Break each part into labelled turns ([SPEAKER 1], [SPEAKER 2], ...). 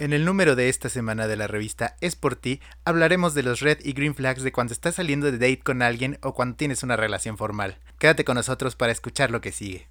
[SPEAKER 1] En el número de esta semana de la revista Es por ti, hablaremos de los red y green flags de cuando estás saliendo de date con alguien o cuando tienes una relación formal. Quédate con nosotros para escuchar lo que sigue.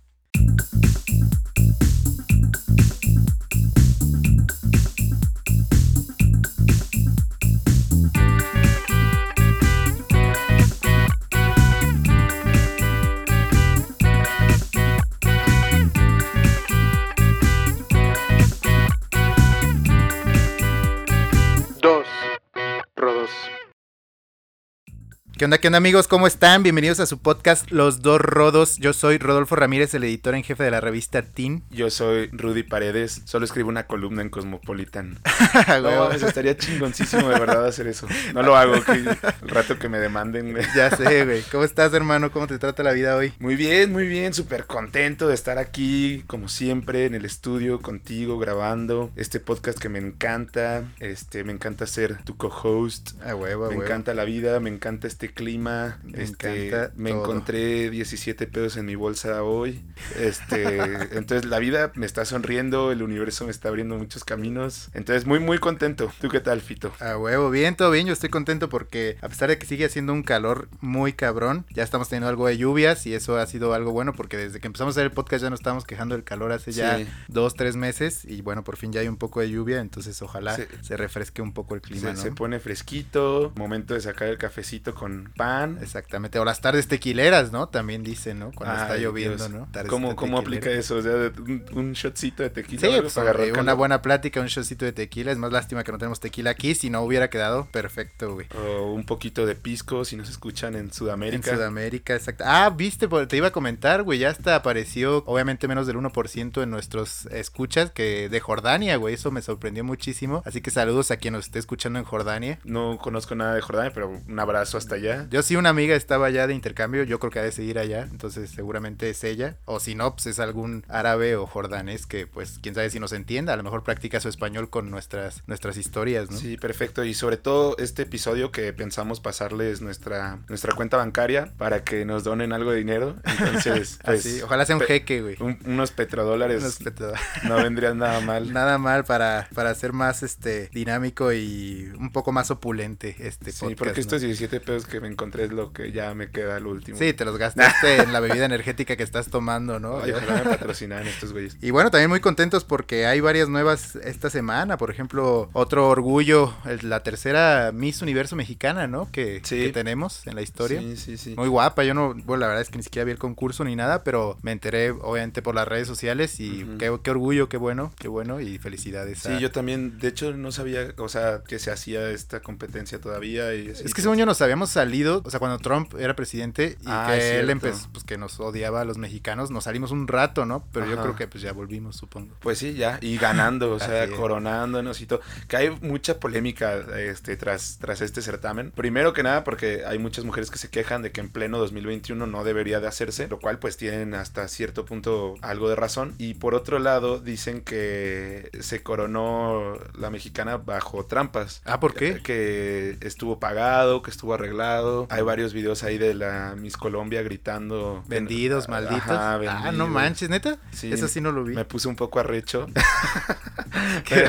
[SPEAKER 1] ¿Qué onda, qué onda amigos? ¿Cómo están? Bienvenidos a su podcast Los Dos Rodos. Yo soy Rodolfo Ramírez, el editor en jefe de la revista Teen.
[SPEAKER 2] Yo soy Rudy Paredes, solo escribo una columna en Cosmopolitan. no, estaría chingoncísimo de verdad hacer eso. No lo hago, que el rato que me demanden.
[SPEAKER 1] Güey. Ya sé, güey. ¿Cómo estás, hermano? ¿Cómo te trata la vida hoy?
[SPEAKER 2] Muy bien, muy bien. Súper contento de estar aquí, como siempre, en el estudio contigo, grabando este podcast que me encanta. Este, me encanta ser tu co-host.
[SPEAKER 1] A huevo,
[SPEAKER 2] Me encanta la vida, me encanta este clima. Me, este, me encontré 17 pedos en mi bolsa hoy. Este, entonces la vida me está sonriendo, el universo me está abriendo muchos caminos. Entonces muy muy contento. ¿Tú qué tal, Fito?
[SPEAKER 1] A huevo, bien, todo bien. Yo estoy contento porque a pesar de que sigue haciendo un calor muy cabrón, ya estamos teniendo algo de lluvias y eso ha sido algo bueno porque desde que empezamos a hacer el podcast ya nos estábamos quejando del calor hace ya dos, tres meses y bueno, por fin ya hay un poco de lluvia, entonces ojalá se, refresque un poco el clima.
[SPEAKER 2] Se, se pone fresquito, momento de sacar el cafecito con pan.
[SPEAKER 1] Exactamente. O las tardes tequileras, ¿no? También dicen, ¿no? Cuando está lloviendo, ¿no?
[SPEAKER 2] ¿Cómo, ¿Cómo aplica eso? O sea, un, shotcito de tequila.
[SPEAKER 1] Sí, pues, una buena plática, un shotcito de tequila. Es más lástima que no tenemos tequila aquí. Si no hubiera quedado perfecto, güey.
[SPEAKER 2] O un poquito de pisco si nos escuchan en Sudamérica.
[SPEAKER 1] En Sudamérica, exacto. Ah, viste, te iba a comentar, güey. Ya hasta apareció, obviamente, menos del 1% en nuestros escuchas que de Jordania, güey. Eso me sorprendió muchísimo. Así que saludos a quien nos esté escuchando en Jordania.
[SPEAKER 2] No conozco nada de Jordania, pero un abrazo hasta allá.
[SPEAKER 1] Yo sí, una amiga estaba allá de intercambio, yo creo que ha de seguir allá, entonces seguramente es ella. O si no, pues es algún árabe o jordanés que pues quién sabe si nos entienda, a lo mejor practica su español con nuestras, nuestras historias, ¿no?
[SPEAKER 2] Sí, perfecto. Y sobre todo este episodio que pensamos pasarles nuestra, nuestra cuenta bancaria para que nos donen algo de dinero. Entonces,
[SPEAKER 1] pues, ojalá sea un jeque, güey.
[SPEAKER 2] unos petrodólares. Unos petrodólares. No vendrían nada mal.
[SPEAKER 1] nada mal para, para ser más este dinámico y un poco más opulente este
[SPEAKER 2] sí, porque estos 17 pesos que me encontré es lo que ya me queda el último.
[SPEAKER 1] Sí, te los gastaste en la bebida energética que estás tomando, ¿no?
[SPEAKER 2] Oye, ojalá me patrocinan estos güeyes.
[SPEAKER 1] Y bueno, también muy contentos porque hay varias nuevas esta semana. Por ejemplo, otro orgullo, la tercera Miss Universo mexicana, ¿no? Que, tenemos en la historia.
[SPEAKER 2] Sí, sí, sí.
[SPEAKER 1] Muy guapa. Yo no, bueno, la verdad es que ni siquiera vi el concurso ni nada, pero me enteré obviamente por las redes sociales y qué, orgullo, qué bueno, qué bueno y felicidades.
[SPEAKER 2] Sí, yo también, de hecho, no sabía, o sea, que se hacía esta competencia todavía. Y
[SPEAKER 1] es que según yo nos habíamos salido, o sea, cuando Trump era presidente y ah, que él empezó, pues que nos odiaba a los mexicanos, nos salimos un rato, ¿no? Pero yo creo que pues ya volvimos, supongo.
[SPEAKER 2] Pues sí, ya, y ganando, o sea, coronándonos y todo. Que hay mucha polémica este, tras, tras este certamen. Primero que nada, porque hay muchas mujeres que se quejan de que en pleno 2021 no debería de hacerse, lo cual pues tienen hasta cierto punto algo de razón. Y por otro lado, dicen que se coronó la mexicana bajo trampas.
[SPEAKER 1] Ah, ¿por qué?
[SPEAKER 2] Que estuvo pagado, que estuvo arreglado. Hay varios videos ahí de la Miss Colombia gritando.
[SPEAKER 1] Vendidos, malditos. Ah, no manches, neta. Sí. Eso sí no lo vi.
[SPEAKER 2] Me puse un poco arrecho. Qué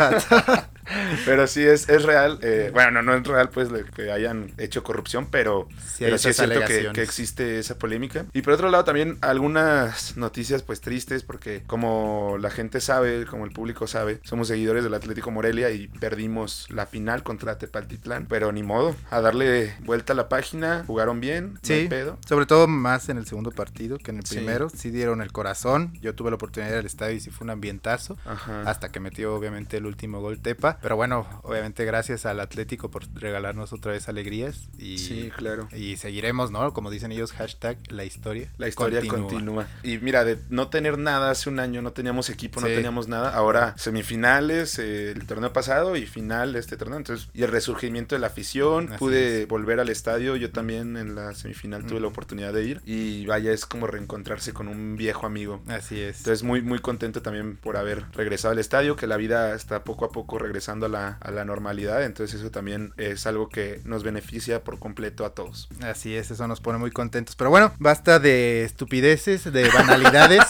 [SPEAKER 2] pero sí es, es real. Eh, bueno, no, no es real pues que hayan hecho corrupción, pero sí, es cierto que, que, existe esa polémica. Y por otro lado también algunas noticias pues tristes porque como la gente sabe, como el público sabe, somos seguidores del Atlético Morelia y perdimos la final contra Tepaltitlán. Pero ni modo, a darle vuelta a la página, jugaron bien,
[SPEAKER 1] sí, pedo. Sobre todo más en el segundo partido que en el primero. Sí dieron el corazón. Yo tuve la oportunidad de ir al estadio y sí fue un ambientazo. Hasta que metió obviamente el último gol Tepa. Pero bueno, obviamente gracias al Atlético por regalarnos otra vez alegrías. Y,
[SPEAKER 2] sí, claro.
[SPEAKER 1] Y seguiremos, ¿no? Como dicen ellos, hashtag la historia.
[SPEAKER 2] La historia continúa. Y mira, de no tener nada hace un año, no teníamos equipo, no teníamos nada. Ahora semifinales, eh, el torneo pasado y final de este torneo. Entonces, y el resurgimiento de la afición. pude volver al estadio. Yo también en la semifinal tuve la oportunidad de ir. Y vaya, es como reencontrarse con un viejo amigo.
[SPEAKER 1] Así es.
[SPEAKER 2] Entonces, muy, muy contento también por haber regresado al estadio, que la vida está poco a poco regresando a la, a la normalidad. Entonces eso también es algo que nos beneficia por completo a todos.
[SPEAKER 1] Así es, eso nos pone muy contentos. Pero bueno, basta de estupideces, de banalidades.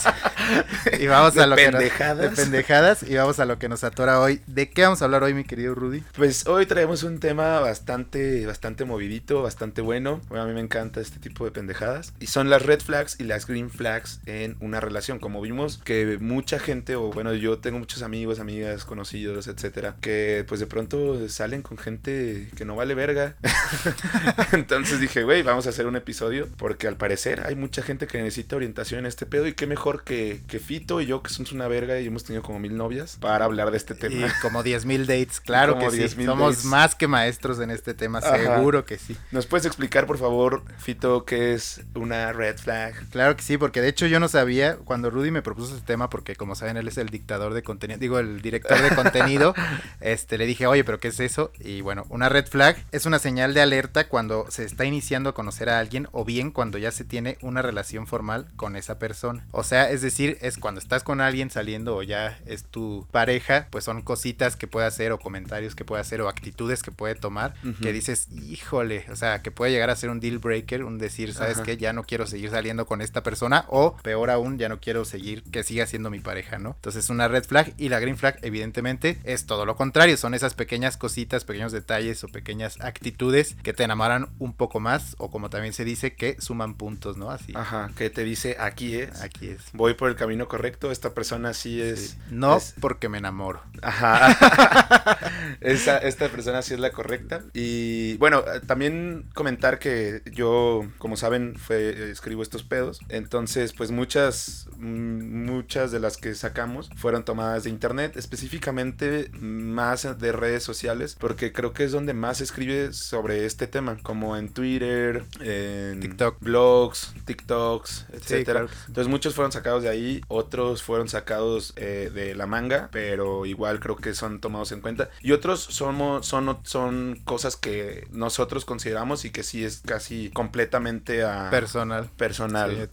[SPEAKER 1] y vamos a lo pendejadas. que nos, de pendejadas y vamos a lo que nos atora hoy. ¿De qué vamos a hablar hoy, mi querido Rudy?
[SPEAKER 2] Pues hoy traemos un tema bastante bastante movidito, bastante bueno. Bueno, a mí me encanta este tipo de pendejadas y son las red flags y las green flags en una relación. Como vimos que mucha gente o bueno, yo tengo muchos amigos, amigas, conocidos, etcétera, que pues de pronto salen con gente que no vale verga. Entonces dije, güey, vamos a hacer un episodio porque al parecer hay mucha gente que necesita orientación en este pedo y qué mejor que, que Fito y yo que somos una verga y hemos tenido como mil novias para hablar de este tema.
[SPEAKER 1] Y como diez mil dates, claro que sí. Somos más que maestros en este tema, seguro que sí.
[SPEAKER 2] ¿Nos puedes explicar, por favor, Fito, qué es una red flag?
[SPEAKER 1] Claro que sí, porque de hecho yo no sabía cuando Rudy me propuso este tema, porque como saben, él es el dictador de contenido, digo, el director de contenido, este, le dije, oye, pero ¿qué es eso? Y bueno, una red flag es una señal de alerta cuando se está iniciando a conocer a alguien o bien cuando ya se tiene una relación formal con esa persona. O sea, es decir, es cuando estás con alguien saliendo o ya es tu pareja, pues son cositas que puede hacer o comentarios que puede hacer o actitudes que puede tomar que dices, híjole, o sea, que puede llegar a ser un deal breaker, un decir, ¿sabes qué? Ya no quiero seguir saliendo con esta persona o peor aún, ya no quiero seguir que siga siendo mi pareja, ¿no? Entonces una red flag y la green flag evidentemente es todo lo contrario, son esas pequeñas cositas, pequeños detalles o pequeñas actitudes que te enamoran un poco más o como también se dice que suman puntos, ¿no? Así.
[SPEAKER 2] Ajá, que te dice aquí es.
[SPEAKER 1] Aquí es.
[SPEAKER 2] Voy por el camino correcto, esta persona sí es.
[SPEAKER 1] No porque me enamoro.
[SPEAKER 2] Ajá. esta persona sí es la correcta. Y bueno, también comentar que yo, como saben, fue, escribo estos pedos. Entonces, pues muchas, muchas de las que sacamos fueron tomadas de internet, específicamente más de redes sociales, porque creo que es donde más se escribe sobre este tema, como en Twitter, en TikTok, blogs, TikToks, etcétera. Entonces muchos fueron sacados de ahí, otros fueron sacados eh, de la manga, pero igual creo que son tomados en cuenta. Y otros somos, son, son cosas que nosotros consideramos y que sí es casi completamente a...
[SPEAKER 1] Personal.
[SPEAKER 2] Personal.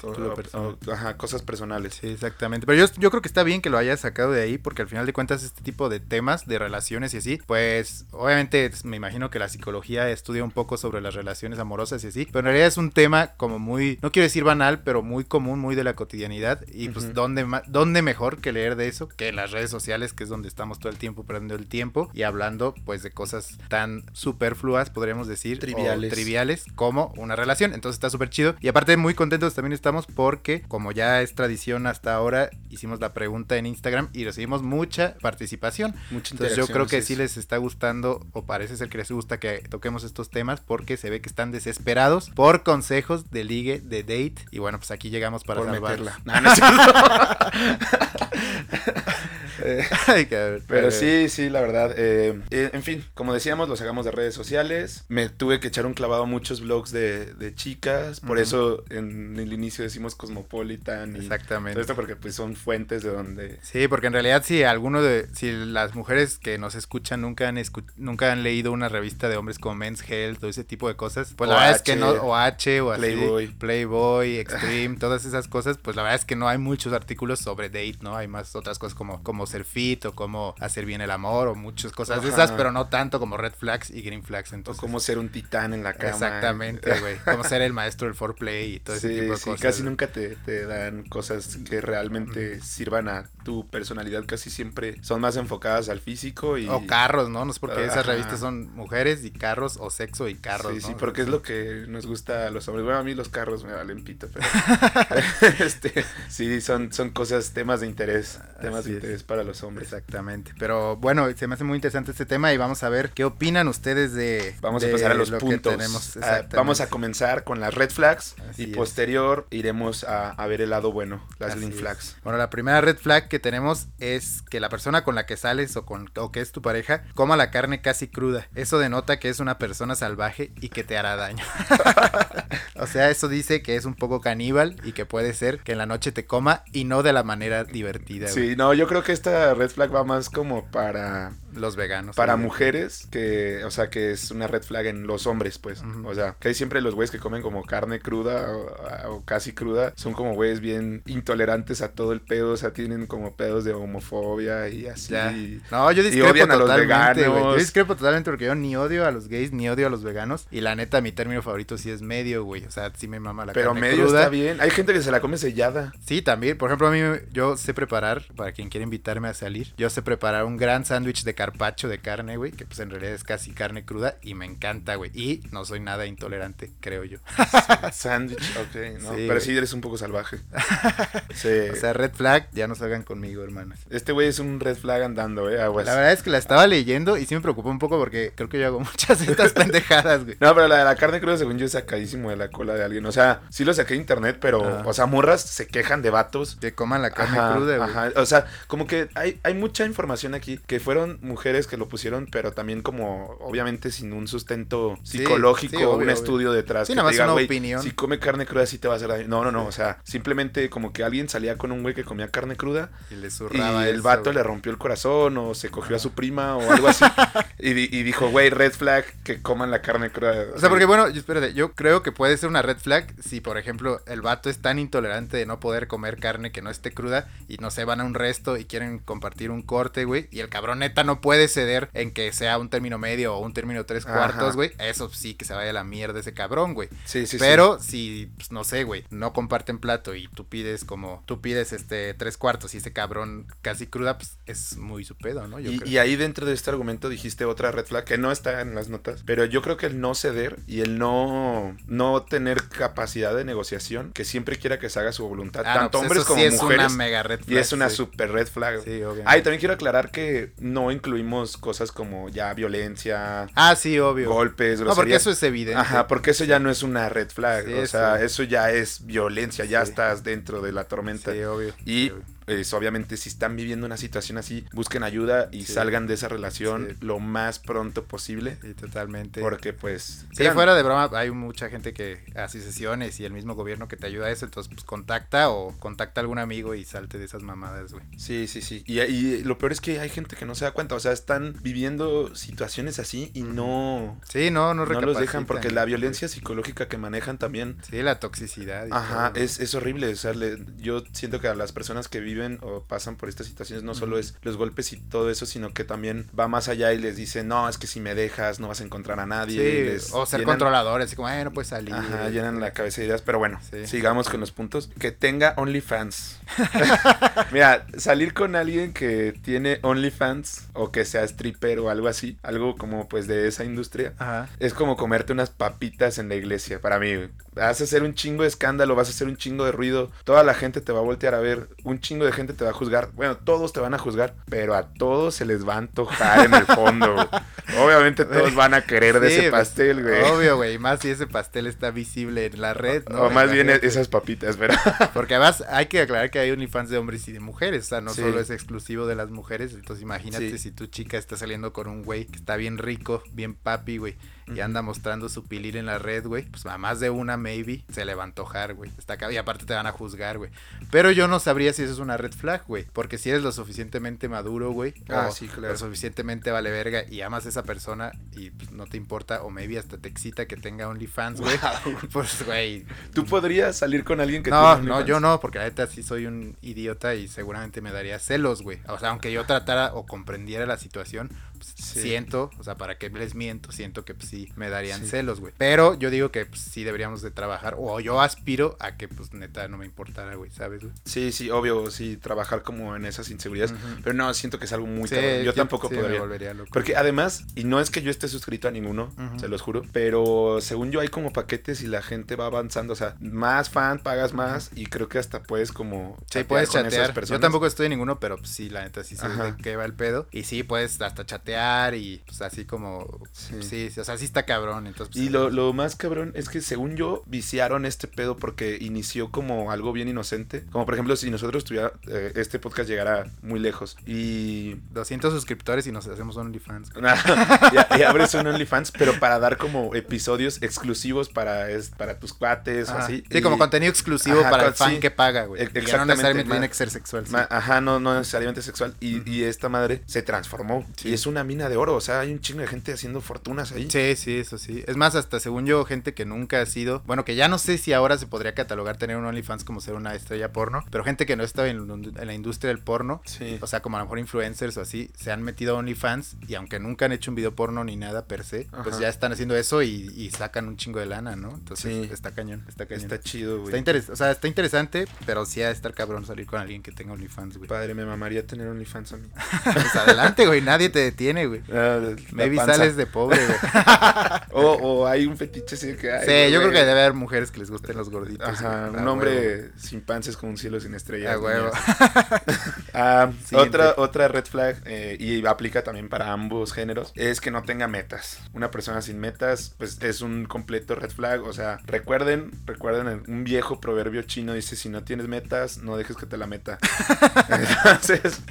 [SPEAKER 2] ajá, cosas personales.
[SPEAKER 1] Sí, exactamente. Pero yo, yo creo que está bien que lo hayas sacado de ahí porque al final de cuentas este tipo de temas, de relaciones y así, pues obviamente me imagino que la psicología estudia un poco sobre las relaciones amorosas y así, pero en realidad es un tema como muy, no quiero decir banal, pero muy común, muy de la cotidianidad y pues ¿dónde, ¿dónde mejor que leer de eso que en las redes sociales, que es donde estamos todo el tiempo perdiendo el tiempo y hablando pues de cosas tan superfluas, podríamos decir, triviales, triviales como una relación. Entonces está súper chido y aparte muy contentos también estamos porque como ya es tradición hasta ahora, hicimos la pregunta en Instagram y recibimos mucha participación. Mucha Entonces yo creo que sí les está gustando o parece ser que les gusta que toquemos estos temas porque se ve que están desesperados por consejos de ligue, de date y bueno, pues aquí llegamos para salvarla.
[SPEAKER 2] Pero sí, sí, la verdad. Eh, eh, en fin, como decíamos, lo sacamos de redes sociales. Me tuve que echar un clavado a muchos blogs de, chicas. Por eso en el inicio decimos Cosmopolitan.
[SPEAKER 1] Exactamente.
[SPEAKER 2] esto porque pues son fuentes de donde...
[SPEAKER 1] Sí, porque en realidad si alguno de... Si las mujeres que nos escuchan nunca han, nunca han leído una revista de hombres como Men's Health o ese tipo de cosas, pues la verdad es que no... O H o
[SPEAKER 2] Playboy.
[SPEAKER 1] Playboy, Extreme, todas esas cosas, pues la verdad es que no hay muchos artículos sobre date, ¿no? Hay más otras cosas como, como ser fit o cómo hacer bien el amor o muchas cosas de esas, pero no tanto como red flags y green flags. Entonces,
[SPEAKER 2] o cómo ser un titán en la cama.
[SPEAKER 1] Exactamente, güey. cómo ser el maestro del foreplay y todo ese tipo de sí,
[SPEAKER 2] Casi nunca te, te, dan cosas que realmente sirvan a tu personalidad. Casi siempre son más enfocadas al físico y...
[SPEAKER 1] O carros, ¿no? No sé por qué esas revistas son mujeres y carros o sexo y carros. Sí,
[SPEAKER 2] sí, porque es lo que nos gusta a los hombres. Bueno, a mí los carros me valen pito, pero... este, sí, son, son cosas, temas de interés. Temas de interés para los hombres.
[SPEAKER 1] Exactamente. Pero bueno, se me hace muy interesante este tema y vamos a ver qué opinan ustedes de.
[SPEAKER 2] Vamos a pasar a los puntos. Tenemos. Ah, vamos a comenzar con las red flags y posterior iremos a, ver el lado bueno, las green flags.
[SPEAKER 1] Bueno, la primera red flag que tenemos es que la persona con la que sales o, con, o que es tu pareja coma la carne casi cruda. Eso denota que es una persona salvaje y que te hará daño. o sea, eso dice que es un poco caníbal y que puede ser que en la noche te coma y no de la manera divertida.
[SPEAKER 2] Sí, no, yo creo que esta red flag va más como para
[SPEAKER 1] Los veganos.
[SPEAKER 2] Para mujeres, que, o sea, que es una red flag en los hombres, pues. O sea, que hay siempre los güeyes que comen como carne cruda o, casi cruda, son como güeyes bien intolerantes a todo el pedo, o sea, tienen como pedos de homofobia y así.
[SPEAKER 1] No, yo discrepo totalmente, Yo discrepo totalmente porque yo ni odio a los gays ni odio a los veganos. Y la neta, mi término favorito sí es medio, güey. O sea, sí me mama la
[SPEAKER 2] Pero
[SPEAKER 1] carne
[SPEAKER 2] medio está bien. Hay gente que se la come sellada.
[SPEAKER 1] Sí, también. Por ejemplo, a mí yo sé preparar, para quien quiera invitarme a salir, yo sé preparar un gran sándwich de carpacho de carne, güey, que pues en realidad es casi carne cruda y me encanta, güey. Y no soy nada intolerante, creo yo.
[SPEAKER 2] Sándwich, ok, ¿no? Pero sí eres un poco salvaje.
[SPEAKER 1] sí. O sea, red flag, ya no salgan conmigo, hermanos.
[SPEAKER 2] Este güey es un red flag andando, eh, aguas.
[SPEAKER 1] La verdad es que la estaba leyendo y sí me preocupó un poco porque creo que yo hago muchas de estas pendejadas, güey.
[SPEAKER 2] No, pero la de la carne cruda, según yo, es sacadísimo de la cola de alguien. O sea, sí lo saqué de internet, pero, o sea, morras se quejan de vatos.
[SPEAKER 1] Que coman la carne cruda, güey. Ajá.
[SPEAKER 2] O sea, como que hay, hay mucha información aquí que fueron mujeres que lo pusieron, pero también como, obviamente, sin un sustento psicológico, un estudio detrás.
[SPEAKER 1] Sí, nada más una opinión.
[SPEAKER 2] Si come carne cruda, sí te va a hacer daño. No, no, no. O sea, simplemente como que alguien salía con un güey que comía carne cruda.
[SPEAKER 1] Y le zurraba.
[SPEAKER 2] Y el vato le rompió el corazón o se cogió a su prima o algo así. y, y, dijo, güey, red flag que coman la carne cruda.
[SPEAKER 1] O sea, porque bueno, espérate, yo creo que puede ser una red flag si, por ejemplo, el vato es tan intolerante de no poder comer carne que no esté cruda y no se van a un resto y quieren compartir un corte, güey. Y el cabrón neta no puede ceder en que sea un término medio o un término tres cuartos, güey. Eso sí que se vaya a la mierda ese cabrón, güey.
[SPEAKER 2] Sí, sí,
[SPEAKER 1] Pero si, pues, no sé, güey, no comparten plato y tú pides como, tú pides este tres cuartos y ese cabrón casi cruda, pues es muy su pedo, ¿no?
[SPEAKER 2] y, ahí dentro de este argumento dijiste otra red flag que no está en las notas, pero yo creo que el no ceder y el no, no tener capacidad de negociación, que siempre quiera que se haga su voluntad, ah, tanto pues hombres como es mujeres.
[SPEAKER 1] Una mega red flag,
[SPEAKER 2] y es una super red flag. Sí, obviamente. Ah, y también quiero aclarar que no incluimos cosas como ya violencia.
[SPEAKER 1] Ah, sí, obvio.
[SPEAKER 2] Golpes,
[SPEAKER 1] No, porque eso es evidente.
[SPEAKER 2] Ajá, porque eso ya no es una red flag. o sea, eso ya es violencia, ya estás dentro de la tormenta.
[SPEAKER 1] Sí, obvio.
[SPEAKER 2] Y pues, obviamente si están viviendo una situación así, busquen ayuda y salgan de esa relación lo más pronto posible.
[SPEAKER 1] Sí, totalmente.
[SPEAKER 2] Porque pues...
[SPEAKER 1] Sí, fuera de broma, hay mucha gente que hace sesiones y el mismo gobierno que te ayuda a eso, entonces pues contacta o contacta a algún amigo y salte de esas mamadas, güey.
[SPEAKER 2] Sí, sí, sí. Y, y, lo peor es que hay gente que no se da cuenta, o sea, están viviendo situaciones así y no...
[SPEAKER 1] Sí, no, no
[SPEAKER 2] No los dejan porque la violencia psicológica que manejan también...
[SPEAKER 1] Sí, la toxicidad.
[SPEAKER 2] Ajá, es, es horrible, o sea, yo siento que a las personas que viven viven o pasan por estas situaciones no solo es los golpes y todo eso, sino que también va más allá y les dice, no, es que si me dejas no vas a encontrar a nadie.
[SPEAKER 1] o ser controladores, así como, no puedes salir.
[SPEAKER 2] Ajá, llenan la cabeza de ideas, pero bueno, sigamos con los puntos. Que tenga OnlyFans. Mira, salir con alguien que tiene OnlyFans o que sea stripper o algo así, algo como pues de esa industria, es como comerte unas papitas en la iglesia, para mí. Vas a hacer un chingo de escándalo, vas a hacer un chingo de ruido, toda la gente te va a voltear a ver, un chingo de gente te va a juzgar. Bueno, todos te van a juzgar, pero a todos se les va a antojar en el fondo. Obviamente todos van a querer de ese pues, pastel, güey.
[SPEAKER 1] Obvio, güey. Más si ese pastel está visible en la red, ¿no?
[SPEAKER 2] O más bien esas papitas, ¿verdad?
[SPEAKER 1] Porque además hay que aclarar que hay OnlyFans de hombres y de mujeres. O sea, no solo es exclusivo de las mujeres. Entonces imagínate si tu chica está saliendo con un güey que está bien rico, bien papi, güey y anda mostrando su pilir en la red, güey, pues a más de una maybe se le va a antojar, güey. Está acá, y aparte te van a juzgar, güey. Pero yo no sabría si eso es una red flag, güey. Porque si eres lo suficientemente maduro, güey.
[SPEAKER 2] Ah, sí, claro.
[SPEAKER 1] Lo suficientemente vale verga y amas a esa persona y pues, no te importa, o maybe hasta te excita que tenga OnlyFans, güey. Pues, güey.
[SPEAKER 2] ¿Tú podrías salir con alguien que
[SPEAKER 1] No, no, yo no, porque la neta sí soy un idiota y seguramente me daría celos, güey. O sea, aunque yo tratara o comprendiera la situación, pues, siento, o sea, para que les miento, siento que pues, sí me darían celos, güey. Pero yo digo que pues, sí deberíamos de trabajar, o yo aspiro a que pues neta no me importara, güey, ¿sabes, güey?
[SPEAKER 2] Sí, sí, obvio, sí, trabajar como en esas inseguridades, pero no, siento que es algo muy... yo, tampoco podría. Porque además, y no es que yo esté suscrito a ninguno, se los juro, pero según yo hay como paquetes y la gente va avanzando, o sea, más fan, pagas más y creo que hasta puedes como...
[SPEAKER 1] Sí, puedes chatear. Yo tampoco estoy en ninguno, pero sí, la neta sí sé de qué va el pedo. Y sí, puedes hasta chatear y pues así como... Sí, sí o sea, sí está cabrón. Entonces,
[SPEAKER 2] pues, y lo, lo, más cabrón es que según yo viciaron este pedo porque inició como algo bien inocente. Como por ejemplo si nosotros tuviera, eh, este podcast llegara muy lejos y...
[SPEAKER 1] 200 suscriptores y nos hacemos OnlyFans.
[SPEAKER 2] y, abres un OnlyFans, pero para dar como episodios exclusivos para, es, para tus cuates o así.
[SPEAKER 1] Sí, como contenido exclusivo para el fan que paga, güey. Exactamente. No necesariamente tiene que ser sexual.
[SPEAKER 2] Ajá, no, no necesariamente sexual. Y, y esta madre se transformó. Y es una mina de oro. O sea, hay un chingo de gente haciendo fortunas ahí.
[SPEAKER 1] Sí, sí, eso sí. Es más, hasta según yo, gente que nunca ha sido. Bueno, que ya no sé si ahora se podría catalogar tener un OnlyFans como ser una estrella porno. Pero gente que no estaba en, en la industria del porno. Sí. O sea, como a lo mejor influencers o así, se han metido a OnlyFans. Y aunque nunca han hecho un video porno ni nada per se, pues ya están haciendo eso y, sacan un chingo de lana, ¿no? Entonces está cañón, está cañón.
[SPEAKER 2] Está chido,
[SPEAKER 1] güey. Está o sea, está interesante, pero sí ha de estar cabrón salir con alguien que tenga OnlyFans, güey.
[SPEAKER 2] Padre, me mamaría tener OnlyFans a mí.
[SPEAKER 1] pues adelante, güey, nadie te detiene, güey. Ah, Maybe sales de pobre, güey.
[SPEAKER 2] o, hay un fetiche así que hay.
[SPEAKER 1] Sí, yo creo que debe haber mujeres que les gusten los gorditos.
[SPEAKER 2] Ajá, un hombre sin panza es como un cielo sin estrellas. huevo. ah, otra, otra red flag, eh, y aplica también para ambos géneros, es que no tenga metas. Una persona sin metas, pues es un completo red flag. O sea, recuerden, recuerden, un viejo proverbio chino dice, si no tienes metas, no dejes que te la meta. Entonces,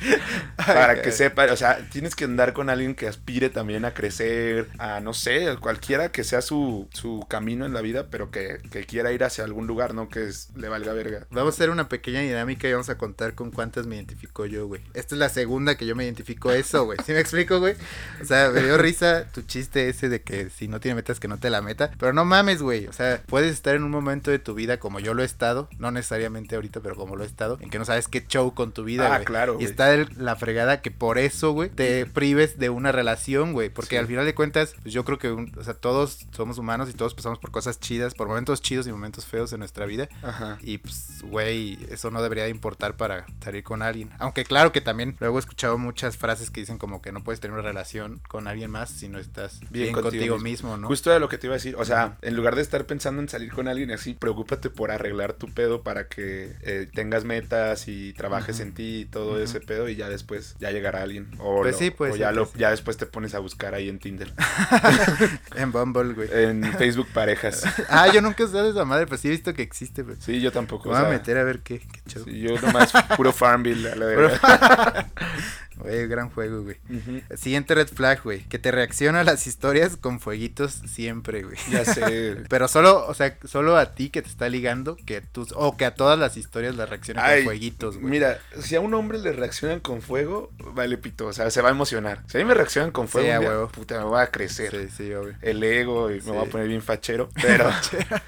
[SPEAKER 2] para que sepa, o sea, tienes que andar con alguien que aspire también a crecer, a no sé, cualquiera que sea su, su camino en la vida, pero que, que quiera ir hacia algún lugar, no que le valga verga.
[SPEAKER 1] Vamos a hacer una pequeña dinámica y vamos a contar con cuántas me identifico yo, güey. Esta es la segunda que yo me identifico eso, güey. ¿Sí me explico, güey? O sea, me dio risa tu chiste ese de que si no tiene metas que no te la meta. Pero no mames, güey. O sea, puedes estar en un momento de tu vida como yo lo he estado. No necesariamente ahorita, pero como lo he estado. En que no sabes qué show con tu vida,
[SPEAKER 2] ah, claro.
[SPEAKER 1] Y está la fregada que por eso, güey, te prives de una relación, güey. Porque al final de cuentas, pues yo creo que, o sea, todos somos humanos y todos pasamos por cosas chidas, por momentos chidos y momentos feos en nuestra vida. Ajá. Y pues, güey, eso no debería de importar para salir con alguien. Aunque claro que también luego he escuchado muchas frases que dicen como que no puedes tener una relación con alguien más si no estás bien, contigo, mismo. ¿no?
[SPEAKER 2] Justo era lo que te iba a decir. O sea, en lugar de estar pensando en salir con alguien así, preocúpate por arreglar tu pedo para que eh, tengas metas y trabajes en ti y todo ese pedo y ya después ya llegará alguien. O, pues sí, pues, ya, lo, ya después te pones a buscar ahí en Tinder.
[SPEAKER 1] en Bumble, güey.
[SPEAKER 2] En Facebook parejas.
[SPEAKER 1] ah, yo nunca he usado esa madre, pero sí he visto que existe, güey.
[SPEAKER 2] Sí, yo tampoco.
[SPEAKER 1] Me voy a meter a ver qué, qué
[SPEAKER 2] Sí, yo nomás puro Farmville, a la
[SPEAKER 1] Güey, gran juego, güey. Siguiente red flag, güey. Que te reacciona a las historias con fueguitos siempre, güey.
[SPEAKER 2] Ya sé.
[SPEAKER 1] Pero solo, o sea, solo a ti que te está ligando, que tus, o que a todas las historias le reaccionan con fueguitos, güey.
[SPEAKER 2] Mira, si a un hombre le reaccionan con fuego, vale pito, o sea, se va a emocionar. Si a mí me reaccionan con fuego, puta, me voy a crecer. Sí, sí, obvio. El ego y me voy a poner bien fachero. Pero,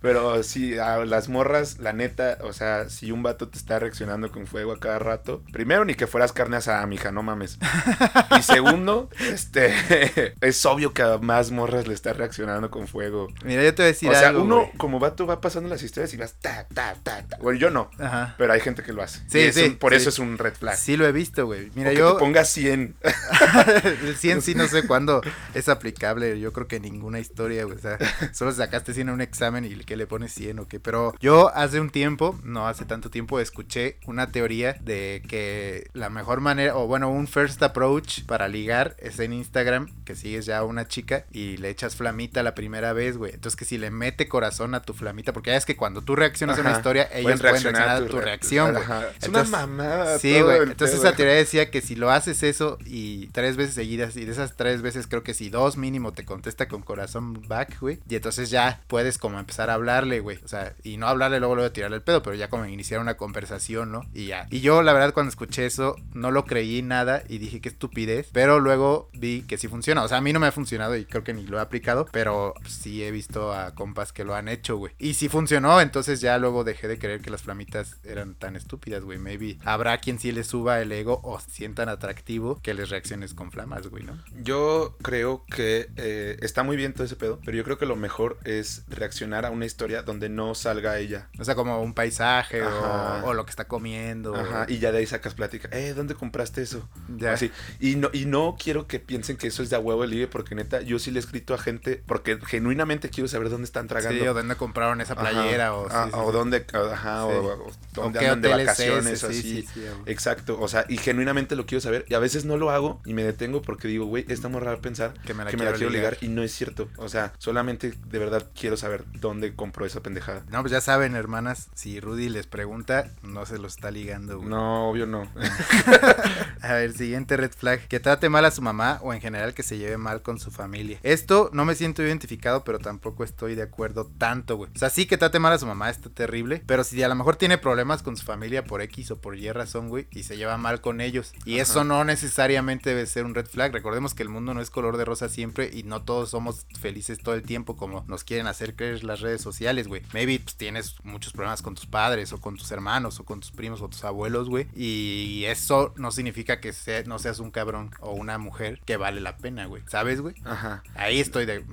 [SPEAKER 2] pero sí, a las morras, la neta, o sea, si un vato te está reaccionando con fuego a cada rato, primero ni que fueras carne asada, mija, no mames. Y segundo, este, es obvio que a más morras le está reaccionando con fuego.
[SPEAKER 1] Mira, yo te voy a decir
[SPEAKER 2] O sea, uno como vato va pasando las historias y vas ta, ta, ta, ta. Bueno, yo no. Pero hay gente que lo hace. Sí, sí. por eso es un red flag.
[SPEAKER 1] Sí, lo he visto, güey. Mira,
[SPEAKER 2] yo. Que te ponga 100.
[SPEAKER 1] el 100 sí no sé cuándo es aplicable. Yo creo que ninguna historia, güey. O sea, solo sacaste 100 en un examen y que le pones 100 o qué. Pero yo hace un tiempo, no hace tanto tiempo, escuché una teoría de que la mejor manera, o bueno, un first approach para ligar es en Instagram, que sigues ya a una chica y le echas flamita la primera vez, güey. Entonces que si le mete corazón a tu flamita, porque ya es que cuando tú reaccionas a una historia, ellos pueden reaccionar, a tu, reacción, güey.
[SPEAKER 2] Es una mamada.
[SPEAKER 1] Sí, güey. Entonces esa teoría decía que si lo haces eso y tres veces seguidas, y de esas tres veces creo que si dos mínimo te contesta con corazón back, güey, y entonces ya puedes como empezar a hablarle, güey. O sea, y no hablarle luego, luego tirarle el pedo, pero ya como iniciar una conversación, ¿no? Y ya. Y yo, la verdad, cuando escuché eso, no lo creí nada y dije que estupidez, pero luego vi que sí funciona. O sea, a mí no me ha funcionado y creo que ni lo he aplicado, pero sí he visto a compas que lo han hecho, güey. Y si funcionó, entonces ya luego dejé de creer que las flamitas eran tan estúpidas, güey. Maybe habrá quien sí les suba el ego o sientan atractivo que les reacciones con flamas, güey, ¿no?
[SPEAKER 2] Yo creo que eh, está muy bien todo ese pedo, pero yo creo que lo mejor es reaccionar a una historia donde no salga ella.
[SPEAKER 1] O sea, como un paisaje o, lo que está comiendo.
[SPEAKER 2] Ajá, y ya de ahí sacas plática. Eh, ¿dónde compraste eso? Ya. Así. Y no, y no quiero que piensen que eso es de a huevo el ligue, porque neta, yo sí le he escrito a gente, porque genuinamente quiero saber dónde están tragando.
[SPEAKER 1] Sí, o dónde compraron esa playera, o,
[SPEAKER 2] ah, o dónde, ajá, o, dónde andan de vacaciones, así. Exacto, o sea, y genuinamente lo quiero saber. Y a veces no lo hago y me detengo porque digo, güey, está muy raro pensar que me la, quiero, ligar. y no es cierto. O sea, solamente de verdad quiero saber dónde compró esa pendejada.
[SPEAKER 1] No, pues ya saben, hermanas, si Rudy les pregunta, no se lo está ligando,
[SPEAKER 2] No, obvio no.
[SPEAKER 1] a ver, siguiente red flag, que trate mal a su mamá o en general que se lleve mal con su familia. Esto no me siento identificado, pero tampoco estoy de acuerdo tanto, güey. O sea, sí que trate mal a su mamá, está terrible, pero si a lo mejor tiene problemas con su familia por X o por Y razón, güey, y se lleva mal con ellos. Y eso no necesariamente debe ser un red flag. Recordemos que el mundo no es color de rosa siempre y no todos somos felices todo el tiempo como nos quieren hacer creer las redes sociales, güey. Maybe pues, tienes muchos problemas con tus padres o con tus hermanos o con tus primos o tus abuelos, güey. Y eso no significa que no seas un cabrón o una mujer que vale la pena, güey. ¿Sabes, güey? Ajá. Ahí estoy de,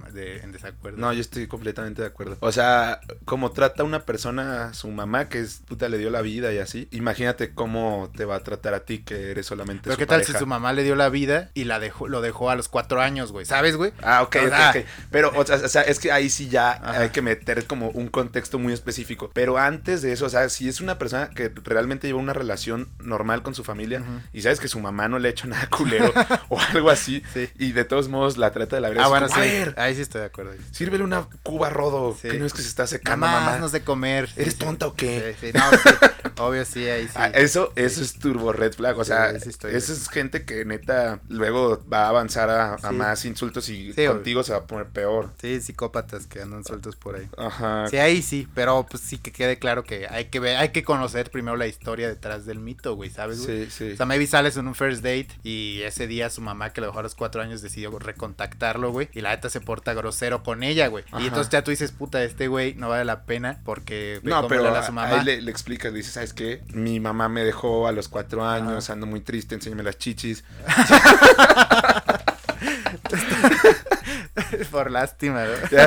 [SPEAKER 1] en desacuerdo.
[SPEAKER 2] No, yo estoy completamente de acuerdo. O sea, como trata una persona a su mamá que es puta le dio la vida y así, imagínate cómo te va a tratar a ti que eres solamente
[SPEAKER 1] Pero qué tal si su mamá le dio la vida y la dejó, lo dejó a los cuatro años, güey. ¿Sabes, güey?
[SPEAKER 2] Ah, ok, ok, ok. Pero, o sea, es que ahí sí ya hay que meter como un contexto muy específico. Pero antes de eso, o sea, si es una persona que realmente lleva una relación normal con su familia y sabes que su mamá no le ha hecho nada culero o algo así, y de todos modos la trata de la
[SPEAKER 1] verdad. Ah, bueno, sí. Ahí sí estoy de acuerdo.
[SPEAKER 2] Sírvele una cuba rodo, que no es que se está secando,
[SPEAKER 1] mamá. mamá. de comer.
[SPEAKER 2] ¿Eres tonta o qué?
[SPEAKER 1] Sí, no, obvio sí, ahí sí. Ah,
[SPEAKER 2] eso, eso es turbo red flag, o sea, esa es gente que neta luego va a avanzar a, más insultos y contigo se va a poner peor.
[SPEAKER 1] Sí, psicópatas que andan sueltos por ahí. Ajá. Sí, ahí sí, pero pues sí que quede claro que hay que ver, hay que conocer primero la historia detrás del mito, güey, ¿sabes, güey? Sí, sí. O sea, maybe sales en un first date y ese día su mamá que le dejó a los cuatro años decidió recontactarlo, güey, y la neta se porta grosero con ella, güey. Y entonces ya tú dices, puta, este güey no vale la pena porque
[SPEAKER 2] no, pero a, su mamá. Ahí le, le explicas, le dices, ¿sabes qué? Mi mamá me dejó a los cuatro años, ando muy triste, enséñame las chichis.
[SPEAKER 1] Por lástima, ¿no?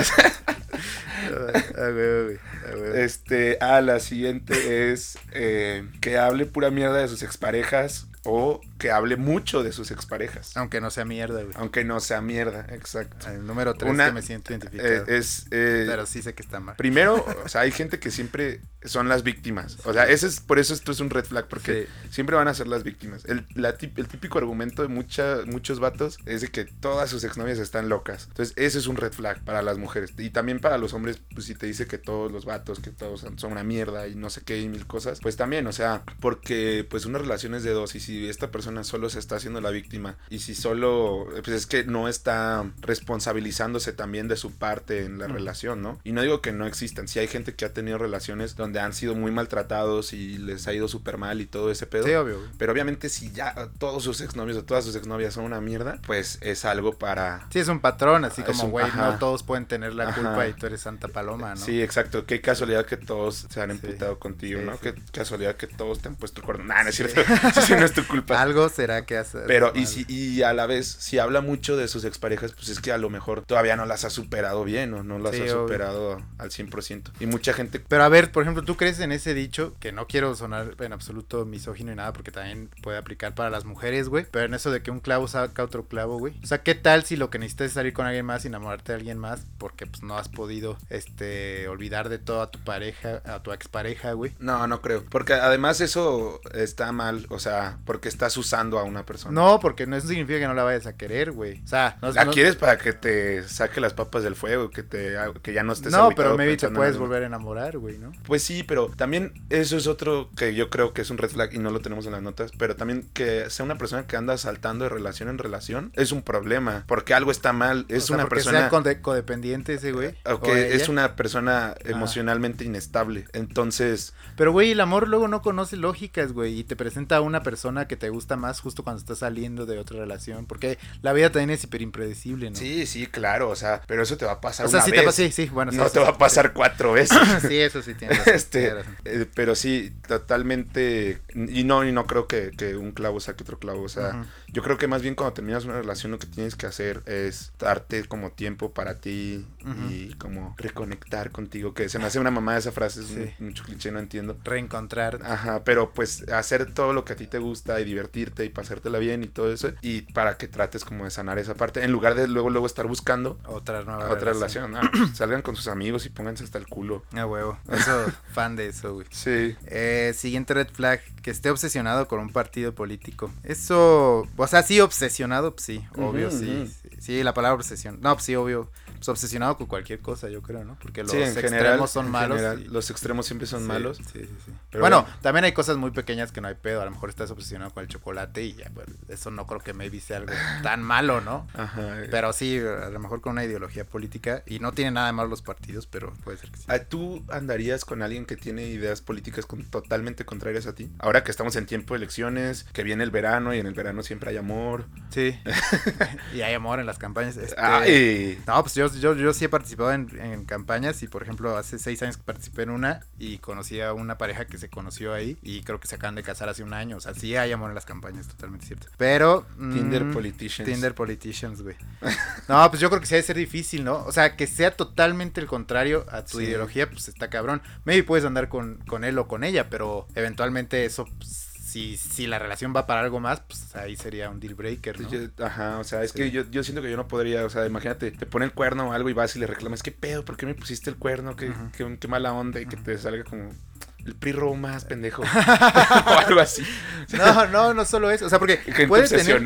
[SPEAKER 2] Este, ah, la siguiente es eh, que hable pura mierda de sus exparejas o que hable mucho de sus exparejas.
[SPEAKER 1] Aunque no sea mierda,
[SPEAKER 2] güey. Aunque no sea mierda, exacto.
[SPEAKER 1] El número tres que me siento identificado.
[SPEAKER 2] Eh, es, eh,
[SPEAKER 1] Pero sí sé que está mal.
[SPEAKER 2] Primero, o sea, hay gente que siempre son las víctimas. O sea, ese es, por eso esto es un red flag, porque siempre van a ser las víctimas. El, la, el típico argumento de mucha, muchos vatos es de que todas sus exnovias están locas. Entonces, ese es un red flag para las mujeres. Y también para los hombres, pues si te dice que todos los vatos, que todos son una mierda y no sé qué y mil cosas, pues también, o sea, porque pues una relación es de dos y si esta persona solo se está haciendo la víctima y si solo, pues es que no está responsabilizándose también de su parte en la relación, ¿no? Y no digo que no existan, si hay gente que ha tenido relaciones donde han sido muy maltratados y les ha ido súper mal y todo ese pedo.
[SPEAKER 1] Sí, obvio.
[SPEAKER 2] Pero obviamente si ya todos sus exnovios o todas sus exnovias son una mierda, pues es algo para...
[SPEAKER 1] Sí, es un patrón, así como, güey, no todos pueden tener la culpa y tú eres Santa Paloma, ¿no?
[SPEAKER 2] Sí, exacto. Qué casualidad que todos se han emputado contigo, ¿no? Qué casualidad que todos te han puesto el cuerno. Nah, no es cierto. sí, no es tu culpa.
[SPEAKER 1] Algo será que hace.
[SPEAKER 2] Pero, y, si, y a la vez, si habla mucho de sus exparejas, pues es que a lo mejor todavía no las ha superado bien o no las ha superado al 100%. Y mucha gente...
[SPEAKER 1] Pero a ver, por ejemplo, ¿tú crees en ese dicho? Que no quiero sonar en absoluto misógino y nada, porque también puede aplicar para las mujeres, güey. Pero en eso de que un clavo saca otro clavo, güey. O sea, ¿qué tal si lo que necesitas es salir con alguien más enamorarte de alguien más? Porque pues no has podido, este, olvidar de todo a tu pareja, a tu expareja, güey.
[SPEAKER 2] No, no creo. Porque además eso está mal, o sea, porque estás usando a una persona.
[SPEAKER 1] No, porque no eso significa que no la vayas a querer, güey. O sea, no,
[SPEAKER 2] la quieres para que te saque las papas del fuego, que te que ya no estés
[SPEAKER 1] No, pero maybe te puedes volver a enamorar, güey, ¿no?
[SPEAKER 2] Pues sí, pero también eso es otro que yo creo que es un red flag y no lo tenemos en las notas, pero también que sea una persona que anda saltando de relación en relación es un problema, porque algo está mal, es una persona
[SPEAKER 1] sea codependiente ese güey.
[SPEAKER 2] Ok, es una persona emocionalmente inestable. Entonces,
[SPEAKER 1] pero güey, el amor luego no conoce lógicas, güey, y te presenta a una persona que te gusta más justo cuando estás saliendo de otra relación, porque la vida también es hiper impredecible, ¿no?
[SPEAKER 2] Sí, sí, claro, o sea, pero eso te va a pasar o sea, sí Te
[SPEAKER 1] sí, sí, bueno,
[SPEAKER 2] no te va a pasar cuatro veces.
[SPEAKER 1] sí, eso sí tiene.
[SPEAKER 2] este, eh, pero sí, totalmente y no y no creo que, que un clavo saque otro clavo, o sea, yo creo que más bien cuando terminas una relación lo que tienes que hacer es darte como tiempo para ti y como reconectar contigo, que se me hace una mamá esa frase, es mucho cliché, no entiendo.
[SPEAKER 1] Reencontrar.
[SPEAKER 2] Ajá, pero pues hacer todo lo que a ti te gusta y divertirte y pasártela bien y todo eso y para que trates como de sanar esa parte en lugar de luego luego estar buscando
[SPEAKER 1] otra nueva
[SPEAKER 2] otra relación. salgan con sus amigos y pónganse hasta el culo.
[SPEAKER 1] A huevo. Eso, fan de eso, güey.
[SPEAKER 2] Sí.
[SPEAKER 1] Eh, siguiente red flag que esté obsesionado con un partido político. Eso, o sea, sí obsesionado, pues sí, obvio, sí, sí, la palabra obsesión. No, pues sí, obvio pues, obsesionado con cualquier cosa, yo creo, ¿no? Porque los extremos son malos.
[SPEAKER 2] Los extremos siempre son malos.
[SPEAKER 1] Sí, sí, sí. Pero bueno, también hay cosas muy pequeñas que no hay pedo. A lo mejor estás obsesionado con el chocolate y ya, pues, eso no creo que maybe sea algo tan malo, ¿no? Ajá. Pero sí, a lo mejor con una ideología política. Y no tiene nada de malo los partidos, pero puede ser que sí.
[SPEAKER 2] Ah, ¿Tú andarías con alguien que tiene ideas políticas totalmente contrarias a ti? Ahora que estamos en tiempo de elecciones, que viene el verano y en el verano siempre hay amor.
[SPEAKER 1] Sí. y hay amor en las campañas. Este... Ay. No, pues yo yo, yo, sí he participado en, campañas y, por ejemplo, hace seis años que participé en una y conocí a una pareja que se conoció ahí y creo que se acaban de casar hace un año. O sea, sí hay amor en las campañas, totalmente cierto. Pero...
[SPEAKER 2] Tinder mm, Politicians.
[SPEAKER 1] Tinder Politicians, güey. no, pues yo creo que sí debe ser difícil, ¿no? O sea, que sea totalmente el contrario a tu ideología, pues está cabrón. Maybe puedes andar con, con él o con ella, pero eventualmente eso... Pues, si, si la relación va para algo más, pues ahí sería un deal breaker, ¿no?
[SPEAKER 2] ajá, o sea, es que yo, yo siento que yo no podría, o sea, imagínate, te pone el cuerno o algo y vas y le reclamas, ¿qué pedo? ¿Por qué me pusiste el cuerno? Qué, qué, mala onda y que te salga como el PRI más pendejo. o algo así.
[SPEAKER 1] No, no, no solo eso. O sea, porque puede tener,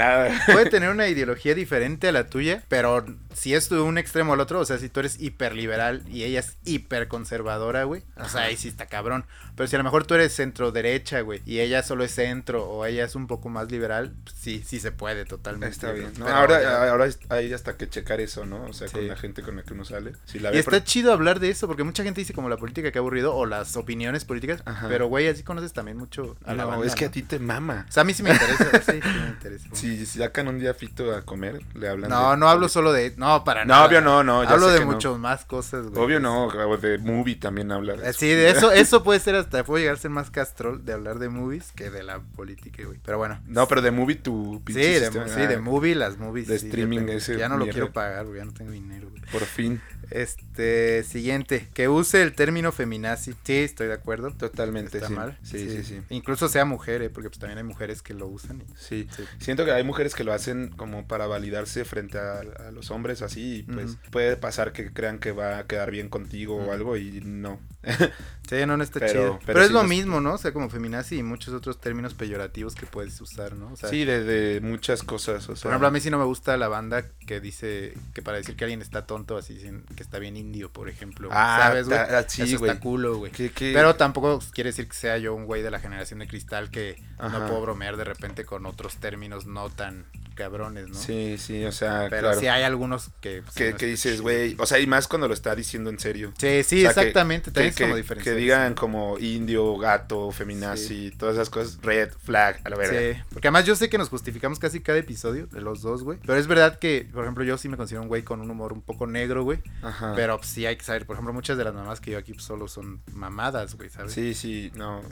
[SPEAKER 1] puede tener una ideología diferente a la tuya, pero si es de un extremo al otro, o sea, si tú eres hiperliberal y ella es hiperconservadora, güey, o sea, ahí sí está cabrón. Pero si a lo mejor tú eres centro derecha, güey, y ella solo es centro o ella es un poco más liberal, pues sí, sí se puede totalmente.
[SPEAKER 2] Está bien. ahora, ahora hay hasta que checar eso, ¿no? O sea, con la gente con la que uno sale.
[SPEAKER 1] y está chido hablar de eso, porque mucha gente dice como la política que ha aburrido o las opiniones políticas, pero güey, así conoces también mucho
[SPEAKER 2] a la no, es que a ti te mama.
[SPEAKER 1] O sea, a mí sí me interesa, sí, sí me interesa.
[SPEAKER 2] Si sacan un día Fito a comer, le hablan
[SPEAKER 1] No, no hablo solo de, no, para
[SPEAKER 2] nada. No, obvio no, no.
[SPEAKER 1] Hablo de muchas más cosas,
[SPEAKER 2] güey. Obvio no, de movie también habla.
[SPEAKER 1] Eh, sí, de eso, eso puede ser hasta, puede llegar a ser más castrol de hablar de movies que de la política, güey. Pero bueno.
[SPEAKER 2] No, pero de movie tu
[SPEAKER 1] Sí, de, sí, de movie, las movies.
[SPEAKER 2] De streaming ese.
[SPEAKER 1] Ya no lo quiero pagar, güey, ya no tengo dinero, güey.
[SPEAKER 2] Por fin.
[SPEAKER 1] Este, siguiente, que use el término feminazi. Sí, estoy de acuerdo.
[SPEAKER 2] Totalmente. Está mal. Sí, sí, sí,
[SPEAKER 1] Incluso sea mujer, ¿eh? porque pues también hay mujeres que lo usan.
[SPEAKER 2] sí. Siento que hay mujeres que lo hacen como para validarse frente a, los hombres así. Y pues puede pasar que crean que va a quedar bien contigo o algo y no.
[SPEAKER 1] sí, no, no está chido. Pero, es lo mismo, ¿no? O sea, como feminazi y muchos otros términos peyorativos que puedes usar, ¿no?
[SPEAKER 2] sí, de, muchas cosas. O sea,
[SPEAKER 1] por ejemplo, a mí sí no me gusta la banda que dice que para decir que alguien está tonto, así dicen que está bien indio, por ejemplo. Ah, ¿sabes, güey? Sí, Eso está culo, güey. Pero tampoco quiere decir que sea yo un güey de la generación de cristal que no puedo bromear de repente con otros términos no tan cabrones, ¿no?
[SPEAKER 2] Sí, sí, o sea,
[SPEAKER 1] Pero sí hay algunos que...
[SPEAKER 2] Pues, que, dices, güey, o sea, y más cuando lo está diciendo en serio.
[SPEAKER 1] Sí, sí, exactamente, que, como
[SPEAKER 2] Que digan como indio, gato, feminazi, todas esas cosas, red, flag, a la verdad. Sí,
[SPEAKER 1] porque además yo sé que nos justificamos casi cada episodio de los dos, güey. Pero es verdad que, por ejemplo, yo sí me considero un güey con un humor un poco negro, güey. Ajá. Pero pues, sí hay que saber, por ejemplo, muchas de las mamás que yo aquí pues, solo son mamadas, güey, ¿sabes?
[SPEAKER 2] Sí, sí, no.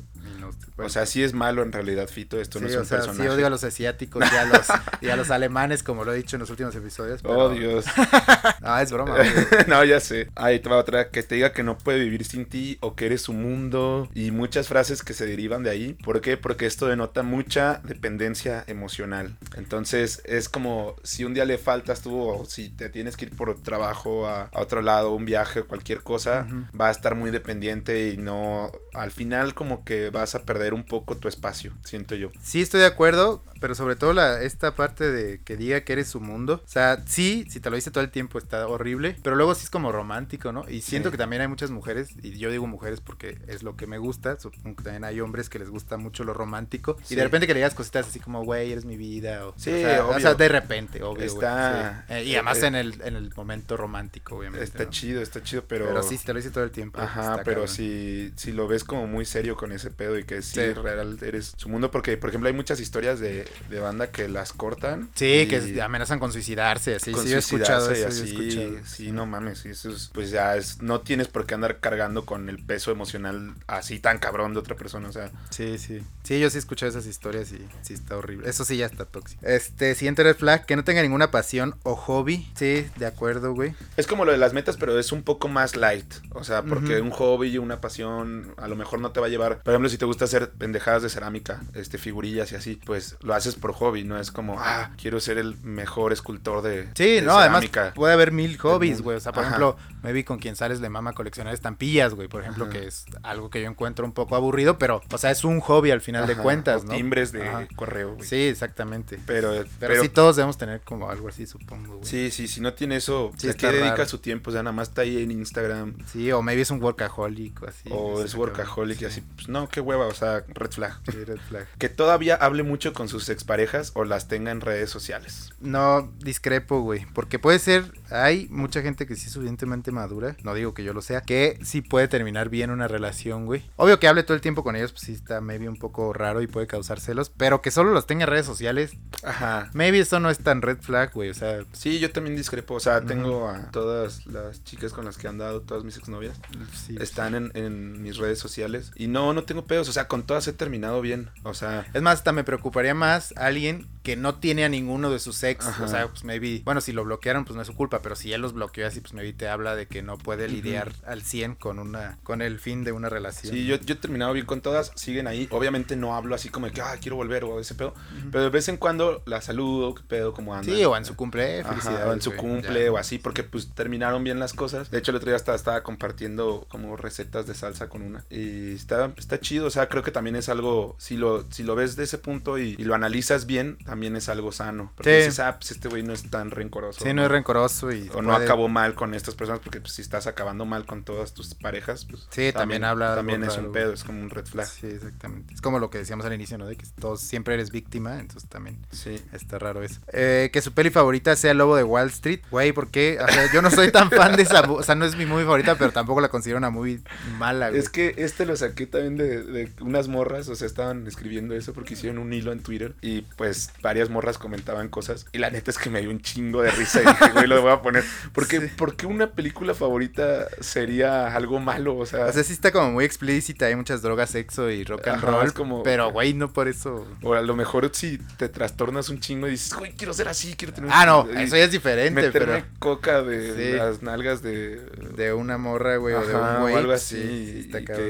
[SPEAKER 2] o sea, sí es malo en realidad, Fito, esto no es un o sea, Sí,
[SPEAKER 1] odio a los asiáticos y a los, y a los alemanes, como lo he dicho en los últimos episodios.
[SPEAKER 2] Oh, Dios.
[SPEAKER 1] ah, es broma.
[SPEAKER 2] no, ya sé. Ahí te va otra que te diga que no puede vivir sin ti o que eres su mundo y muchas frases que se derivan de ahí. ¿Por qué? Porque esto denota mucha dependencia emocional. Entonces es como si un día le faltas tú o si te tienes que ir por trabajo a, otro lado, un viaje, cualquier cosa, va a estar muy dependiente y no, al final como que vas a perder un poco tu espacio, siento yo.
[SPEAKER 1] Sí, estoy de acuerdo, pero sobre todo la, esta parte de que diga que eres su mundo. O sea, sí, si te lo dice todo el tiempo está horrible, pero luego sí es como romántico, ¿no? Y siento que también hay muchas mujeres, y yo digo mujeres porque es lo que me gusta, supongo que también hay hombres que les gusta mucho lo romántico, y de repente que le digas cositas así como, güey, eres mi vida, o,
[SPEAKER 2] sí, o, sea,
[SPEAKER 1] de repente, obvio.
[SPEAKER 2] Está...
[SPEAKER 1] Eh, y además en, el, en el momento romántico, obviamente.
[SPEAKER 2] Está chido, está chido, pero...
[SPEAKER 1] Pero sí, te lo dice todo el tiempo.
[SPEAKER 2] Ajá, pero si, si lo ves como muy serio con ese pedo y que sí, real eres su mundo, porque por ejemplo hay muchas historias de, de banda que las cortan.
[SPEAKER 1] Sí, que amenazan con suicidarse, así. sí, he escuchado
[SPEAKER 2] eso, así. Sí, no mames, eso es, pues ya es, no tienes por qué andar cargando con el peso emocional así tan cabrón de otra persona, o sea.
[SPEAKER 1] Sí, sí. Sí, yo sí he escuchado esas historias y sí está horrible. Eso sí ya está tóxico. Este, siguiente red flag, que no tenga ninguna pasión o hobby. Sí, de acuerdo, güey.
[SPEAKER 2] Es como lo de las metas, pero es un poco más light. O sea, porque un hobby y una pasión a lo mejor no te va a llevar. Por ejemplo, si te gusta hacer pendejadas de cerámica, este, figurillas y así, pues lo haces por hobby, no es como, ah, quiero ser el mejor escultor de.
[SPEAKER 1] Sí, no, además puede haber mil hobbies, güey. O sea, por ejemplo, maybe con quien sales le mama coleccionar estampillas, güey, por ejemplo, que es algo que yo encuentro un poco aburrido, pero, o sea, es un hobby al final de cuentas, ¿no?
[SPEAKER 2] timbres de correo, güey.
[SPEAKER 1] Sí, exactamente.
[SPEAKER 2] Pero,
[SPEAKER 1] pero, sí todos debemos tener como algo así, supongo, güey.
[SPEAKER 2] Sí, sí, si no tiene eso, sí, ¿a qué dedica su tiempo? O sea, nada más está ahí en Instagram.
[SPEAKER 1] Sí, o maybe es un workaholic o así.
[SPEAKER 2] O es workaholic y así. Pues no, qué hueva, o sea, red flag. Sí, red flag. que todavía hable mucho con sus exparejas o las tenga en redes sociales.
[SPEAKER 1] No, discrepo, güey. Porque puede ser, hay mucha gente que sí es suficientemente madura, no digo que yo lo sea, que sí puede terminar bien una relación, güey. Obvio que hable todo el tiempo con ellos, pues sí está maybe un poco raro y puede causar celos, pero que solo los tenga en redes sociales. Ajá. Maybe eso no es tan red flag, güey. O sea.
[SPEAKER 2] Sí, yo también discrepo. O sea, tengo a todas las chicas con las que han dado, todas mis exnovias. Sí, están En, en, mis redes sociales. Y no, no tengo pedos. O sea, con todas he terminado bien. O sea.
[SPEAKER 1] Es más, hasta me preocuparía más alguien que no tiene a ninguno de sus ex. O sea, pues maybe. Bueno, si lo bloquearon, pues no es su culpa. Pero si él los bloqueó así, pues maybe te habla de que no puede lidiar al 100 con una. con el fin de una relación.
[SPEAKER 2] Sí, yo, yo he terminado bien con todas. Siguen ahí. Obviamente no hablo así como de que, ah, quiero volver o ese pedo. Pero de vez en cuando la saludo, qué pedo, cómo anda.
[SPEAKER 1] Sí, o en su cumple,
[SPEAKER 2] o en su cumple, o así, porque pues terminaron bien las cosas. De hecho, el otro día estaba, estaba compartiendo como recetas de salsa con una. Y está, está chido, o sea, creo que también es algo, si lo, si lo ves de ese punto y, lo analizas bien, también es algo sano. Porque dices, ah, pues este güey no es tan rencoroso.
[SPEAKER 1] Sí, no, es rencoroso y...
[SPEAKER 2] O no acabó mal con estas personas, porque pues, si estás acabando mal con todas tus parejas, pues...
[SPEAKER 1] Sí, también, habla...
[SPEAKER 2] También es un pedo, es como un red flag.
[SPEAKER 1] Sí, exactamente. Es como lo que decíamos al inicio, ¿no? De que todos siempre eres víctima, entonces también sí. está raro eso. Eh, que su peli favorita sea Lobo de Wall Street, güey, porque o sea, yo no soy tan fan de esa, o sea, no es mi movie favorita, pero tampoco la considero una muy mala, güey.
[SPEAKER 2] Es que este lo saqué también de, de, unas morras, o sea, estaban escribiendo eso porque hicieron un hilo en Twitter y pues varias morras comentaban cosas y la neta es que me dio un chingo de risa y dije, güey, lo voy a poner. Porque, ¿por qué una película favorita sería algo malo? O sea,
[SPEAKER 1] o sea, sí está como muy explícita, hay muchas drogas, sexo y rock and roll, como, pero güey, no por eso.
[SPEAKER 2] O a lo mejor si te trastornas un chingo y dices, güey, quiero ser así, quiero tener
[SPEAKER 1] Ah, no, eso ya es diferente,
[SPEAKER 2] meterme coca de las nalgas de
[SPEAKER 1] de una morra, güey, o de un güey.
[SPEAKER 2] O algo así,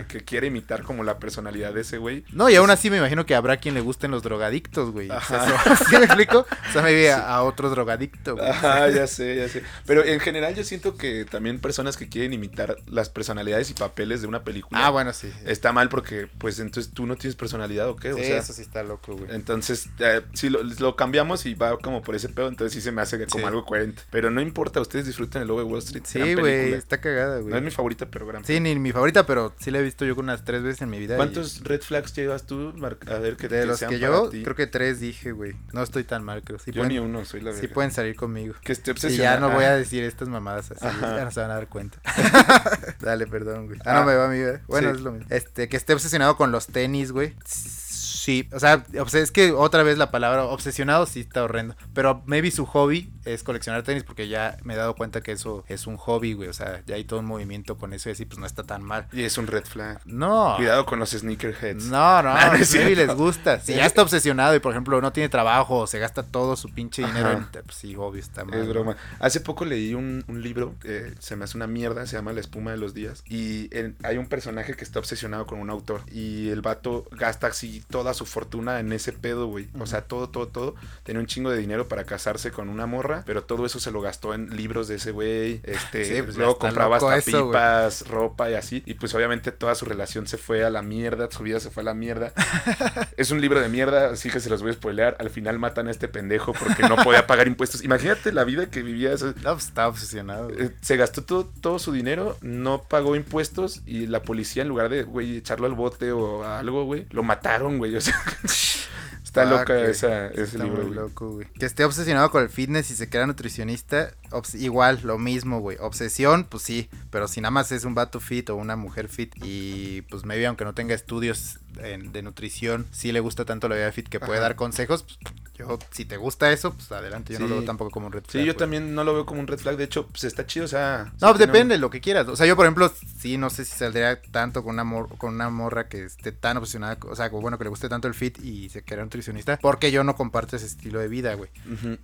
[SPEAKER 2] que, quiere imitar como la personalidad de ese güey.
[SPEAKER 1] No, y aún así me imagino que habrá quien le gusten los drogadictos, güey. ¿Sí me explico? O sea, me vi a, otro drogadicto,
[SPEAKER 2] güey. Ajá, ya sé, ya sé. Pero en general yo siento que también personas que quieren imitar las personalidades y papeles de una película.
[SPEAKER 1] Ah, bueno, sí.
[SPEAKER 2] Está mal porque, pues, entonces tú no tienes personalidad o qué.
[SPEAKER 1] Sí, eso sí está loco, güey.
[SPEAKER 2] Entonces, eh, si lo, cambiamos y va como por ese pedo, entonces sí se me hace como algo coherente. Pero no importa, ustedes disfruten el logo de Wall Street.
[SPEAKER 1] Sí, güey, está cagada, güey.
[SPEAKER 2] No es mi favorita, pero gran.
[SPEAKER 1] Sí, ni mi favorita, pero sí la he visto yo unas tres veces en mi vida.
[SPEAKER 2] ¿Cuántos red flags llevas tú? A ver qué
[SPEAKER 1] De los que yo, creo que tres dije, güey. No estoy tan mal, creo.
[SPEAKER 2] Sí yo ni uno, soy la
[SPEAKER 1] verdad. Sí pueden salir conmigo.
[SPEAKER 2] Que esté obsesionado.
[SPEAKER 1] Y ya no voy a decir estas mamadas así. Ya no se van a dar cuenta. Dale, perdón, güey. Ah, no me va a mí, güey. Bueno, es lo mismo. Este, que esté obsesionado con los tenis, güey. Beats. Sí, o sea, es que otra vez la palabra obsesionado sí está horrendo. Pero maybe su hobby es coleccionar tenis porque ya me he dado cuenta que eso es un hobby, güey. O sea, ya hay todo un movimiento con eso y así, pues no está tan mal.
[SPEAKER 2] Y es un red flag.
[SPEAKER 1] No.
[SPEAKER 2] Cuidado con los sneakerheads.
[SPEAKER 1] No, no, no les gusta. Si ya está obsesionado y, por ejemplo, no tiene trabajo o se gasta todo su pinche dinero, en, pues sí, obvio, está mal.
[SPEAKER 2] Es broma. Hace poco leí un, libro, que se me hace una mierda, se llama La espuma de los días. Y hay un personaje que está obsesionado con un autor. Y el vato gasta así toda su fortuna en ese pedo, güey. O sea, todo, todo, todo. Tenía un chingo de dinero para casarse con una morra, pero todo eso se lo gastó en libros de ese güey. Este, pues luego compraba hasta pipas, ropa y así. Y pues obviamente toda su relación se fue a la mierda, su vida se fue a la mierda. es un libro de mierda, así que se los voy a spoilear. Al final matan a este pendejo porque no podía pagar impuestos. Imagínate la vida que vivía.
[SPEAKER 1] No, pues estaba obsesionado.
[SPEAKER 2] Eh, se gastó todo, todo su dinero, no pagó impuestos y la policía en lugar de, güey, echarlo al bote o algo, güey, lo mataron, güey. O sea... Está loca esa, ese está libro,
[SPEAKER 1] loco, güey. Que esté obsesionado con el fitness y se crea nutricionista, igual, lo mismo, güey. Obsesión, pues sí, pero si nada más es un vato fit o una mujer fit y pues maybe aunque no tenga estudios de nutrición, si le gusta tanto la vida fit que puede dar consejos, pues, yo, si te gusta eso, pues adelante. Yo no lo veo tampoco como un red
[SPEAKER 2] flag. Sí, yo también no lo veo como un red flag. De hecho, pues está chido, o sea.
[SPEAKER 1] No, depende de lo que quieras. O sea, yo, por ejemplo, sí, no sé si saldría tanto con una, con una morra que esté tan obsesionada. O sea, bueno, que le guste tanto el fit y se quiera nutricionista. Porque yo no comparto ese estilo de vida, güey.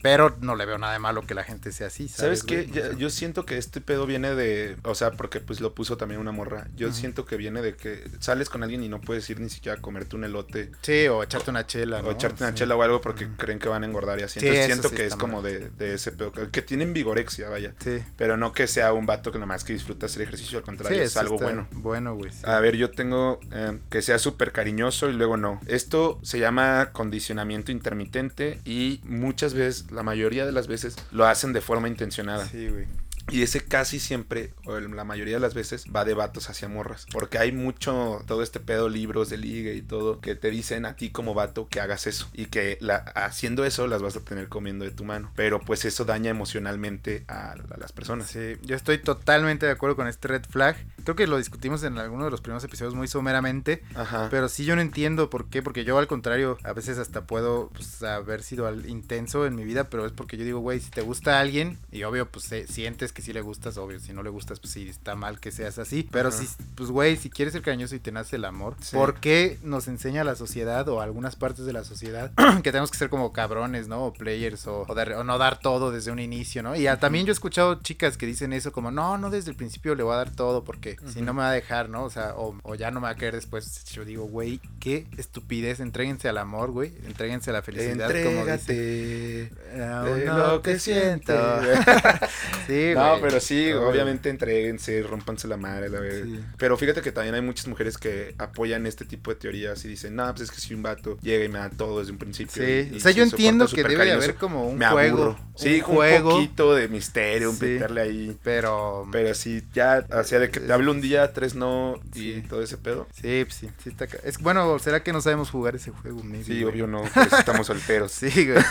[SPEAKER 1] Pero no le veo nada de malo que la gente sea así.
[SPEAKER 2] ¿Sabes, qué? yo siento que este pedo viene de. O sea, porque pues lo puso también una morra. Yo siento que viene de que sales con alguien y no puedes ir ni siquiera siquiera comerte un elote.
[SPEAKER 1] Sí, o echarte una chela,
[SPEAKER 2] O echarte una chela o algo porque creen que van a engordar y así. Entonces siento que es como de, de, ese pedo. Que tienen vigorexia, vaya. Sí. Pero no que sea un vato que nomás que disfruta hacer ejercicio, al contrario, es algo bueno.
[SPEAKER 1] Bueno, güey.
[SPEAKER 2] A ver, yo tengo eh, que sea súper cariñoso y luego no. Esto se llama condicionamiento intermitente y muchas veces, la mayoría de las veces, lo hacen de forma intencionada.
[SPEAKER 1] Sí, güey.
[SPEAKER 2] Y ese casi siempre, o la mayoría de las veces, va de vatos hacia morras. Porque hay mucho, todo este pedo, libros de liga y todo, que te dicen a ti como vato que hagas eso. Y que la, haciendo eso las vas a tener comiendo de tu mano. Pero pues eso daña emocionalmente a, las personas.
[SPEAKER 1] Sí, yo estoy totalmente de acuerdo con este red flag. Creo que lo discutimos en alguno de los primeros episodios muy someramente. Ajá. Pero sí yo no entiendo por qué. Porque yo al contrario, a veces hasta puedo pues, haber sido intenso en mi vida. Pero es porque yo digo, güey, si te gusta alguien, y obvio, pues sientes que si le gustas, obvio, si no le gustas, pues sí, está mal que seas así. Pero si, pues güey, si quieres ser cariñoso y te nace el amor, ¿por qué nos enseña la sociedad o algunas partes de la sociedad que tenemos que ser como cabrones, ¿no? O players o, no dar todo desde un inicio, ¿no? Y también yo he escuchado chicas que dicen eso como, no, no desde el principio le voy a dar todo porque si no me va a dejar, ¿no? O sea, o, ya no me va a querer después. Yo digo, güey, qué estupidez, entréguense al amor, güey, entréguense a la felicidad.
[SPEAKER 2] Entrégate como lo que siento. sí, güey pero sí, obviamente entréguense, rompanse la madre, la verdad. Pero fíjate que también hay muchas mujeres que apoyan este tipo de teorías y dicen, no, pues es que si un vato llega y me da todo desde un principio.
[SPEAKER 1] Sí, o sea, yo entiendo que debe haber como un juego.
[SPEAKER 2] Sí, un, juego. un poquito de misterio, un meterle ahí.
[SPEAKER 1] Pero.
[SPEAKER 2] Pero sí, ya, o sea, de que te hablo un día, tres no y todo ese pedo.
[SPEAKER 1] Sí, pues sí, sí está Es bueno, ¿será que no sabemos jugar ese juego?
[SPEAKER 2] sí, obvio no, pues estamos solteros.
[SPEAKER 1] sí, güey.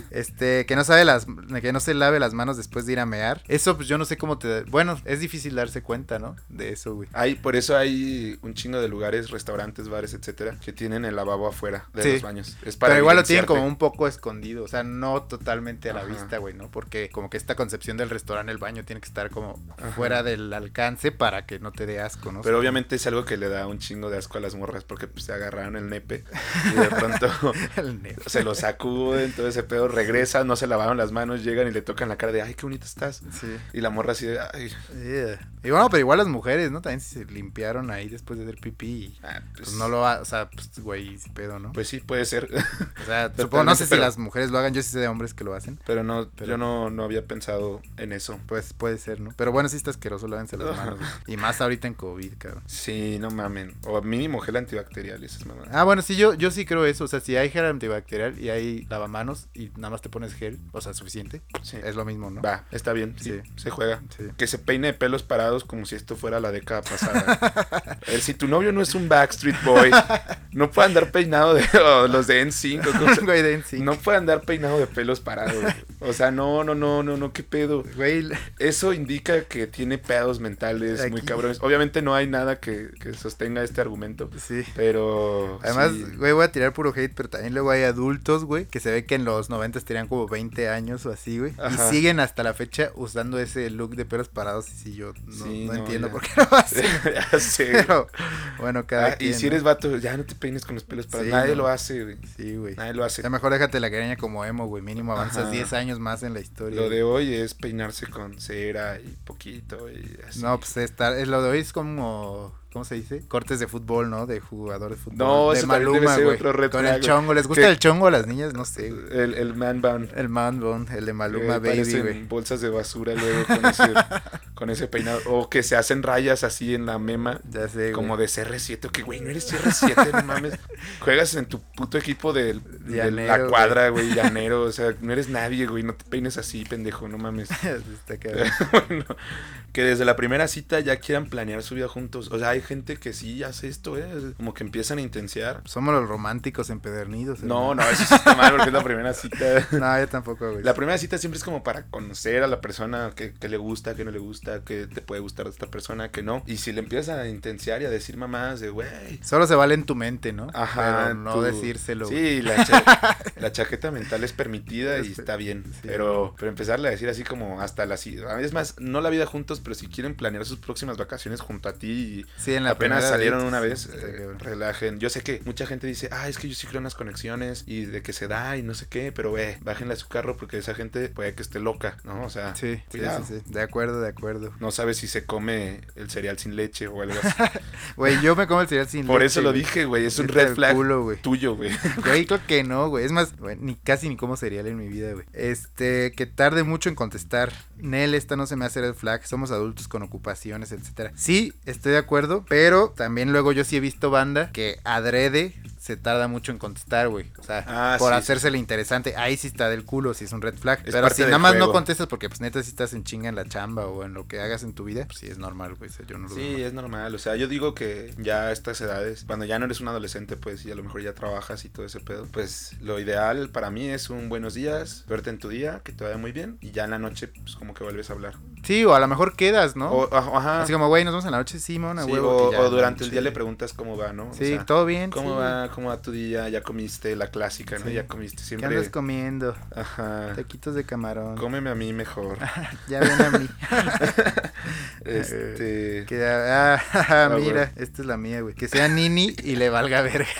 [SPEAKER 1] este, que no sabe las, que no se lave las manos después de ir a mear. Eso, pues yo no sé cómo te. Bueno, es difícil darse cuenta, ¿no? De eso, güey.
[SPEAKER 2] Hay, por eso hay un chingo de lugares, restaurantes, bares, etcétera, que tienen el lavabo afuera de los baños.
[SPEAKER 1] Es para Pero igual lo tienen como un poco escondido, o sea, no totalmente a la vista, güey, ¿no? Porque como que esta concepción del restaurante, el baño, tiene que estar como fuera del alcance para que no te dé asco, ¿no?
[SPEAKER 2] Pero obviamente es algo que le da un chingo de asco a las morras porque pues, se agarraron el nepe y de pronto se lo sacuden, todo ese pedo, regresan, no se lavaron las manos, llegan y le tocan la cara de, ay, qué bonita estás. Sí. Y la morra así de, ay.
[SPEAKER 1] Y bueno, pero igual las mujeres, ¿no? También se limpiaron ahí después de hacer pipí. ah, pues, pues, no lo va, o sea, pues güey, pedo, ¿no?
[SPEAKER 2] Pues sí, puede ser.
[SPEAKER 1] O sea, supongo, no sé si las mujeres lo hagan, yo sí sé de hombres que lo hacen.
[SPEAKER 2] Pero no, yo no, no había pensado en eso.
[SPEAKER 1] Pues puede ser, ¿no? Pero bueno, sí está asqueroso, lávense las manos. y más ahorita en COVID, cabrón.
[SPEAKER 2] Sí, no mamen. O mínimo gel antibacterial esas
[SPEAKER 1] Ah, bueno, sí, yo, yo sí creo eso. O sea, si hay gel antibacterial y hay lavamanos y nada más te pones gel, o sea, suficiente, sí. es lo mismo, ¿no?
[SPEAKER 2] Va, está bien, sí, se juega. Que se peine de pelos parados como si esto fuera la década pasada. ver, si tu novio no es un Backstreet Boy, no puede andar peinado de los de N5. Güey, de N5. No puede andar peinado de pelos parados. O sea, no, no, no, no, no, qué pedo. Güey. Eso indica que tiene pedos mentales muy cabrones. Obviamente no hay nada que, que, sostenga este argumento. Sí. Pero.
[SPEAKER 1] Además, güey, voy a tirar puro hate, pero también luego hay adultos, güey, que se ve que en los 90 tenían como 20 años o así, güey. Y siguen hasta la fecha usando ese look de pelos parados. Y si yo no, entiendo por qué lo hacen. ya sé. Pero, bueno, cada
[SPEAKER 2] ah, Y si eres vato, ya no te peines con los pelos parados. Nadie lo hace, güey.
[SPEAKER 1] Sí, güey.
[SPEAKER 2] Nadie lo hace.
[SPEAKER 1] O sea, mejor déjate la greña como emo, güey. Mínimo avanzas 10 años más en la historia.
[SPEAKER 2] Lo de hoy es peinarse con cera y poquito y así.
[SPEAKER 1] No, pues estar, lo de hoy es como ¿cómo se dice? Cortes de fútbol, ¿no? De jugador de fútbol. No, de Maluma, güey. Con el chongo. ¿Les gusta el chongo a las niñas? No sé,
[SPEAKER 2] El, el man bun.
[SPEAKER 1] El man bun, el de Maluma Baby, güey.
[SPEAKER 2] bolsas de basura luego con ese, con ese peinado. O que se hacen rayas así en la mema. Ya sé, Como de CR7. Que, güey, no eres CR7, no mames. Juegas en tu puto equipo de, de la cuadra, güey, llanero. O sea, no eres nadie, güey. No te peines así, pendejo, no mames. Está bueno, que desde la primera cita ya quieran planear su vida juntos. O sea, hay gente que sí hace esto, ¿eh? Como que empiezan a intensiar.
[SPEAKER 1] Somos los románticos empedernidos.
[SPEAKER 2] No, no, eso está mal porque es la primera cita.
[SPEAKER 1] no, yo tampoco, güey.
[SPEAKER 2] La primera cita siempre es como para conocer a la persona que, le gusta, que no le gusta, que te puede gustar de esta persona, que no. Y si le empiezas a intensiar y a decir mamás de, güey.
[SPEAKER 1] Solo se vale en tu mente, ¿no? Ajá. no decírselo.
[SPEAKER 2] Sí, la, la, chaqueta mental es permitida y está bien. pero, pero empezarle a decir así como hasta la... Es más, no la vida juntos, pero si quieren planear sus próximas vacaciones junto a ti.
[SPEAKER 1] sí,
[SPEAKER 2] en la Apenas salieron una vez, eh, relajen. Yo sé que mucha gente dice, ah, es que yo sí creo en las conexiones y de que se da y no sé qué, pero ve, bájenle a su carro porque esa gente puede que esté loca, ¿no? O sea,
[SPEAKER 1] sí, sí, sí, De acuerdo, de acuerdo.
[SPEAKER 2] No sabes si se come el cereal sin leche o algo así.
[SPEAKER 1] Güey, yo me como el cereal sin
[SPEAKER 2] leche. Por eso lo dije, güey, es un red flag tuyo, güey.
[SPEAKER 1] Güey, creo que no, güey. Es más, ni casi ni como cereal en mi vida, güey. Este, que tarde mucho en contestar. Nel, esta no se me hace red flag. Somos adultos con ocupaciones, etcétera. Sí, estoy de acuerdo, pero también luego yo sí he visto banda que adrede se tarda mucho en contestar, güey. O sea, ah, por hacérsele interesante. Ahí sí está del culo, si es un red flag. Pero si nada más no contestas porque, pues, neta, si estás en chinga en la chamba o en lo que hagas en tu vida, pues sí es normal, güey. yo no
[SPEAKER 2] sí, es normal. O sea, yo digo que ya a estas edades, cuando ya no eres un adolescente, pues, y a lo mejor ya trabajas y todo ese pedo, pues, lo ideal para mí es un buenos días, verte en tu día, que te vaya muy bien, y ya en la noche, pues, como que vuelves a hablar.
[SPEAKER 1] Sí, o a lo mejor quedas, ¿no?
[SPEAKER 2] O, ajá.
[SPEAKER 1] Así como, güey, nos vemos en la noche, sí, mona,
[SPEAKER 2] sí, O, o durante el día le preguntas cómo va, ¿no?
[SPEAKER 1] Sí, todo bien.
[SPEAKER 2] ¿Cómo va? ¿Cómo va tu día? Ya comiste la clásica, ¿no? Ya comiste siempre.
[SPEAKER 1] ¿Qué andas comiendo?
[SPEAKER 2] Ajá.
[SPEAKER 1] Taquitos de camarón.
[SPEAKER 2] Cómeme a mí mejor.
[SPEAKER 1] ya ven a mí.
[SPEAKER 2] este.
[SPEAKER 1] Que, ah, ah, mira, esta es la mía, güey. Que sea Nini y le valga verga.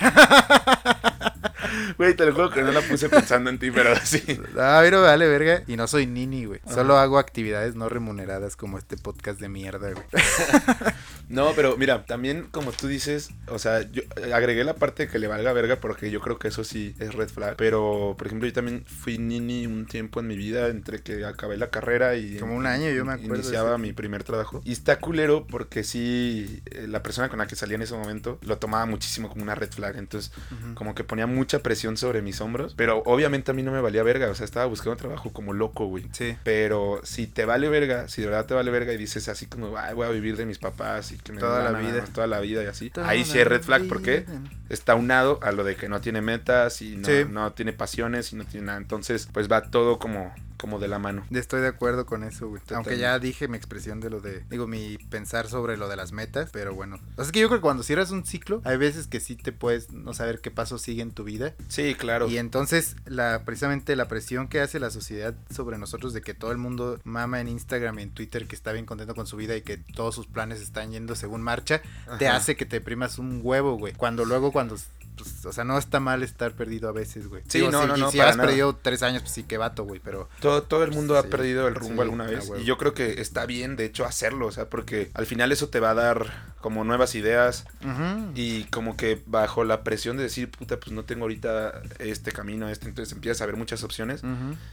[SPEAKER 2] Güey, te lo juro que no la puse pensando en ti, pero sí.
[SPEAKER 1] Ah, pero vale, verga. Y no soy nini, güey. Solo hago actividades no remuneradas como este podcast de mierda, güey.
[SPEAKER 2] no, pero mira, también como tú dices, o sea, yo agregué la parte que le valga verga porque yo creo que eso sí es red flag. Pero, por ejemplo, yo también fui nini un tiempo en mi vida entre que acabé la carrera y...
[SPEAKER 1] Como un año, yo me acuerdo.
[SPEAKER 2] Iniciaba mi primer trabajo. Y está culero porque sí, eh, la persona con la que salía en ese momento lo tomaba muchísimo como una red flag. Entonces, como que ponía mucha presión sobre mis hombros. Pero obviamente a mí no me valía verga. O sea, estaba buscando trabajo como loco, güey.
[SPEAKER 1] Sí.
[SPEAKER 2] Pero si te vale verga, si de verdad te vale verga y dices así como, voy a vivir de mis papás y que me
[SPEAKER 1] toda la vida,
[SPEAKER 2] toda la vida y así. ahí sí es red flag porque está unado a lo de que no tiene metas y no, no tiene pasiones y no tiene nada. Entonces, pues va todo como como de la mano.
[SPEAKER 1] Estoy de acuerdo con eso, güey. Aunque ya dije mi expresión de lo de, digo, mi pensar sobre lo de las metas, pero bueno. O sea, es que yo creo que cuando cierras un ciclo, hay veces que sí te puedes no saber qué paso sigue en tu vida.
[SPEAKER 2] Sí, claro.
[SPEAKER 1] Y entonces, la, precisamente la presión que hace la sociedad sobre nosotros de que todo el mundo mama en Instagram y en Twitter que está bien contento con su vida y que todos sus planes están yendo según marcha, te hace que te primas un huevo, güey. Cuando luego, cuando pues, o sea, no está mal estar perdido a veces, güey.
[SPEAKER 2] Sí, no, no, no.
[SPEAKER 1] Si has perdido tres años, pues sí, qué vato, güey, pero...
[SPEAKER 2] Todo, todo el mundo ha perdido el rumbo alguna vez. y yo creo que está bien, de hecho, hacerlo, o sea, porque al final eso te va a dar como nuevas ideas y como que bajo la presión de decir, puta, pues no tengo ahorita este camino, este, entonces empiezas a ver muchas opciones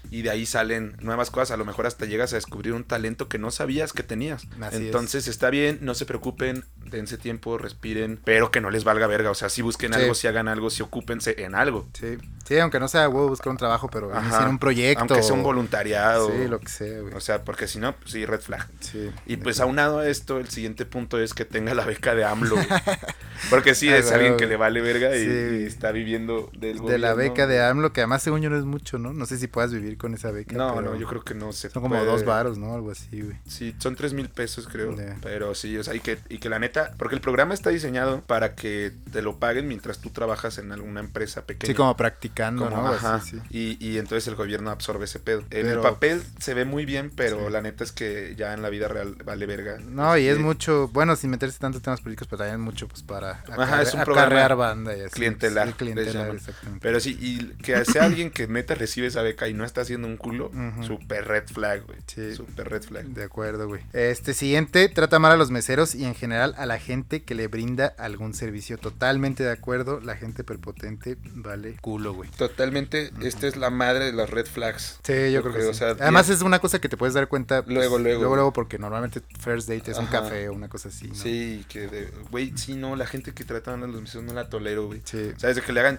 [SPEAKER 2] y de ahí salen nuevas cosas, a lo mejor hasta llegas a descubrir un talento que no sabías que tenías. entonces está bien, no se preocupen, dense tiempo, respiren, pero que no les valga verga, o sea, si busquen algo, si hagan algo, si ocúpense en algo.
[SPEAKER 1] Sí, sí aunque no sea huevo buscar un trabajo, pero hacer un proyecto.
[SPEAKER 2] Aunque sea un voluntariado.
[SPEAKER 1] Sí, lo que sea, güey.
[SPEAKER 2] O sea, porque si no, pues sí, red flag.
[SPEAKER 1] Sí.
[SPEAKER 2] Y pues aunado a esto, el siguiente punto es que tenga la beca de AMLO. Porque sí, es alguien que le vale verga y, está viviendo del
[SPEAKER 1] De la beca de AMLO, que además según yo no es mucho, ¿no? No sé si puedas vivir con esa beca.
[SPEAKER 2] No, no, yo creo que no
[SPEAKER 1] se Son como dos varos, ¿no? Algo así, güey.
[SPEAKER 2] Sí, son tres mil pesos, creo. Pero sí, o sea, y que, y que la neta, porque el programa está diseñado para que te lo paguen mientras tú trabajas en alguna empresa pequeña.
[SPEAKER 1] Sí, como practicando, ¿no?
[SPEAKER 2] Ajá. Y, y entonces el gobierno absorbe ese pedo. En el papel se ve muy bien, pero la neta es que ya en la vida real vale verga.
[SPEAKER 1] No, y es mucho, bueno, sin meterse tantos temas políticos, pero también mucho pues para Ajá, es un acarrear banda y así.
[SPEAKER 2] Clientelar. clientelar pero sí, y que sea alguien que meta recibe esa beca y no está haciendo un culo, super red flag, güey. Sí. Super red flag.
[SPEAKER 1] De acuerdo, güey. Este siguiente, trata mal a los meseros y en general a la gente que le brinda algún servicio. Totalmente de acuerdo, la gente prepotente vale culo, güey.
[SPEAKER 2] Totalmente, esta es la madre de las red flags.
[SPEAKER 1] Sí, yo, creo, que sí. Además es una cosa que te puedes dar cuenta
[SPEAKER 2] pues, luego, luego.
[SPEAKER 1] Luego, luego, porque normalmente first date es un café o una cosa así. ¿no?
[SPEAKER 2] Sí, que, güey, sí, no, la gente que tratan a los meseros no la tolero, güey. Sí. ¿Sabes? De que le hagan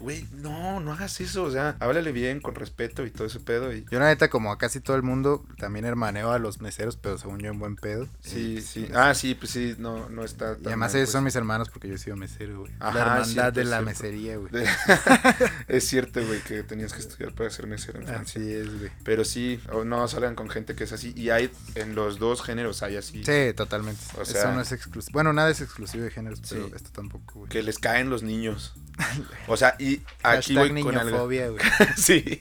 [SPEAKER 2] Güey, no, no hagas eso. O sea, háblale bien, con respeto y todo ese pedo. Y...
[SPEAKER 1] Yo, la neta, como a casi todo el mundo, también hermaneo a los meseros, pero según yo, en buen pedo.
[SPEAKER 2] Sí, sí. Ah, sí, pues sí, no, no está.
[SPEAKER 1] y además, ellos son pues. mis hermanos porque yo he sido mesero, güey. La hermandad de la mesería, güey.
[SPEAKER 2] es cierto, güey, que tenías que estudiar para ser mesero.
[SPEAKER 1] En así es, güey.
[SPEAKER 2] Pero sí, o no salgan con gente que es así. Y hay en los dos géneros, hay así.
[SPEAKER 1] Sí, totalmente. O sea, eso no es exclusivo. Bueno, nada es exclusivo de género, cosas, pero esto tampoco, güey.
[SPEAKER 2] Que les caen los niños. O sea, y aquí voy con algo. sí,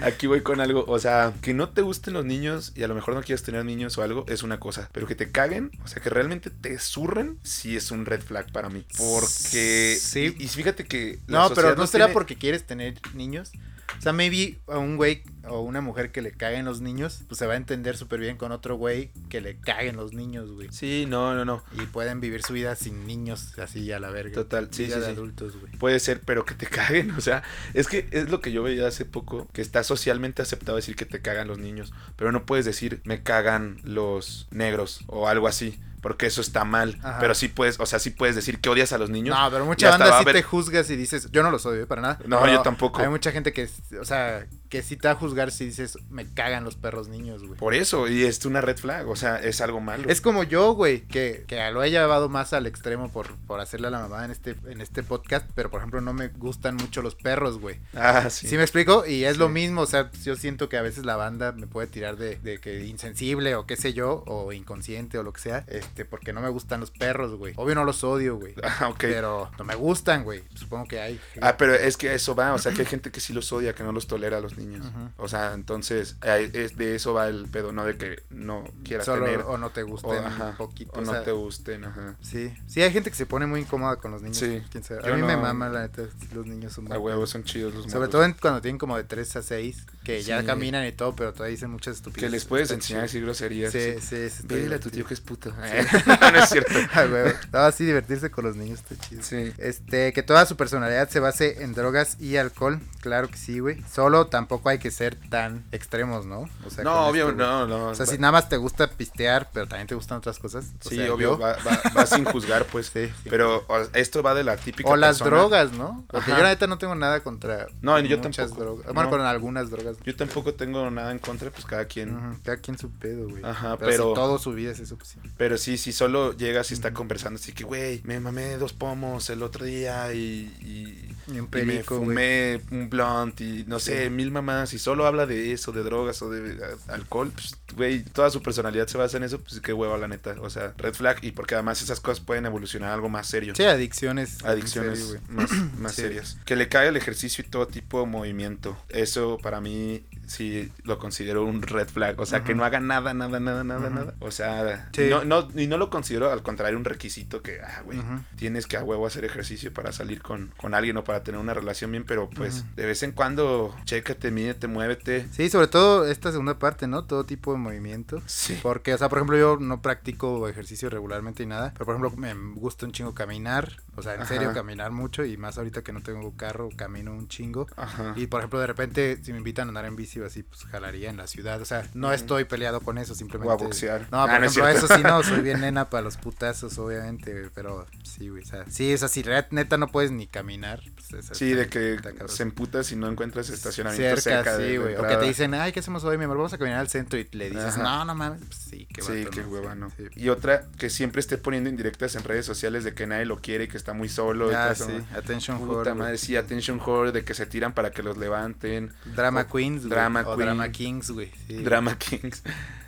[SPEAKER 2] aquí voy con algo. O sea, que no te gusten los niños y a lo mejor no quieres tener niños o algo, es una cosa. Pero que te caguen, o sea, que realmente te surren, sí es un red flag para mí. Porque. Sí. Y, fíjate que.
[SPEAKER 1] no, pero no será porque quieres tener niños. O sea, maybe a un güey o una mujer que le caguen los niños, pues se va a entender súper bien con otro güey que le caguen los niños, güey.
[SPEAKER 2] Sí, no, no, no.
[SPEAKER 1] Y pueden vivir su vida sin niños, así a la verga.
[SPEAKER 2] Total, sí,
[SPEAKER 1] vida
[SPEAKER 2] sí,
[SPEAKER 1] de adultos, güey.
[SPEAKER 2] Puede ser, pero que te caguen, o sea, es que es lo que yo veía hace poco, que está socialmente aceptado decir que te cagan los niños, pero no puedes decir me cagan los negros o algo así porque eso está mal. Pero sí puedes, o sea, sí puedes decir que odias a los niños.
[SPEAKER 1] No, pero mucha banda sí te juzgas y dices, yo no los odio para nada.
[SPEAKER 2] No, yo tampoco.
[SPEAKER 1] Hay mucha gente que, o sea, que sí te va a juzgar si dices, me cagan los perros niños, güey.
[SPEAKER 2] Por eso, y es una red flag, o sea, es algo malo.
[SPEAKER 1] Es como yo, güey, que, que lo he llevado más al extremo por, por hacerle a la mamá en este, en este podcast, pero por ejemplo no me gustan mucho los perros, güey.
[SPEAKER 2] Ah, sí.
[SPEAKER 1] ¿Sí me explico? Y es lo mismo, o sea, yo siento que a veces la banda me puede tirar de, de que insensible o qué sé yo, o inconsciente o lo que sea, este, porque no me gustan los perros, güey. Obvio no los odio, güey.
[SPEAKER 2] Ah, ok.
[SPEAKER 1] Pero no me gustan, güey. Supongo que hay.
[SPEAKER 2] Ah, pero es que eso va, o sea, que hay gente que sí los odia, que no los tolera a los niños. O sea, entonces, es, de eso va el pedo, no de que no quieras
[SPEAKER 1] Solo,
[SPEAKER 2] tener.
[SPEAKER 1] O no te gusten un poquito.
[SPEAKER 2] O, no te gusten, ajá.
[SPEAKER 1] Sí. Sí, hay gente que se pone muy incómoda con los niños. Sí. A mí me mama, la neta, los niños son
[SPEAKER 2] A huevos son chidos los
[SPEAKER 1] Sobre todo cuando tienen como de 3 a 6, que ya caminan y todo, pero todavía dicen muchas estupideces.
[SPEAKER 2] Que les puedes enseñar a decir groserías.
[SPEAKER 1] Sí, sí.
[SPEAKER 2] sí a tu tío que es puto. no es cierto.
[SPEAKER 1] No, así divertirse con los niños está chido. Sí. Este, que toda su personalidad se base en drogas y alcohol. Claro que sí, güey. Solo tampoco hay que ser tan extremos, ¿no?
[SPEAKER 2] O sea, no, obvio, no, no.
[SPEAKER 1] O sea, si nada más te gusta pistear, pero también te gustan otras cosas.
[SPEAKER 2] sí, obvio, va, va, sin juzgar, pues. Sí, Pero esto va de la típica.
[SPEAKER 1] O las drogas, ¿no? Porque yo la neta no tengo nada contra.
[SPEAKER 2] No, yo tampoco.
[SPEAKER 1] Drogas. Bueno, con algunas drogas.
[SPEAKER 2] Yo tampoco tengo nada en contra, pues cada quien.
[SPEAKER 1] Cada quien su pedo, güey.
[SPEAKER 2] Ajá, pero.
[SPEAKER 1] todo su vida es eso, pues sí.
[SPEAKER 2] Pero sí, si solo llegas y está conversando así que, güey, me mamé dos pomos el otro día y, y,
[SPEAKER 1] un me
[SPEAKER 2] fumé un blunt y no sé, mil mamás y solo habla de eso, de drogas o de alcohol, pues, güey, toda su personalidad se basa en eso, pues qué hueva la neta, o sea, red flag y porque además esas cosas pueden evolucionar a algo más serio.
[SPEAKER 1] Sí, adicciones.
[SPEAKER 2] Adicciones más, más serias. Que le cae el ejercicio y todo tipo de movimiento. Eso para mí sí lo considero un red flag. O sea, que no haga nada, nada, nada, nada, nada. O sea, no, no, y no lo considero al contrario un requisito que, ah, güey, tienes que a huevo hacer ejercicio para salir con, con alguien o para tener una relación bien, pero pues de vez en cuando, chécate, mídete, muévete.
[SPEAKER 1] Sí, sobre todo esta segunda parte, ¿no? Todo tipo de movimiento.
[SPEAKER 2] Sí.
[SPEAKER 1] Porque, o sea, por ejemplo, yo no practico ejercicio regularmente y nada, pero por ejemplo, me gusta un chingo caminar, o sea, en serio, caminar mucho y más ahorita que no tengo carro, camino un chingo. Ajá. Y por ejemplo, de repente, si me invitan a andar en bici o así, pues jalaría en la ciudad. O sea, no estoy peleado con eso, simplemente.
[SPEAKER 2] O a boxear.
[SPEAKER 1] No, por ah, ejemplo, eso sí, no, soy bien nena para los putazos, obviamente, pero sí, güey. O sea, sí, es así, neta no puedes ni caminar. Pues,
[SPEAKER 2] sí, de que se emputa si no encuentras estacionamiento cerca.
[SPEAKER 1] sí, güey. O que te dicen, ay, ¿qué hacemos hoy, mi amor? Vamos a caminar al centro y le dices, no, no mames. Pues sí, qué
[SPEAKER 2] Sí, qué hueva, no. Y otra, que siempre esté poniendo indirectas en redes sociales de que nadie lo quiere y que está muy solo.
[SPEAKER 1] Ah, sí, attention
[SPEAKER 2] Puta madre, sí, attention whore, de que se tiran para que los levanten.
[SPEAKER 1] Drama queens,
[SPEAKER 2] Drama
[SPEAKER 1] o Drama kings, güey.
[SPEAKER 2] Drama kings.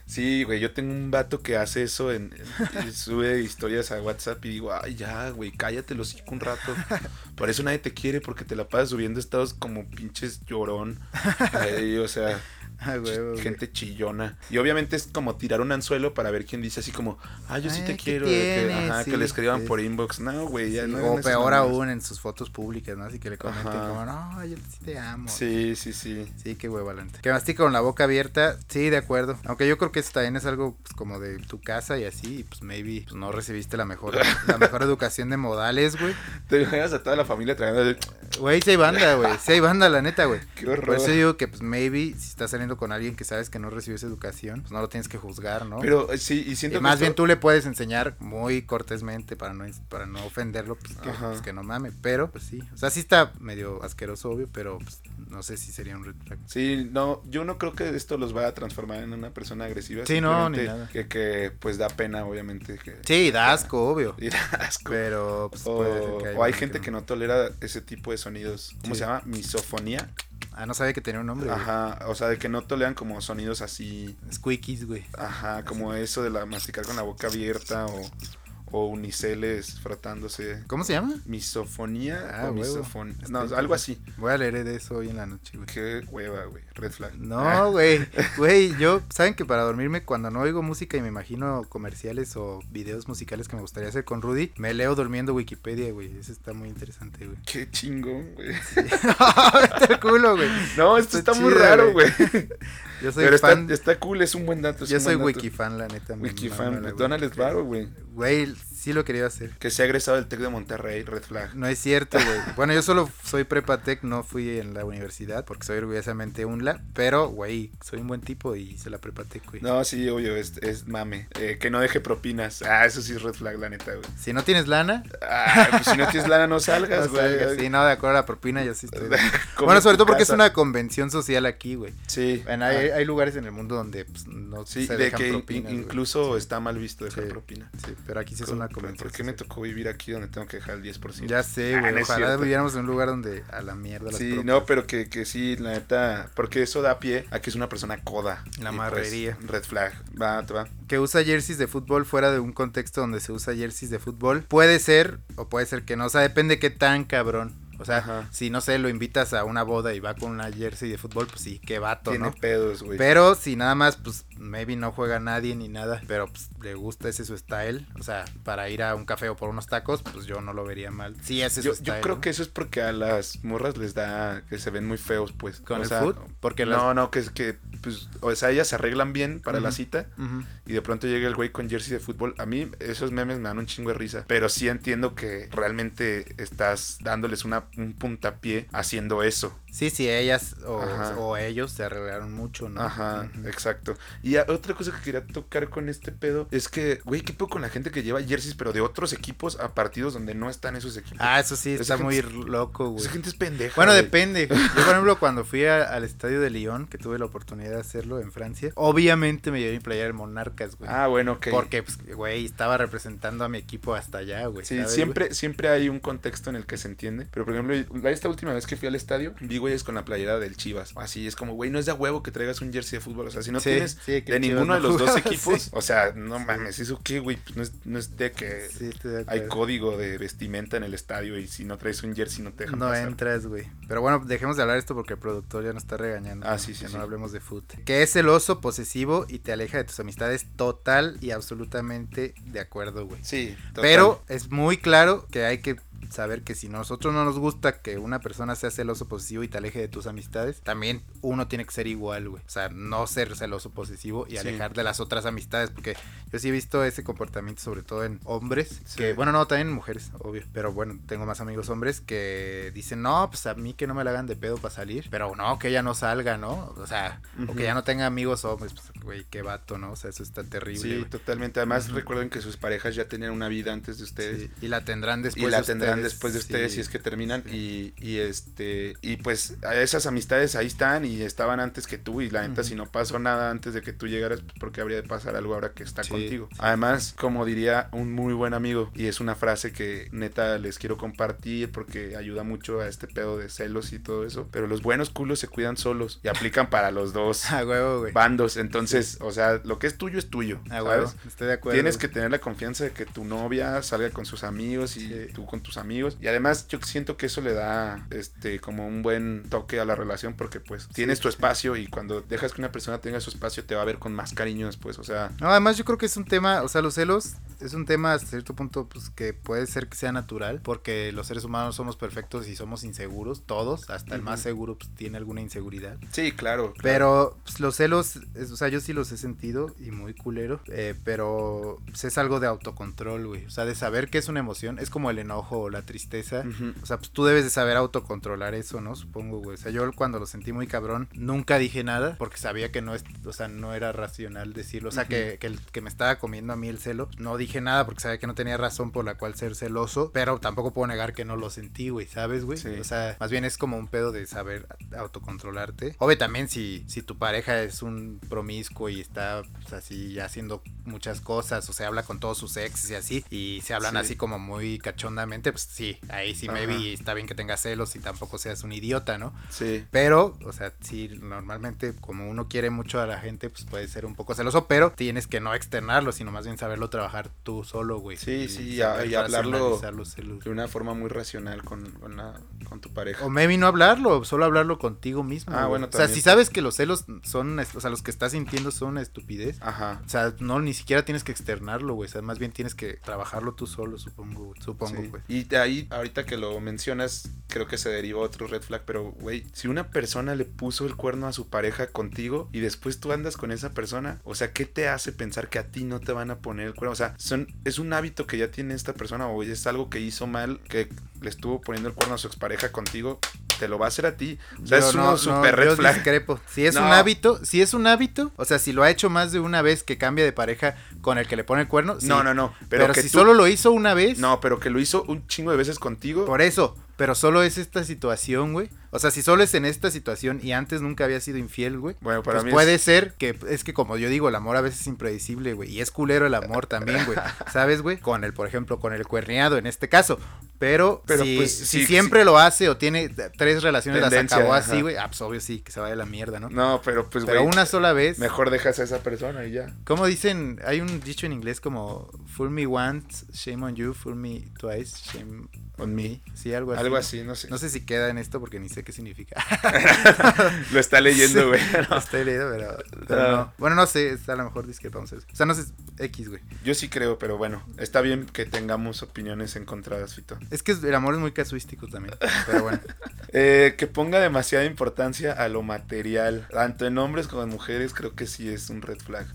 [SPEAKER 2] Sí, güey, yo tengo un vato que hace eso, en, sube historias a WhatsApp y digo, ay, ya, güey, cállate los un rato. Por eso nadie te quiere porque te la pasas subiendo estados como pinches llorón. o sea, gente chillona. Y obviamente es como tirar un anzuelo para ver quién dice así como, ah, yo sí te quiero. que, ajá, que le escriban por inbox. No, güey, ya no.
[SPEAKER 1] O peor aún en sus fotos públicas, ¿no? Así que le comenten como, no, yo sí te amo.
[SPEAKER 2] Sí, sí, sí.
[SPEAKER 1] Sí, qué huevalante. Que mastica con la boca abierta, sí, de acuerdo. Aunque yo creo que eso también es algo pues, como de tu casa y así, y pues maybe pues, no recibiste la mejor, la mejor educación de modales, güey.
[SPEAKER 2] Te imaginas a toda la familia trayendo
[SPEAKER 1] Güey, sí hay banda, güey. Sí hay banda, la neta, güey. Qué horror. Por eso digo que pues maybe si estás saliendo con alguien que sabes que no recibió esa educación, pues no lo tienes que juzgar, ¿no?
[SPEAKER 2] Pero eh, sí, y siento
[SPEAKER 1] Más bien tú le puedes enseñar muy cortésmente para no, para no ofenderlo, pues que, pues que, no mame. Pero, pues sí. O sea, sí está medio asqueroso, obvio, pero pues, no sé si sería un red
[SPEAKER 2] Sí, no, yo no creo que esto los va a transformar en una persona agresiva.
[SPEAKER 1] Sí, no, ni nada.
[SPEAKER 2] Que, que pues da pena, obviamente. Que,
[SPEAKER 1] sí, da asco, obvio.
[SPEAKER 2] Y da asco.
[SPEAKER 1] Pero, pues,
[SPEAKER 2] o, hay, o hay gente que no. tolera ese tipo de sonidos. ¿Cómo se llama? Misofonía.
[SPEAKER 1] Ah, no sabía que tenía un nombre.
[SPEAKER 2] Ajá, o sea, de que no toleran como sonidos así.
[SPEAKER 1] Squeakies, güey.
[SPEAKER 2] Ajá, como eso de la masticar con la boca abierta o, o uniceles frotándose.
[SPEAKER 1] ¿Cómo se llama?
[SPEAKER 2] Misofonía ah, o misofonía. No, algo así.
[SPEAKER 1] Voy a leer de eso hoy en la noche, güey.
[SPEAKER 2] Qué hueva, güey. Red flag.
[SPEAKER 1] No, güey. Güey, yo, ¿saben que para dormirme cuando no oigo música y me imagino comerciales o videos musicales que me gustaría hacer con Rudy, me leo durmiendo Wikipedia, güey. Eso está muy interesante, güey.
[SPEAKER 2] Qué chingón, güey.
[SPEAKER 1] el culo, güey.
[SPEAKER 2] No, esto está, muy raro, güey. Yo soy Pero fan. Está, está cool, es un buen dato.
[SPEAKER 1] Yo soy wikifan, la neta.
[SPEAKER 2] Wikifan, Donald Esbaro, güey.
[SPEAKER 1] Güey, sí lo quería hacer.
[SPEAKER 2] Que se ha egresado del TEC de Monterrey, Red Flag.
[SPEAKER 1] No es cierto, güey. bueno, yo solo soy prepa TEC, no fui en la universidad porque soy orgullosamente UNLA, pero, güey, soy un buen tipo y hice la prepa TEC, güey.
[SPEAKER 2] No, sí, obvio, es, es mame. Eh, que no deje propinas. Ah, eso sí es Red Flag, la neta, güey.
[SPEAKER 1] Si no tienes lana.
[SPEAKER 2] Ah, pues si no tienes lana no salgas, güey.
[SPEAKER 1] sí, no, de acuerdo a la propina yo sí estoy. bueno, sobre todo porque es una convención social aquí, güey.
[SPEAKER 2] Sí.
[SPEAKER 1] Bueno, hay, hay, lugares en el mundo donde pues, no
[SPEAKER 2] sí, se de que incluso está mal visto dejar propina.
[SPEAKER 1] Sí, pero aquí sí es una
[SPEAKER 2] ¿Por qué me tocó vivir aquí donde tengo que dejar el 10%?
[SPEAKER 1] Ya sé, ah, güey. ojalá viviéramos en un lugar donde a la mierda
[SPEAKER 2] Sí, no, pero que, que sí, la neta. Porque eso da pie a que es una persona coda.
[SPEAKER 1] La pues, marrería.
[SPEAKER 2] red flag. Va, te va.
[SPEAKER 1] Que usa jerseys de fútbol fuera de un contexto donde se usa jerseys de fútbol. Puede ser, o puede ser que no. O sea, depende qué tan cabrón. O sea, si no sé, lo invitas a una boda y va con una jersey de fútbol, pues sí, qué vato,
[SPEAKER 2] Tiene pedos, güey.
[SPEAKER 1] Pero si nada más, pues maybe no juega nadie ni nada, pero pues le gusta ese su style. O sea, para ir a un café o por unos tacos, pues yo no lo vería mal. Sí, ese es
[SPEAKER 2] yo,
[SPEAKER 1] su style.
[SPEAKER 2] Yo creo que eso es porque a las morras les da que se ven muy feos, pues.
[SPEAKER 1] ¿Con el foot?
[SPEAKER 2] Porque No, no, que es que, pues, o sea, ellas se arreglan bien para la cita y de pronto llega el güey con jersey de fútbol. A mí esos memes me dan un chingo de risa, pero sí entiendo que realmente estás dándoles una, un puntapié haciendo eso.
[SPEAKER 1] Sí, sí, ellas o, ellos se arreglaron mucho, ¿no?
[SPEAKER 2] Ajá, exacto. Y otra cosa que quería tocar con este pedo es que, güey, ¿qué pedo con la gente que lleva jerseys, pero de otros equipos a partidos donde no están esos equipos?
[SPEAKER 1] Ah, eso sí, está muy loco, güey.
[SPEAKER 2] Esa gente es pendeja.
[SPEAKER 1] Bueno, depende. Yo, por ejemplo, cuando fui al estadio de Lyon, que tuve la oportunidad de hacerlo en Francia, obviamente me llevé mi playera de Monarcas, güey.
[SPEAKER 2] Ah, bueno, ok.
[SPEAKER 1] Porque, pues, güey, estaba representando a mi equipo hasta allá, güey.
[SPEAKER 2] Sí, siempre, siempre hay un contexto en el que se entiende. Pero, por ejemplo, esta última vez que fui al estadio, vi güeyes con la playera del Chivas. Así es como, güey, no es de huevo que traigas un jersey de fútbol. O sea, si no tienes de ninguno de los dos equipos, o sea, no mames, ¿eso qué, güey? Pues no es, no es de que hay código de vestimenta en el estadio y si no traes un jersey no te dejan
[SPEAKER 1] No entras, güey. Pero bueno, dejemos de hablar esto porque el productor ya nos está regañando.
[SPEAKER 2] Ah, sí, sí.
[SPEAKER 1] Que no hablemos de fútbol. Que es celoso, posesivo y te aleja de tus amistades total y absolutamente de acuerdo, güey.
[SPEAKER 2] Sí,
[SPEAKER 1] Pero es muy claro que hay que saber que si nosotros no nos gusta que una persona sea celoso posesivo y te aleje de tus amistades, también uno tiene que ser igual, güey. O sea, no ser celoso posesivo y alejar de las otras amistades, porque yo sí he visto ese comportamiento sobre todo en hombres, que bueno, no, también en mujeres, obvio, pero bueno, tengo más amigos hombres que dicen, "No, pues a mí que no me la hagan de pedo para salir", pero no, que ella no salga, ¿no? O sea, o que ya no tenga amigos hombres, pues güey, qué vato, ¿no? O sea, eso está terrible.
[SPEAKER 2] Sí, totalmente. Además, recuerden que sus parejas ya tenían una vida antes de ustedes.
[SPEAKER 1] y la tendrán después
[SPEAKER 2] y la tendrán después de ustedes si es que terminan y, y, este y pues esas amistades ahí están y estaban antes que tú y la neta si no pasó nada antes de que tú llegaras pues porque habría de pasar algo ahora que está contigo. además como diría un muy buen amigo y es una frase que neta les quiero compartir porque ayuda mucho a este pedo de celos y todo eso pero los buenos culos se cuidan solos y aplican para los dos bandos. Entonces o sea lo que es tuyo es tuyo
[SPEAKER 1] ¿sabes? estoy de acuerdo.
[SPEAKER 2] Tienes que tener la confianza de que tu novia salga con sus amigos y tú con tus amigos y además yo siento que eso le da este como un buen toque a la relación porque pues tienes tu espacio y cuando dejas que una persona tenga su espacio te va a ver con más cariño después, o sea...
[SPEAKER 1] No, además yo creo que es un tema, o sea, los celos es un tema hasta cierto punto pues que puede ser que sea natural porque los seres humanos somos perfectos y somos inseguros, todos, hasta el más seguro pues tiene alguna inseguridad.
[SPEAKER 2] Sí, claro.
[SPEAKER 1] Pero pues, los celos, o sea, yo sí los he sentido y muy culero, eh, pero pues, es algo de autocontrol, güey, o sea, de saber que es una emoción, es como el enojo o la tristeza, o sea, pues tú debes de saber autocontrolar eso, ¿no? Supongo, güey. O sea, yo cuando lo sentí muy cabrón, nunca dije nada porque sabía que no es, o sea, no era racional decirlo. O sea, que, que, que, me estaba comiendo a mí el celo. No dije nada porque sabía que no tenía razón por la cual ser celoso, pero tampoco puedo negar que no lo sentí, güey, ¿sabes, güey? O sea, más bien es como un pedo de saber autocontrolarte. Obvio también si, si tu pareja es un promiscuo y está pues, así haciendo muchas cosas o se habla con todos sus exes y así y se hablan así como muy cachondamente, pues sí, ahí sí me vi está bien que tengas celos y tampoco seas un idiota, ¿no?
[SPEAKER 2] Sí.
[SPEAKER 1] Pero, o sea, sí, normalmente como uno quiere mucho a la gente, pues puede ser un poco celoso, pero tienes que no externarlo, sino más bien saberlo trabajar tú solo, güey.
[SPEAKER 2] Sí, sí, y, hablarlo de una forma muy racional con, con, tu pareja.
[SPEAKER 1] O maybe no hablarlo, solo hablarlo contigo mismo. Ah, bueno, O sea, si sabes que los celos son, o sea, los que estás sintiendo son una estupidez. Ajá. O sea, no, ni siquiera tienes que externarlo, güey. O sea, más bien tienes que trabajarlo tú solo, supongo, Supongo, güey.
[SPEAKER 2] Y de ahí, ahorita que lo mencionas, creo que se derivó otro red flag, pero, güey, si una persona le puso el cuerno a su pareja contigo y después tú andas con esa persona, o sea, ¿qué te hace pensar que a ti no te van a poner el cuerno? O sea, son, es un hábito que ya tiene esta persona o es algo que hizo mal, que le estuvo poniendo el cuerno a su expareja contigo, te lo va a hacer a ti. O sea, es un super red flag.
[SPEAKER 1] Discrepo. Si es un hábito, si es un hábito, o sea, si lo ha hecho más de una vez que cambia de pareja con el que le pone el cuerno.
[SPEAKER 2] No, no, no.
[SPEAKER 1] Pero, que si solo lo hizo una vez.
[SPEAKER 2] No, pero que lo hizo un chingo de veces contigo.
[SPEAKER 1] Por eso. Pero solo es esta situación, güey. O sea, si solo es en esta situación y antes nunca había sido infiel, güey. Bueno, para pues mí puede ser que es que como yo digo, el amor a veces es impredecible, güey, y es culero el amor también, güey. ¿Sabes, güey? Con el, por ejemplo, con el cuerneado en este caso. Pero, Pero si, pues, si siempre lo hace o tiene tres relaciones las acabó así, güey, ah, pues obvio sí, que se vaya de la mierda, ¿no?
[SPEAKER 2] No, pero pues,
[SPEAKER 1] Pero una sola vez.
[SPEAKER 2] Mejor dejas a esa persona y ya.
[SPEAKER 1] Como dicen, hay un dicho en inglés como fool me once, shame on you, fool me twice, shame on me. Sí, algo así.
[SPEAKER 2] Algo así, no sé.
[SPEAKER 1] No sé si queda en esto porque ni sé qué significa.
[SPEAKER 2] lo está leyendo, güey.
[SPEAKER 1] Lo está leyendo, pero, no. Bueno, no sé, a lo mejor discrepamos eso. O sea, no sé, X, güey.
[SPEAKER 2] Yo sí creo, pero bueno, está bien que tengamos opiniones encontradas, Fito.
[SPEAKER 1] Es que el amor es muy casuístico también, pero bueno.
[SPEAKER 2] eh, que ponga demasiada importancia a lo material, tanto en hombres como en mujeres, creo que sí es un red flag.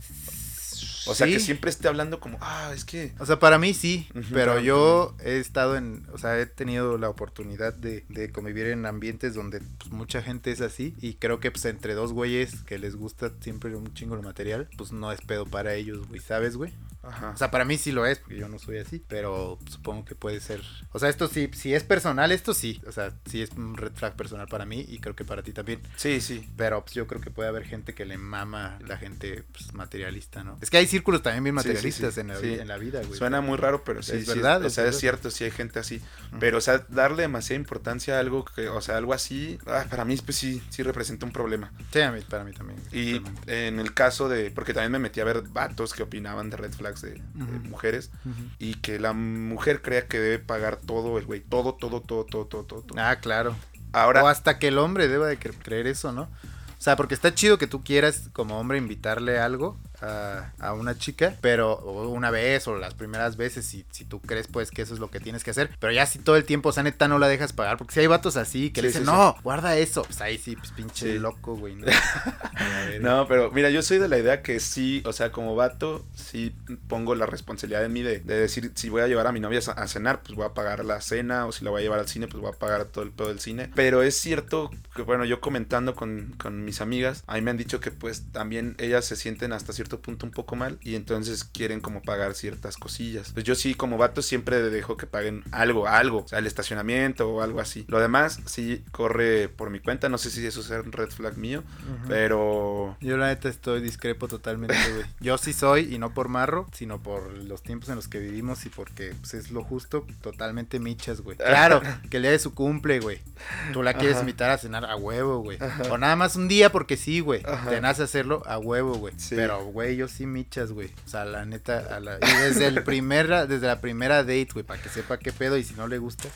[SPEAKER 2] O sea, que siempre esté hablando como, ah, es que...
[SPEAKER 1] O sea, para mí sí, pero yo he estado en, o sea, he tenido la oportunidad de, de convivir en ambientes donde pues, mucha gente es así y creo que pues entre dos güeyes que les gusta siempre un chingo el material, pues no es pedo para ellos, güey, ¿sabes, güey? Ajá. O sea, para mí sí lo es, porque yo no soy así, pero supongo que puede ser. O sea, esto sí, si es personal, esto sí. O sea, sí es un red flag personal para mí y creo que para ti también.
[SPEAKER 2] Sí, sí.
[SPEAKER 1] Pero pues, yo creo que puede haber gente que le mama la gente pues, materialista, ¿no? Es que hay círculos también bien materialistas En, la, en, la, vida, güey.
[SPEAKER 2] Suena muy raro, pero sí. Es verdad. o sea, es cierto, sí hay gente así. Pero, o sea, darle demasiada importancia a algo que, o sea, algo así, ah, para mí, pues sí, sí representa un problema.
[SPEAKER 1] Sí, a mí, para mí también.
[SPEAKER 2] Y en el caso de, porque también me metí a ver vatos que opinaban de red de mujeres y que la mujer crea que debe pagar todo el güey, todo, todo, todo, todo, todo, todo.
[SPEAKER 1] Ah, claro. Ahora, o hasta que el hombre deba de creer eso, ¿no? O sea, porque está chido que tú quieras como hombre invitarle algo a, una chica, pero una vez o las primeras veces, si, si tú crees pues que eso es lo que tienes que hacer, pero ya si todo el tiempo, o sea, neta no la dejas pagar, porque si hay vatos así que le dicen, no, guarda eso, pues ahí sí, pues pinche loco, güey.
[SPEAKER 2] ¿no? pero mira, yo soy de la idea que sí, o sea, como vato, sí pongo la responsabilidad en mí de, decir, si voy a llevar a mi novia a, cenar, pues voy a pagar la cena, o si la voy a llevar al cine, pues voy a pagar todo el pedo del cine. Pero es cierto que, bueno, yo comentando con, con mis amigas, a mí me han dicho que pues también ellas se sienten hasta cierto punto un poco mal y entonces quieren como pagar ciertas cosillas. Pues yo sí, como vato, siempre dejo que paguen algo, algo, o sea, el estacionamiento o algo así. Lo demás sí corre por mi cuenta, no sé si eso es un red flag mío, pero...
[SPEAKER 1] Yo la neta estoy discrepo totalmente, güey. Yo sí soy y no por marro, sino por los tiempos en los que vivimos y porque pues, es lo justo, totalmente michas, güey. Claro, que le dé su cumple, güey. Tú la quieres invitar a cenar a huevo, güey. O nada más un día porque sí, güey. Te nace hacerlo a huevo, güey. Pero, güey, yo sí michas, güey. O sea, la neta, y desde el primer, desde la primera date, güey, para que sepa qué pedo y si no le gusta,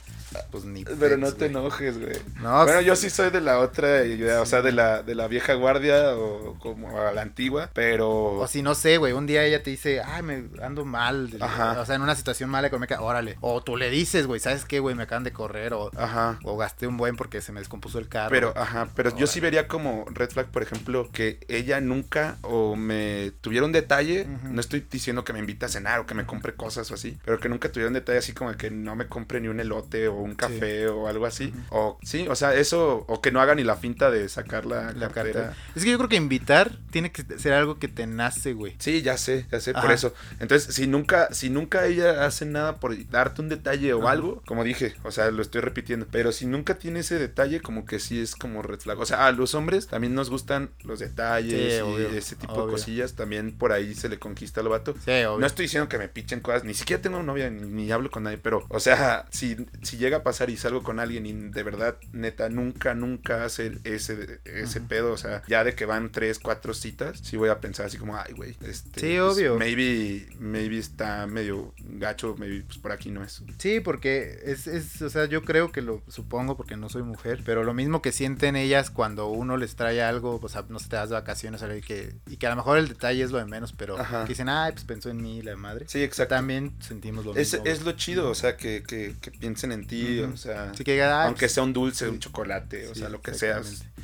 [SPEAKER 1] pues ni
[SPEAKER 2] Pero no te enojes, güey. No, bueno, yo sí soy de la otra o sea, de la, de la vieja guardia o como a la antigua, pero...
[SPEAKER 1] O si no sé, güey, un día ella te dice, ay, me ando mal, Ajá. o sea, en una situación mala económica, órale. O tú le dices, güey, ¿sabes qué, güey? Me acaban de correr o, Ajá. o gasté un buen porque se me descompuso el carro.
[SPEAKER 2] Pero, ajá, pero yo sí vería como red flag, por ejemplo, que ella nunca o me tuviera un detalle, no estoy diciendo que me invite a cenar o que me compre cosas o así, pero que nunca tuviera un detalle así como que no me compre ni un elote o un café o algo así. O sí, o sea, eso, o que no haga ni la finta de sacar la, carta.
[SPEAKER 1] Es que yo creo que invitar tiene que ser algo que te nace, güey.
[SPEAKER 2] Sí, ya sé, ya sé, por eso. Entonces, si nunca, si nunca ella hace nada por darte un detalle o algo, como dije, o sea, lo estoy repitiendo, pero si nunca tiene ese detalle, como que sí es como red flag. O sea, a los hombres también nos gustan los detalles y ese tipo de cosillas. También por ahí se le conquista al vato.
[SPEAKER 1] Sí, obvio.
[SPEAKER 2] No estoy diciendo que me pichen cosas, ni siquiera tengo novia, ni, hablo con nadie, pero, o sea, si, si llega a pasar y salgo con alguien y de verdad, neta, nunca, nunca hace ese, ese pedo, o sea, ya de que van tres, cuatro citas, sí voy a pensar así como, ay, güey, este.
[SPEAKER 1] Sí, pues, obvio.
[SPEAKER 2] Maybe, maybe está medio gacho, maybe pues por aquí no es.
[SPEAKER 1] Sí, porque es, es, o sea, yo creo que lo supongo porque no soy mujer, pero lo mismo que sienten ellas cuando uno les trae algo, o sea, no se te das vacaciones, y que, y que a lo mejor el detalle es lo de menos, pero que dicen, ay, pues pensó en mí, la madre.
[SPEAKER 2] Sí, exacto.
[SPEAKER 1] También sentimos lo
[SPEAKER 2] mismo.
[SPEAKER 1] Es
[SPEAKER 2] lo chido, o sea, que, que, que piensen en ti, o sea, que, aunque pues, sea un dulce, un chocolate, o sea, lo que sea,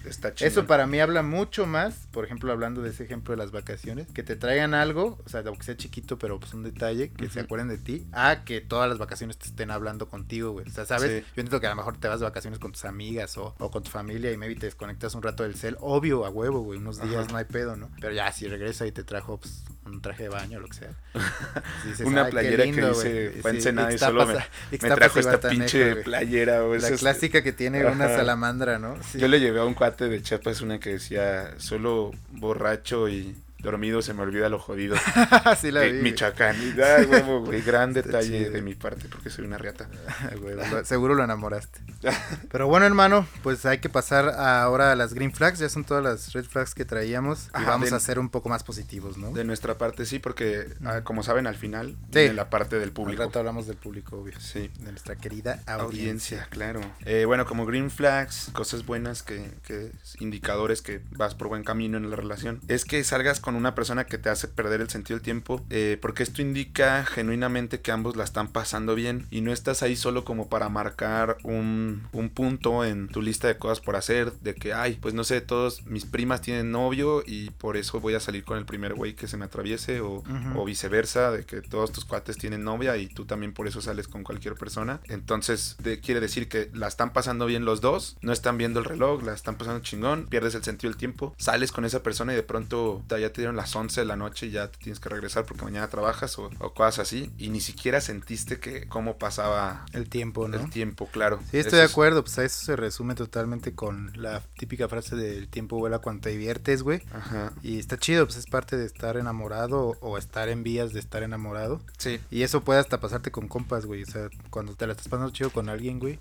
[SPEAKER 2] está chido.
[SPEAKER 1] Eso para mí habla mucho más, por ejemplo, hablando de ese ejemplo de las vacaciones, que te traigan algo, o sea, aunque sea chiquito, pero pues un detalle, que se acuerden de ti, a que todas las vacaciones te estén hablando contigo, güey. O sea, ¿sabes? Yo entiendo que a lo mejor te vas de vacaciones con tus amigas o, o con tu familia y maybe te desconectas un rato del cel, obvio, a huevo, güey, unos días no hay pedo, ¿no? Pero ya, si regresa y te trajo, pues, un traje de baño, lo que sea.
[SPEAKER 2] Una playera que dice, fue en y solo me, trajo esta pinche playera.
[SPEAKER 1] O la clásica que tiene una salamandra, ¿no?
[SPEAKER 2] Yo le llevé a un cuate de Chiapas una que decía, solo borracho y dormido se me olvida lo jodido.
[SPEAKER 1] sí la vi.
[SPEAKER 2] Michoacán. Ay, huevo, güey. Gran detalle de mi parte porque soy una riata.
[SPEAKER 1] seguro lo enamoraste. Pero bueno, hermano, pues hay que pasar ahora a las green flags. Ya son todas las red flags que traíamos. y vamos a ser un poco más positivos, ¿no?
[SPEAKER 2] De nuestra parte sí, porque ah, como saben, al final, de la parte del público.
[SPEAKER 1] Al rato hablamos del público, obvio. Sí. De nuestra querida audiencia.
[SPEAKER 2] claro. Eh, bueno, como green flags, cosas buenas que, que indicadores que vas por buen camino en la relación, es que salgas con una persona que te hace perder el sentido del tiempo, eh, porque esto indica genuinamente que ambos la están pasando bien y no estás ahí solo como para marcar un, un punto en tu lista de cosas por hacer, de que, ay, pues no sé, todos mis primas tienen novio y por eso voy a salir con el primer güey que se me atraviese o, o viceversa, de que todos tus cuates tienen novia y tú también por eso sales con cualquier persona. Entonces, quiere decir que la están pasando bien los dos, no están viendo el reloj, la están pasando chingón, pierdes el sentido del tiempo, sales con esa persona y de pronto ya te dieron las 11 de la noche y ya te tienes que regresar porque mañana trabajas o, cosas así. Y ni siquiera sentiste que cómo pasaba
[SPEAKER 1] el tiempo, ¿no?
[SPEAKER 2] El tiempo, claro.
[SPEAKER 1] Sí, estoy de acuerdo. Pues a eso se resume totalmente con la típica frase del tiempo vuela cuando te diviertes, güey. Ajá. Y está chido, pues es parte de estar enamorado o, estar en vías de estar enamorado.
[SPEAKER 2] Sí.
[SPEAKER 1] Y eso puede hasta pasarte con compas, güey. O sea, cuando te la estás pasando chido con alguien, güey.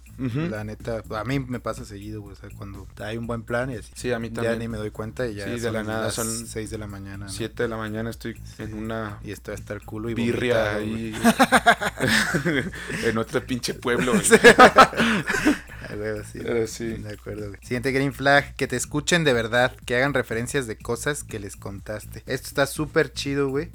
[SPEAKER 1] La neta, a mí me pasa seguido, güey. O sea, cuando hay un buen plan y así.
[SPEAKER 2] Sí, a mí también.
[SPEAKER 1] Ya ni me doy cuenta y ya.
[SPEAKER 2] Sí, de la nada son
[SPEAKER 1] 6 de la mañana.
[SPEAKER 2] 7 de la mañana estoy en una.
[SPEAKER 1] Y esto hasta el culo y
[SPEAKER 2] birria ahí. en otro pinche pueblo.
[SPEAKER 1] sí. sí. De acuerdo. Siguiente green flag, que te escuchen de verdad, que hagan referencias de cosas que les contaste. Esto está súper chido, güey.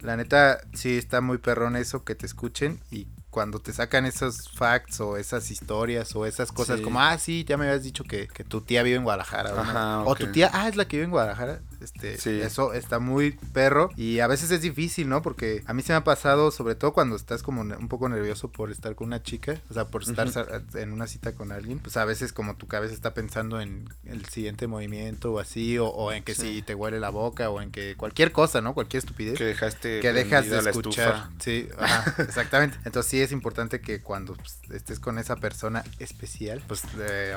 [SPEAKER 1] La neta, sí está muy perrón eso, que te escuchen y cuando te sacan esos facts o esas historias o esas cosas como, ah, sí, ya me habías dicho que, que tu tía vive en Guadalajara. O tu tía, ah, es la que vive en Guadalajara. Este, Eso está muy perro y a veces es difícil, ¿no? Porque a mí se me ha pasado, sobre todo cuando estás como un poco nervioso por estar con una chica, o sea, por estar en una cita con alguien, pues a veces como tu cabeza está pensando en el siguiente movimiento o así, o, en que si te huele la boca o en que cualquier cosa, ¿no? Cualquier estupidez.
[SPEAKER 2] Que dejaste
[SPEAKER 1] que dejas de escuchar. Sí, exactamente. Entonces sí es importante que cuando pues, estés con esa persona especial, pues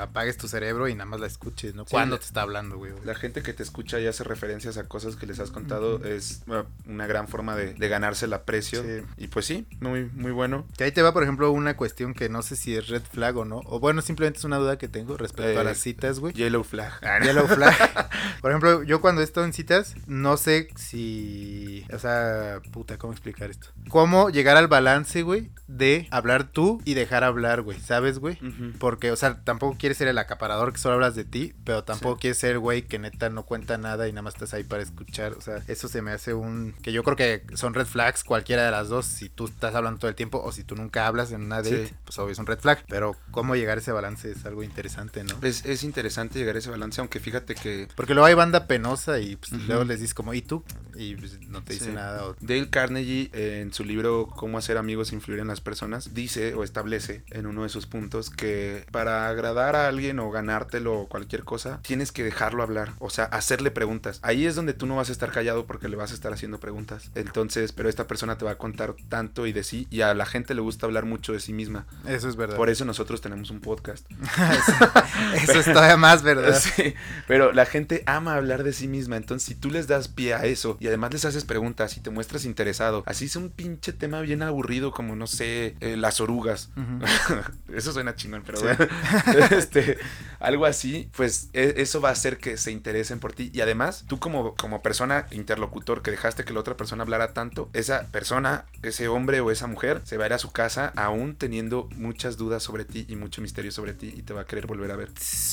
[SPEAKER 1] apagues tu cerebro y nada más la escuches, ¿no? cuando te está hablando, güey.
[SPEAKER 2] La gente que te escucha ya se referencias a cosas que les has contado es una gran forma de, ganarse el aprecio. Y pues sí, muy, muy bueno.
[SPEAKER 1] Que ahí te va, por ejemplo, una cuestión que no sé si es red flag o no. O bueno, simplemente es una duda que tengo respecto a las eh, citas, güey.
[SPEAKER 2] Yellow flag.
[SPEAKER 1] Yellow flag. por ejemplo, yo cuando he estado en citas, no sé si. O sea, puta, ¿cómo explicar esto? ¿Cómo llegar al balance, güey? De hablar tú y dejar hablar, güey. ¿Sabes, güey? Porque, o sea, tampoco quieres ser el acaparador que solo hablas de ti, pero tampoco quieres ser, güey, que neta no cuenta nada y nada más estás ahí para escuchar. O sea, eso se me hace un. Que yo creo que son red flags cualquiera de las dos. Si tú estás hablando todo el tiempo o si tú nunca hablas en una date, pues obvio es un red flag. Pero cómo llegar a ese balance es algo interesante, ¿no?
[SPEAKER 2] Es, es interesante llegar a ese balance, aunque fíjate que.
[SPEAKER 1] Porque luego hay banda penosa y pues, luego les dices como, ¿y tú? Y pues, no te dice nada.
[SPEAKER 2] Dale Carnegie, en su libro Cómo hacer amigos e influir en las personas, dice o establece en uno de sus puntos que para agradar a alguien o ganártelo o cualquier cosa, tienes que dejarlo hablar. O sea, hacerle preguntas. Ahí es donde tú no vas a estar callado porque le vas a estar haciendo preguntas. Entonces, pero esta persona te va a contar tanto y de sí y a la gente le gusta hablar mucho de sí misma.
[SPEAKER 1] Eso es verdad.
[SPEAKER 2] Por eso nosotros tenemos un podcast.
[SPEAKER 1] eso, es todavía más verdad.
[SPEAKER 2] Sí, pero la gente ama hablar de sí misma. Entonces, si tú les das pie a eso y además les haces preguntas y te muestras interesado. Así es un pinche tema bien aburrido como, no sé, eh, las orugas. eso suena chingón, pero bueno. este, algo así, pues e, eso va a hacer que se interesen por ti. Y además, tú como, como persona interlocutor que dejaste que la otra persona hablara tanto, esa persona, ese hombre o esa mujer, se va a ir a su casa aún teniendo muchas dudas sobre ti y mucho misterio sobre ti y te va a querer volver a ver.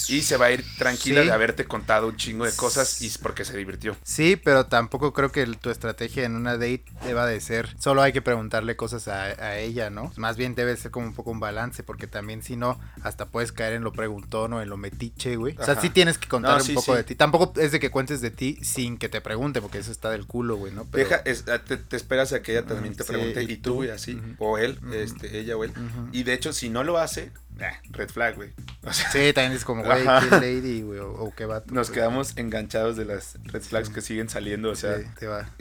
[SPEAKER 2] Y se va a ir tranquila de haberte contado un chingo de cosas y porque se divirtió.
[SPEAKER 1] Sí, pero tampoco creo que tu estrategia en una date deba de ser, solo hay que preguntarle cosas a, ella, ¿no? Más bien debe ser como un poco un balance, porque también si no, hasta puedes caer en lo preguntón o en lo metiche, güey. O sea, sí tienes que contar un poco de ti. Tampoco es de que cuentes de ti sin que te pregunte, porque eso está del culo, güey, ¿no?
[SPEAKER 2] Deja, te, esperas a que ella también te pregunte, y tú, y así, o él, este, ella o él. Y de hecho, si no lo hace, red flag, güey.
[SPEAKER 1] sí, también es como, güey, qué lady, güey, o, qué vato.
[SPEAKER 2] Nos quedamos enganchados de las red flags que siguen saliendo, o sea,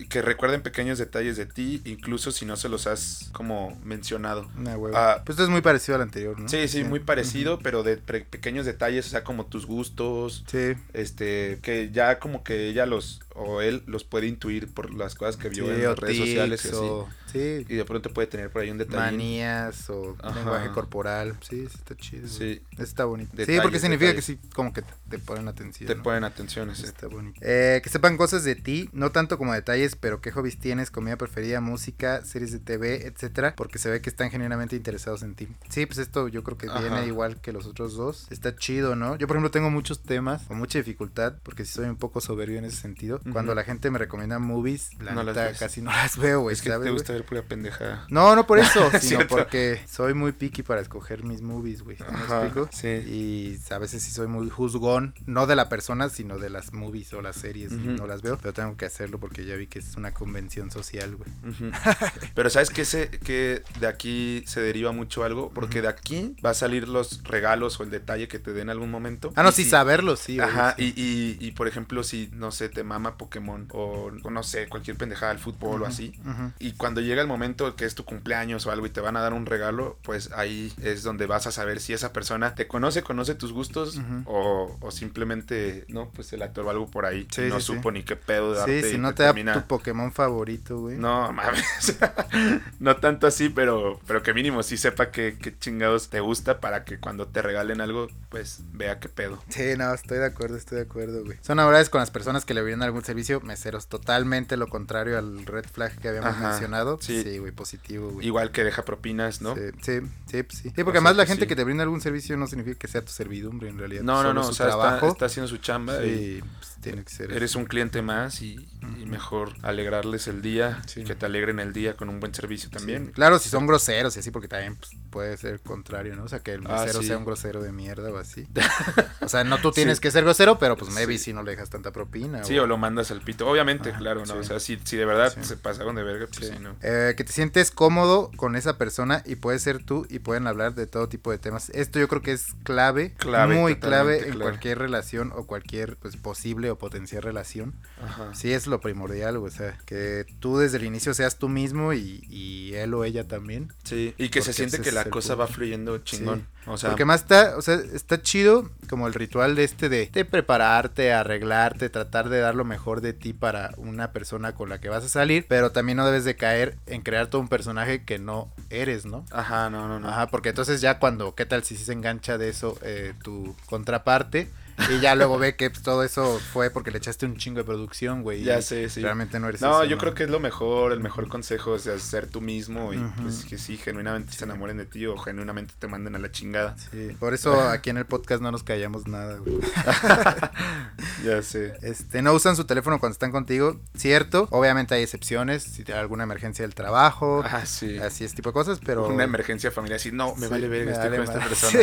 [SPEAKER 2] que recuerden pequeños detalles de ti, incluso si no se los has como mencionado.
[SPEAKER 1] Ah, pues esto es muy parecido al anterior, ¿no?
[SPEAKER 2] Sí, sí, muy parecido, pero de pequeños detalles, o sea, como tus gustos. Sí. Este, que ya como que ella los, o él los puede intuir por las cosas que vio en las redes sociales y así. Sí. Y de pronto puede tener por ahí un detalle.
[SPEAKER 1] Manías o lenguaje corporal. Sí, sí, está chido. Sí. Está bonito. sí, porque significa que sí, como que te ponen atención.
[SPEAKER 2] Te ponen atención,
[SPEAKER 1] sí. Está bonito. Eh, que sepan cosas de ti, no tanto como detalles, pero qué hobbies tienes, comida preferida, música, series de TV, etcétera, porque se ve que están genuinamente interesados en ti. Sí, pues esto yo creo que viene igual que los otros dos. Está chido, ¿no? Yo, por ejemplo, tengo muchos temas con mucha dificultad, porque sí soy un poco soberbio en ese sentido. Cuando la gente me recomienda movies, la neta casi no las veo, güey.
[SPEAKER 2] Es que te gusta ver pura pendeja.
[SPEAKER 1] No, no por eso, sino porque soy muy picky para escoger mis movies, güey. ¿Me explico? Sí. Y a veces sí soy muy juzgón, no de la persona, sino de las movies o las series. No las veo, pero tengo que hacerlo porque ya vi que es una convención social, güey.
[SPEAKER 2] pero ¿sabes qué? Se, que de aquí se deriva mucho algo, porque de aquí va a salir los regalos o el detalle que te den en algún momento.
[SPEAKER 1] Ah, no, sí, saberlo, sí.
[SPEAKER 2] Ajá, y, y, y, por ejemplo, si, no sé, te mama Pokémon o, no sé, cualquier pendejada del fútbol o así, y cuando llega el momento que es tu cumpleaños o algo y te van a dar un regalo, pues ahí es donde vas a saber si esa persona te conoce, conoce tus gustos o, o, simplemente, no, pues el actor o algo por ahí no supo ni qué pedo
[SPEAKER 1] darte. Sí, si no te, da tu Pokémon favorito, güey.
[SPEAKER 2] No, mames. no tanto así, pero, pero que mínimo sí sepa qué, qué chingados te gusta para que cuando te regalen algo, pues vea qué pedo.
[SPEAKER 1] Sí, no, estoy de acuerdo, estoy de acuerdo, güey. Son verdad con las personas que le brindan algún servicio, meseros, totalmente lo contrario al red flag que habíamos mencionado. Sí, güey, positivo, güey.
[SPEAKER 2] Igual que deja propinas, ¿no?
[SPEAKER 1] Sí, sí, sí. Pues sí. porque además la gente que te brinda algún servicio no significa que sea tu servidumbre en realidad.
[SPEAKER 2] No, no, no, o sea, trabajo. Está, haciendo su chamba.
[SPEAKER 1] y pues, tiene que ser.
[SPEAKER 2] Eres un cliente más y, mejor alegrarles el día, que te alegren el día con un buen servicio también.
[SPEAKER 1] Claro, si son groseros y así, porque también pues, puede ser contrario, ¿no? O sea, que el ah, mesero sea un grosero de mierda o así. o sea, no tú tienes que ser grosero, pero pues maybe si no le dejas tanta propina.
[SPEAKER 2] Sí, o, lo mandas al pito. Obviamente, claro, ¿no? O sea, si, si de verdad se pasaron de verga, pues sí, ¿no?
[SPEAKER 1] Eh, que te sientes cómodo con esa persona y puede ser tú y pueden hablar de todo tipo de temas. Esto yo creo que es clave, muy clave en cualquier relación o cualquier pues, posible o potencial relación. Ajá. Sí, es lo primordial, o sea, que tú desde el inicio seas tú mismo y, y él o ella también.
[SPEAKER 2] Sí, y que se siente que la cosa va fluyendo chingón. O sea,
[SPEAKER 1] porque más está, o sea, está chido como el ritual de este de, de, prepararte, arreglarte, tratar de dar lo mejor de ti para una persona con la que vas a salir, pero también no debes de caer en crear todo un personaje que no eres, ¿no?
[SPEAKER 2] Ajá, no, no, no.
[SPEAKER 1] Ajá, porque entonces ya cuando, ¿qué tal si se engancha de eso eh, tu contraparte? Y ya luego ve que pues, todo eso fue porque le echaste un chingo de producción, güey.
[SPEAKER 2] Ya sé, sí.
[SPEAKER 1] Realmente no eres
[SPEAKER 2] No, yo creo que es lo mejor, el mejor consejo es ser tú mismo y pues que sí, genuinamente se enamoren de ti o genuinamente te manden a la chingada.
[SPEAKER 1] Sí, por eso aquí en el podcast no nos callamos nada, güey.
[SPEAKER 2] ya sé.
[SPEAKER 1] Este, no usan su teléfono cuando están contigo, cierto. Obviamente hay excepciones, si hay alguna emergencia del trabajo.
[SPEAKER 2] Ah, sí.
[SPEAKER 1] Así es tipo de cosas, pero...
[SPEAKER 2] Una emergencia familiar, así, no, me vale ver, estoy con esta persona.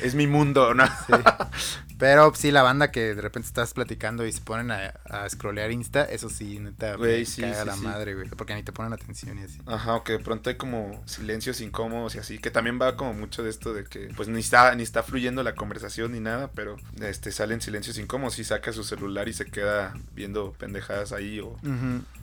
[SPEAKER 2] Es mi mundo, ¿no?
[SPEAKER 1] Pero sí, la banda que de repente estás platicando y se ponen a, a scrollear Insta, eso sí, neta,
[SPEAKER 2] güey, sí,
[SPEAKER 1] caga la madre, güey. Porque ni te ponen atención y así.
[SPEAKER 2] Ajá, o que de pronto hay como silencios incómodos y así, que también va como mucho de esto de que, pues ni está, ni está fluyendo la conversación ni nada, pero este salen silencios incómodos y saca su celular y se queda viendo pendejadas ahí o,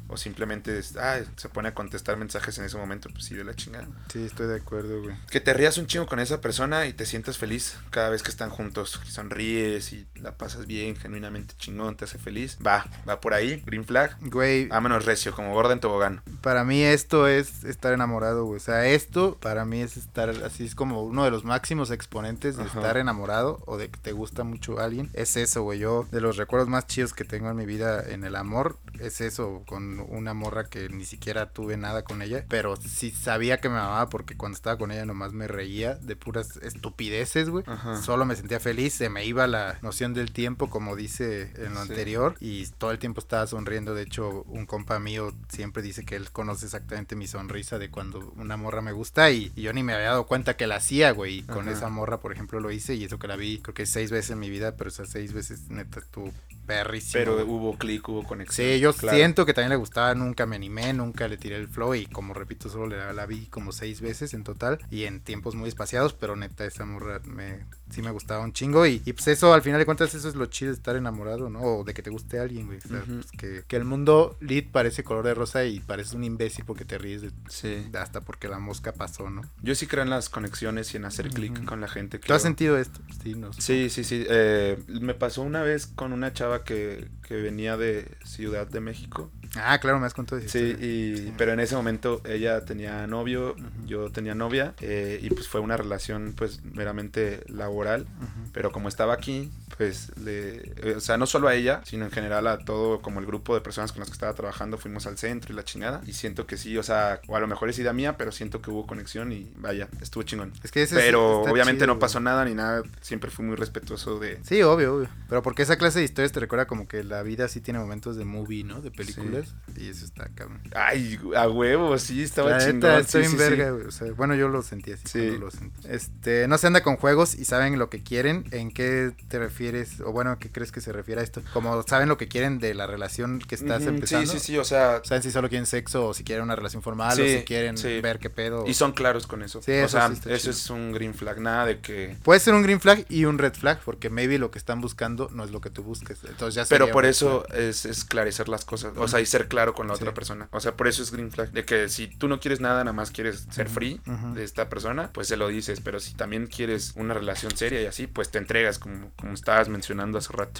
[SPEAKER 2] o simplemente ah, se pone a contestar mensajes en ese momento, pues sí, de la chingada.
[SPEAKER 1] Sí, estoy de acuerdo, güey.
[SPEAKER 2] Que te rías un chingo con esa persona y te sientas feliz cada vez que están juntos. Sonríes y la pasas bien, genuinamente chingón, te hace feliz. Va, va por ahí, green flag.
[SPEAKER 1] Güey.
[SPEAKER 2] Vámonos recio, como gorda en tobogán.
[SPEAKER 1] Para mí esto es estar enamorado, güey. O sea, esto para mí es estar así, es como uno de los máximos exponentes de estar enamorado o de que te gusta mucho alguien. Es eso, güey. Yo, de los recuerdos más chidos que tengo en mi vida en el amor, es eso, con una morra que ni siquiera tuve nada con ella, pero sí sabía que me amaba porque cuando estaba con ella nomás me reía de puras estupideces, güey. Solo me sentía feliz, se me iba la noción del tiempo, como dice en lo anterior, y todo el tiempo estaba sonriendo. De hecho, un compa mío siempre dice que él conoce exactamente mi sonrisa de cuando una morra me gusta y, yo ni me había dado cuenta que la hacía, güey. Y con esa morra, por ejemplo, lo hice y eso que la vi, creo que seis veces en mi vida, pero esas seis veces neta estuvo perrísimo.
[SPEAKER 2] Pero hubo clic, hubo conexión.
[SPEAKER 1] Sí, yo siento que también le gustaba, nunca me animé, nunca le tiré el flow y como repito, solo la, la vi como seis veces en total y en tiempos muy espaciados, pero neta esa morra me, sí me gustaba un chingo y, y, pues eso al final de cuentas eso es lo chido de estar enamorado, ¿no? O de que te guste alguien, güey. O sea, pues que, que, el mundo lead parece color de rosa y pareces un imbécil porque te ríes de, sí. hasta porque la mosca pasó, ¿no?
[SPEAKER 2] Yo sí creo en las conexiones y en hacer clic con la gente.
[SPEAKER 1] ¿Tú has sentido esto?
[SPEAKER 2] Sí, no, sí, sí, sí. Eh, me pasó una vez con una chava que, que venía de Ciudad de México.
[SPEAKER 1] Ah, claro, me has contado.
[SPEAKER 2] Sí, y, pero en ese momento ella tenía novio, yo tenía novia, eh, y pues fue una relación pues meramente laboral, pero como estaba aquí, pues, le, o sea, no solo a ella, sino en general a todo como el grupo de personas con las que estaba trabajando, fuimos al centro y la chingada, y siento que sí, o sea, o a lo mejor es idea mía, pero siento que hubo conexión y vaya, estuvo chingón. Es que ese Pero obviamente no pasó nada ni nada, siempre fui muy respetuoso de...
[SPEAKER 1] Sí, obvio, obvio, pero porque esa clase de historias te recuerda como que la vida sí tiene momentos de movie, ¿no? De películas, y eso está cabrón.
[SPEAKER 2] Ay, a huevo, sí, estaba chingón.
[SPEAKER 1] estoy en verga, güey, o sea, bueno, yo lo sentí así. Sí. Lo sentí. Este, no se anda con juegos y saben lo que quieren, ¿en qué te refieres? o bueno, ¿qué crees que se refiere a esto? Como saben lo que quieren de la relación que estás empezando.
[SPEAKER 2] Sí, sí, sí, o sea.
[SPEAKER 1] Saben si solo quieren sexo o si quieren una relación formal o si quieren ver qué pedo.
[SPEAKER 2] Y son claros con eso. Sí, o sea, eso es un green flag, nada de que.
[SPEAKER 1] Puede ser un green flag y un red flag, porque maybe lo que están buscando no es lo que tú busques. Entonces ya
[SPEAKER 2] Pero por eso es esclarecer las cosas, o sea, y ser claro con la otra persona. O sea, por eso es green flag. De que si tú no quieres nada, nada más quieres ser free de esta persona, pues se lo dices. Pero si también quieres una relación seria y así, pues te entregas, como, como estabas mencionando hace rato.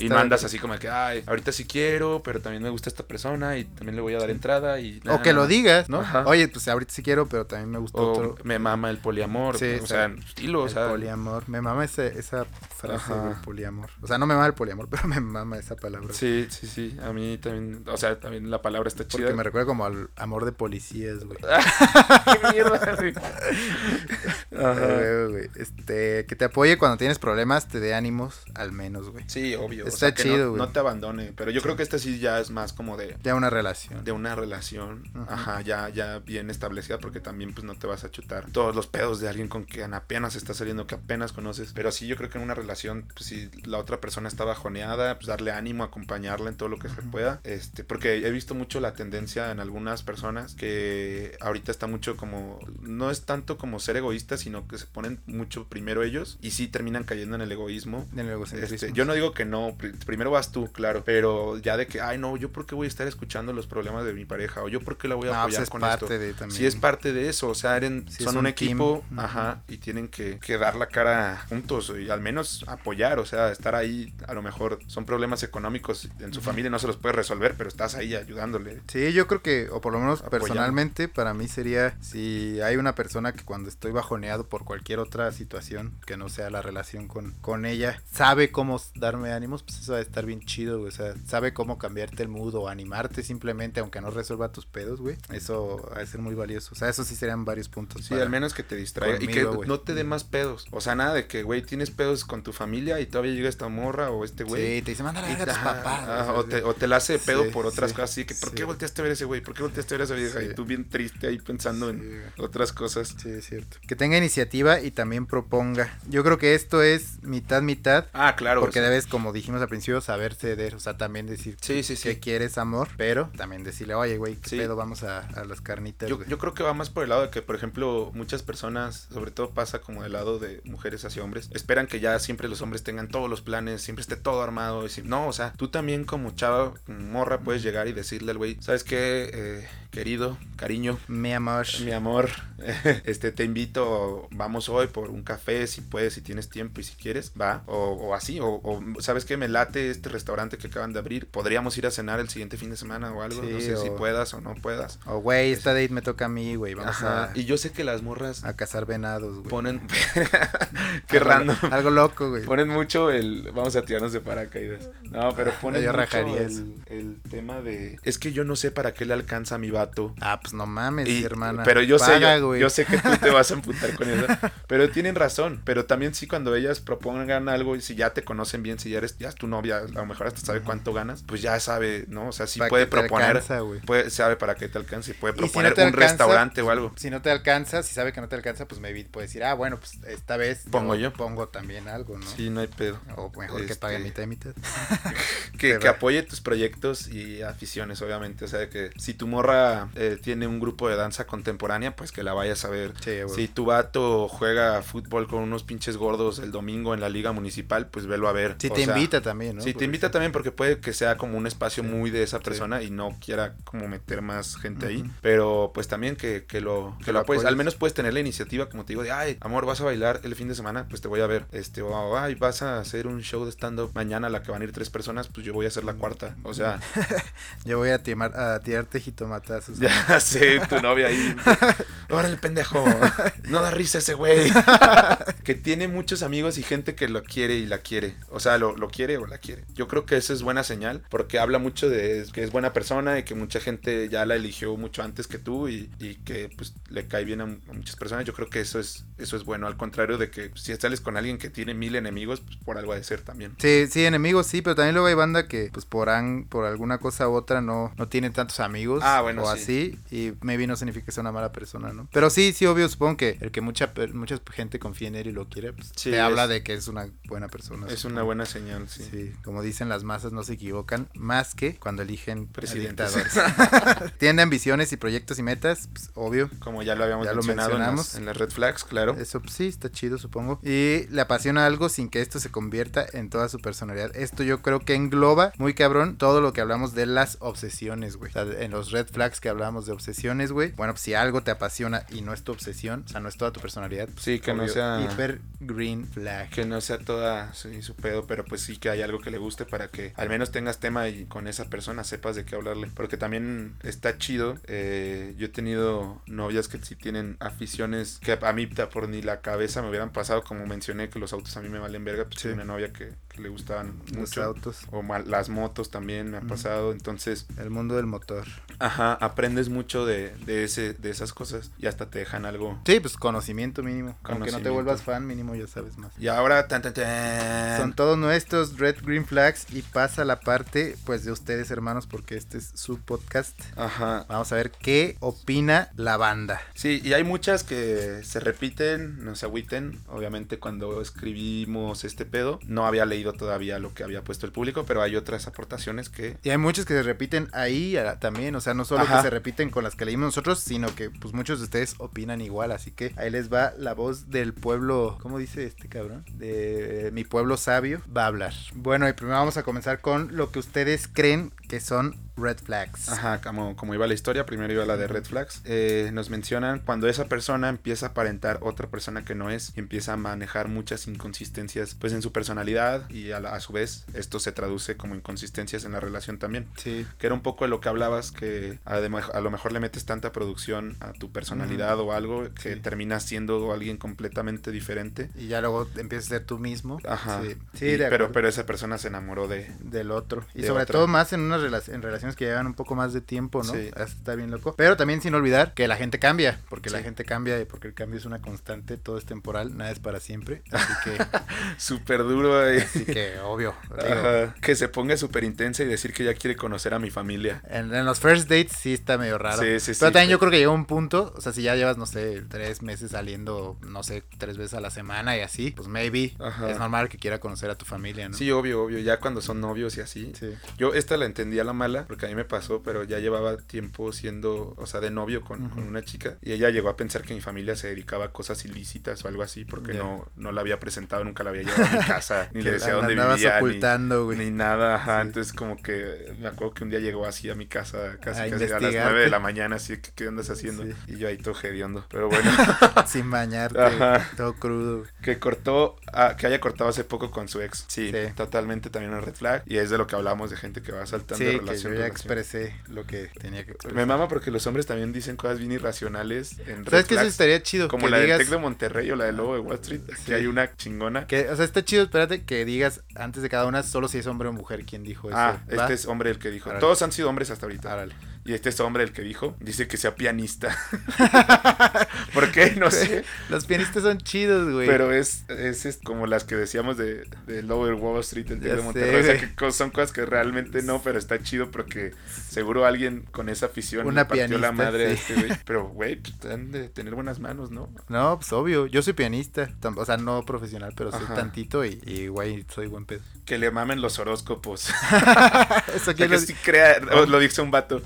[SPEAKER 2] y no andas así como que, ay, ahorita sí quiero, pero también me gusta esta persona y también le voy a dar entrada. y
[SPEAKER 1] O que lo digas, ¿no? Oye, pues ahorita sí quiero, pero también me gusta otro.
[SPEAKER 2] Me mama el poliamor. o sea, estilo, o sea.
[SPEAKER 1] poliamor. Me mama ese, esa frase del poliamor. O sea, no me mama el poliamor, pero me mama esa palabra.
[SPEAKER 2] Sí, sí, sí. A mí también, o sea, también la palabra está chida.
[SPEAKER 1] Porque me recuerda como al amor de policías, güey.
[SPEAKER 2] Qué mierda, güey.
[SPEAKER 1] Ajá. Este, que te apoye cuando tienes problemas, te dé ánimos, al menos, güey.
[SPEAKER 2] Sí, obvio. Está chido, güey. No, te abandone. Pero yo creo que este sí ya es más como de.
[SPEAKER 1] De una relación.
[SPEAKER 2] De una relación. Ajá, ya, ya bien establecida. Porque también, pues no te vas a chutar todos los pedos de alguien con quien apenas está saliendo, que apenas conoces. Pero sí, yo creo que en una relación, pues si la otra persona está bajoneada, pues darle ánimo, acompañarla en todo lo que se pueda. Este, porque he visto mucho la tendencia en algunas personas que ahorita está mucho como. No es tanto como ser egoísta, sino que se ponen mucho primero ellos y sí terminan cayendo en el egoísmo.
[SPEAKER 1] En el egocentrismo.
[SPEAKER 2] Este, yo no digo que no, primero vas tú, claro, pero ya de que, ay, no, yo por qué voy a estar escuchando los problemas de mi pareja, o yo por qué la voy a pues apoyar con esto. De, Sí, es parte de eso, o sea, son un, equipo, ajá, y tienen que, que, dar la cara juntos y al menos apoyar, o sea, estar ahí, a lo mejor son problemas económicos en su familia, no se los puede resolver, pero estás ahí ayudándole.
[SPEAKER 1] Sí, yo creo que, o por lo menos personalmente, para mí sería si hay una persona que cuando estoy bajoneado por cualquier otra situación que no sea la relación con, con ella, sabe cómo darme ánimos, pues eso va a estar bien chido, güey. O sea, sabe cómo cambiarte el mood o animarte simplemente, aunque no resuelva tus pedos, güey. Eso va a ser muy valioso. O sea, eso sí serían varios puntos.
[SPEAKER 2] Sí, al menos que te distraiga y que no te dé más pedos. O sea, nada de que, güey, tienes pedos con tu familia y todavía llega esta morra o este güey.
[SPEAKER 1] Sí, te dice, mándale a tus papás.
[SPEAKER 2] o, te, o te la hace de pedo por otras cosas así, que ¿por qué volteaste a ver ese güey? ¿Por qué volteaste a ver a esa vieja? Y tú bien triste ahí pensando en otras cosas.
[SPEAKER 1] Sí, es cierto. Que tenga iniciativa y también proponga. Yo creo que esto es mitad, mitad.
[SPEAKER 2] Ah, claro.
[SPEAKER 1] Porque debes, como dijimos al principio, saber ceder. O sea, también decir
[SPEAKER 2] sí, sí,
[SPEAKER 1] que quieres amor, pero también decirle, oye, güey, ¿qué pedo? Vamos a, las carnitas.
[SPEAKER 2] Yo, yo, creo que va más por el lado de que, por ejemplo, muchas personas, sobre todo pasa como del lado de mujeres hacia hombres, esperan que ya siempre los hombres tengan todos los planes, siempre esté todo armado formado. no, o sea, tú también como chava, morra, puedes llegar y decirle al güey, ¿sabes qué? Eh, querido, cariño.
[SPEAKER 1] Mi amor.
[SPEAKER 2] Mi amor. este, te invito, vamos hoy por un café, si puedes, si tienes tiempo y si quieres, va. O, así, o, ¿sabes qué? Me late este restaurante que acaban de abrir. Podríamos ir a cenar el siguiente fin de semana o algo. no sé si puedas o no puedas.
[SPEAKER 1] O, güey, esta date me toca a mí, güey. Vamos a...
[SPEAKER 2] Y yo sé que las morras...
[SPEAKER 1] A cazar venados, güey.
[SPEAKER 2] Ponen... Qué random.
[SPEAKER 1] Algo loco, güey.
[SPEAKER 2] Ponen mucho el... Vamos a tirarnos de paracaídas. No, pero ponen mucho el, el tema de... Es que yo no sé para qué le alcanza a mi vato.
[SPEAKER 1] Ah, pues no mames, hermana.
[SPEAKER 2] Pero yo sé, yo, sé que tú te vas a emputar con eso. Pero tienen razón. Pero también sí, cuando ellas propongan algo y si ya te conocen bien, si ya eres, ya es tu novia, a lo mejor hasta sabe cuánto ganas, pues ya sabe, ¿no? O sea, sí puede proponer. puede, sabe para qué te alcanza y puede proponer un restaurante o algo.
[SPEAKER 1] Si no te alcanza, si sabe que no te alcanza, pues maybe puede decir, ah, bueno, pues esta vez
[SPEAKER 2] pongo yo.
[SPEAKER 1] Pongo también algo, ¿no?
[SPEAKER 2] Sí, no hay pedo.
[SPEAKER 1] O mejor que pague mitad y
[SPEAKER 2] que apoye tus proyectos y aficiones, obviamente. O sea, que si tu morra eh, tiene un grupo de danza contemporánea, pues que la vayas a ver. si tu vato juega fútbol con unos pinches gordos el domingo en la liga municipal, pues velo a ver.
[SPEAKER 1] Si te invita también, ¿no?
[SPEAKER 2] Si te invita también porque puede que sea como un espacio muy de esa persona y no quiera como meter más gente ahí. Pero pues también que, que lo, que, lo apoyes. Al menos puedes tener la iniciativa, como te digo, de, ay, amor, vas a bailar el fin de semana, pues te voy a ver. Este, o ay, vas a hacer un show de stand-up mañana a la que van a ir tres personas, pues yo voy a hacer la cuarta. O sea...
[SPEAKER 1] yo voy a, timar, a tirarte jitomatazos.
[SPEAKER 2] Ya sé, tu novia ahí. el pendejo. No da risa ese güey. que tiene muchos amigos y gente que lo quiere y la quiere. O sea, lo, lo, quiere o la quiere. Yo creo que eso es buena señal porque habla mucho de que es buena persona y que mucha gente ya la eligió mucho antes que tú y, y que pues le cae bien a, muchas personas. Yo creo que eso es, eso es bueno. Al contrario de que si sales con alguien que tiene mil enemigos, pues por algo ha de ser también.
[SPEAKER 1] Sí, sí, enemigos sí, pero también luego hay banda que pues por, por alguna cosa u otra no, no tiene tantos amigos ah, bueno, o así y maybe no significa que sea una mala persona, ¿no? Pero sí, sí, obvio, supongo que el que mucha, mucha gente confía en él y lo quiere, pues te habla de que es una buena persona.
[SPEAKER 2] Es una buena señal, sí.
[SPEAKER 1] Sí, como dicen las masas no se equivocan más que cuando eligen presidentes. Tiene ambiciones y proyectos y metas, pues, obvio.
[SPEAKER 2] Como ya lo habíamos mencionado en las, red flags, claro.
[SPEAKER 1] Eso pues, sí, está chido, supongo. Y le apasiona algo sin que esto se convierta en toda su personalidad. Esto yo creo que engloba muy cabrón todo lo que hablamos de las obsesiones, güey. en los red flags que hablamos de obsesiones, güey. Bueno, pues si algo te apasiona y no es tu obsesión, o sea, no es toda tu personalidad. Pues,
[SPEAKER 2] sí, que no sea.
[SPEAKER 1] Hiper green flag.
[SPEAKER 2] Que no sea toda su pedo, pero pues sí que hay algo que le guste para que al menos tengas tema y con esa persona sepas de qué hablarle. Porque también está chido. Eh, yo he tenido novias que sí tienen aficiones que a mí por ni la cabeza me hubieran pasado, como mencioné que los autos a mí me valen verga. Pues una novia que, le gustaban los
[SPEAKER 1] autos.
[SPEAKER 2] O las motos también me ha pasado. Entonces.
[SPEAKER 1] El mundo del motor.
[SPEAKER 2] Ajá, aprendes mucho de, de, ese, de esas cosas y hasta te dejan algo.
[SPEAKER 1] Sí, pues conocimiento mínimo. Aunque no te vuelvas fan, mínimo ya sabes más.
[SPEAKER 2] Y ahora, tan,
[SPEAKER 1] son todos nuestros Red Green Flags y pasa la parte, pues, de ustedes, hermanos, porque este es su podcast.
[SPEAKER 2] Ajá.
[SPEAKER 1] Vamos a ver qué opina la banda.
[SPEAKER 2] Sí, y hay muchas que se repiten, no se agüiten. Obviamente, cuando escribimos este pedo, no había leído todavía lo que había puesto el público, pero hay otras aportaciones que.
[SPEAKER 1] Y hay muchas que se repiten ahí también, o sea, no solo que se repiten con las que leímos nosotros, sino que, pues, muchos de ustedes opinan igual, así que ahí les va la voz del pueblo, ¿cómo dice este cabrón? De mi pueblo sabio, va a hablar. Bueno, y primero vamos a comenzar con lo que ustedes creen que son red flags.
[SPEAKER 2] Ajá, como, como iba la historia, primero iba la de red flags. Eh, nos mencionan cuando esa persona empieza a aparentar otra persona que no es y empieza a manejar muchas inconsistencias pues en su personalidad y a, su vez esto se traduce como inconsistencias en la relación también.
[SPEAKER 1] Sí.
[SPEAKER 2] Que era un poco de lo que hablabas, que a, a lo mejor le metes tanta producción a tu personalidad o algo que terminas siendo alguien completamente diferente.
[SPEAKER 1] Y ya luego empiezas a ser tú mismo.
[SPEAKER 2] Ajá. Sí, pero, pero esa persona se enamoró de...
[SPEAKER 1] Del otro. Y sobre todo más en una relación, en relaciones que llevan un poco más de tiempo, ¿no? Sí. Está bien loco. Pero también sin olvidar que la gente cambia, porque la gente cambia y porque el cambio es una constante, todo es temporal, nada es para siempre. Así que...
[SPEAKER 2] súper duro ahí.
[SPEAKER 1] Así que, obvio.
[SPEAKER 2] Que se ponga súper intensa y decir que ya quiere conocer a mi familia.
[SPEAKER 1] En, los first dates sí está medio raro. Sí, sí, Pero también yo creo que llega un punto, o sea, si ya llevas, no sé, tres meses saliendo, no sé, tres veces a la semana y así, pues maybe es normal que quiera conocer a tu familia, ¿no?
[SPEAKER 2] Sí, obvio, obvio. Ya cuando son novios y así. Sí. Yo esta la entendí entendía la mala, porque a mí me pasó, pero ya llevaba tiempo siendo, o sea, de novio con, una chica. Y ella llegó a pensar que mi familia se dedicaba a cosas ilícitas o algo así, porque no, no la había presentado, nunca la había llevado a mi casa, ni le decía dónde vivía.
[SPEAKER 1] ocultando,
[SPEAKER 2] ni, ni, nada, ajá. Entonces, como que me acuerdo que un día llegó así a mi casa, casi, casi a las 9 de la mañana, así que, ¿qué andas haciendo? Y yo ahí todo hediondo, pero bueno.
[SPEAKER 1] Sin bañarte, todo crudo.
[SPEAKER 2] Que cortó, ah, que haya cortado hace poco con su ex. Sí, totalmente también una red flag. Y es de lo que hablamos de gente que va saltando
[SPEAKER 1] sí, relación. Ya expresé lo que tenía que expresar.
[SPEAKER 2] Me mama porque los hombres también dicen cosas bien irracionales
[SPEAKER 1] en ¿Sabes que eso estaría chido?
[SPEAKER 2] Como la del Tec de Monterrey o la del Lobo de Wall Street, que hay una chingona.
[SPEAKER 1] Que, o sea, está chido, espérate, que digas antes de cada una solo si es hombre o mujer quien dijo eso.
[SPEAKER 2] Ah, este es hombre el que dijo. Todos han sido hombres hasta ahorita. Árale. Y este es hombre el que dijo, dice que sea pianista. ¿Por qué? No sé.
[SPEAKER 1] Los pianistas son chidos, güey.
[SPEAKER 2] Pero es, es, como las que decíamos de, de Lower Wall Street, el de Monterrey. o sea, que son cosas que realmente no, pero está chido porque seguro alguien con esa afición
[SPEAKER 1] Una partió
[SPEAKER 2] la madre a este güey. Pero, güey, pues, han de tener buenas manos, ¿no?
[SPEAKER 1] No, pues obvio. Yo soy pianista. O sea, no profesional, pero soy tantito y, güey, soy buen pedo.
[SPEAKER 2] Que le mamen los horóscopos. Eso que, sí crea, lo dice un vato.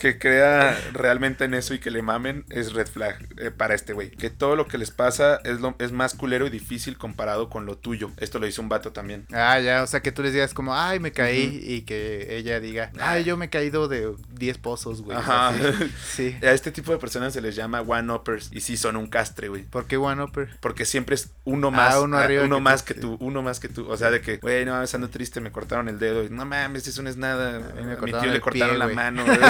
[SPEAKER 2] Que crea realmente en eso y que le mamen es red flag eh, para este güey. Que todo lo que les pasa es, lo, es más culero y difícil comparado con lo tuyo. Esto lo dice un vato también.
[SPEAKER 1] Ah, ya, o sea que tú les digas como, ay, me caí y que ella diga, ay, yo me he caído de 10 pozos, güey. Ajá.
[SPEAKER 2] sí. A este tipo de personas se les llama one-uppers y sí son un castre, güey.
[SPEAKER 1] ¿Por qué one-upper?
[SPEAKER 2] Porque siempre es uno ah, más, uno, arriba uno más que tú, uno más que tú. O sea, de que, güey, no, ando triste, me cortaron el dedo. Y, no mames, eso no es nada. A, mi tío le cortaron la mano.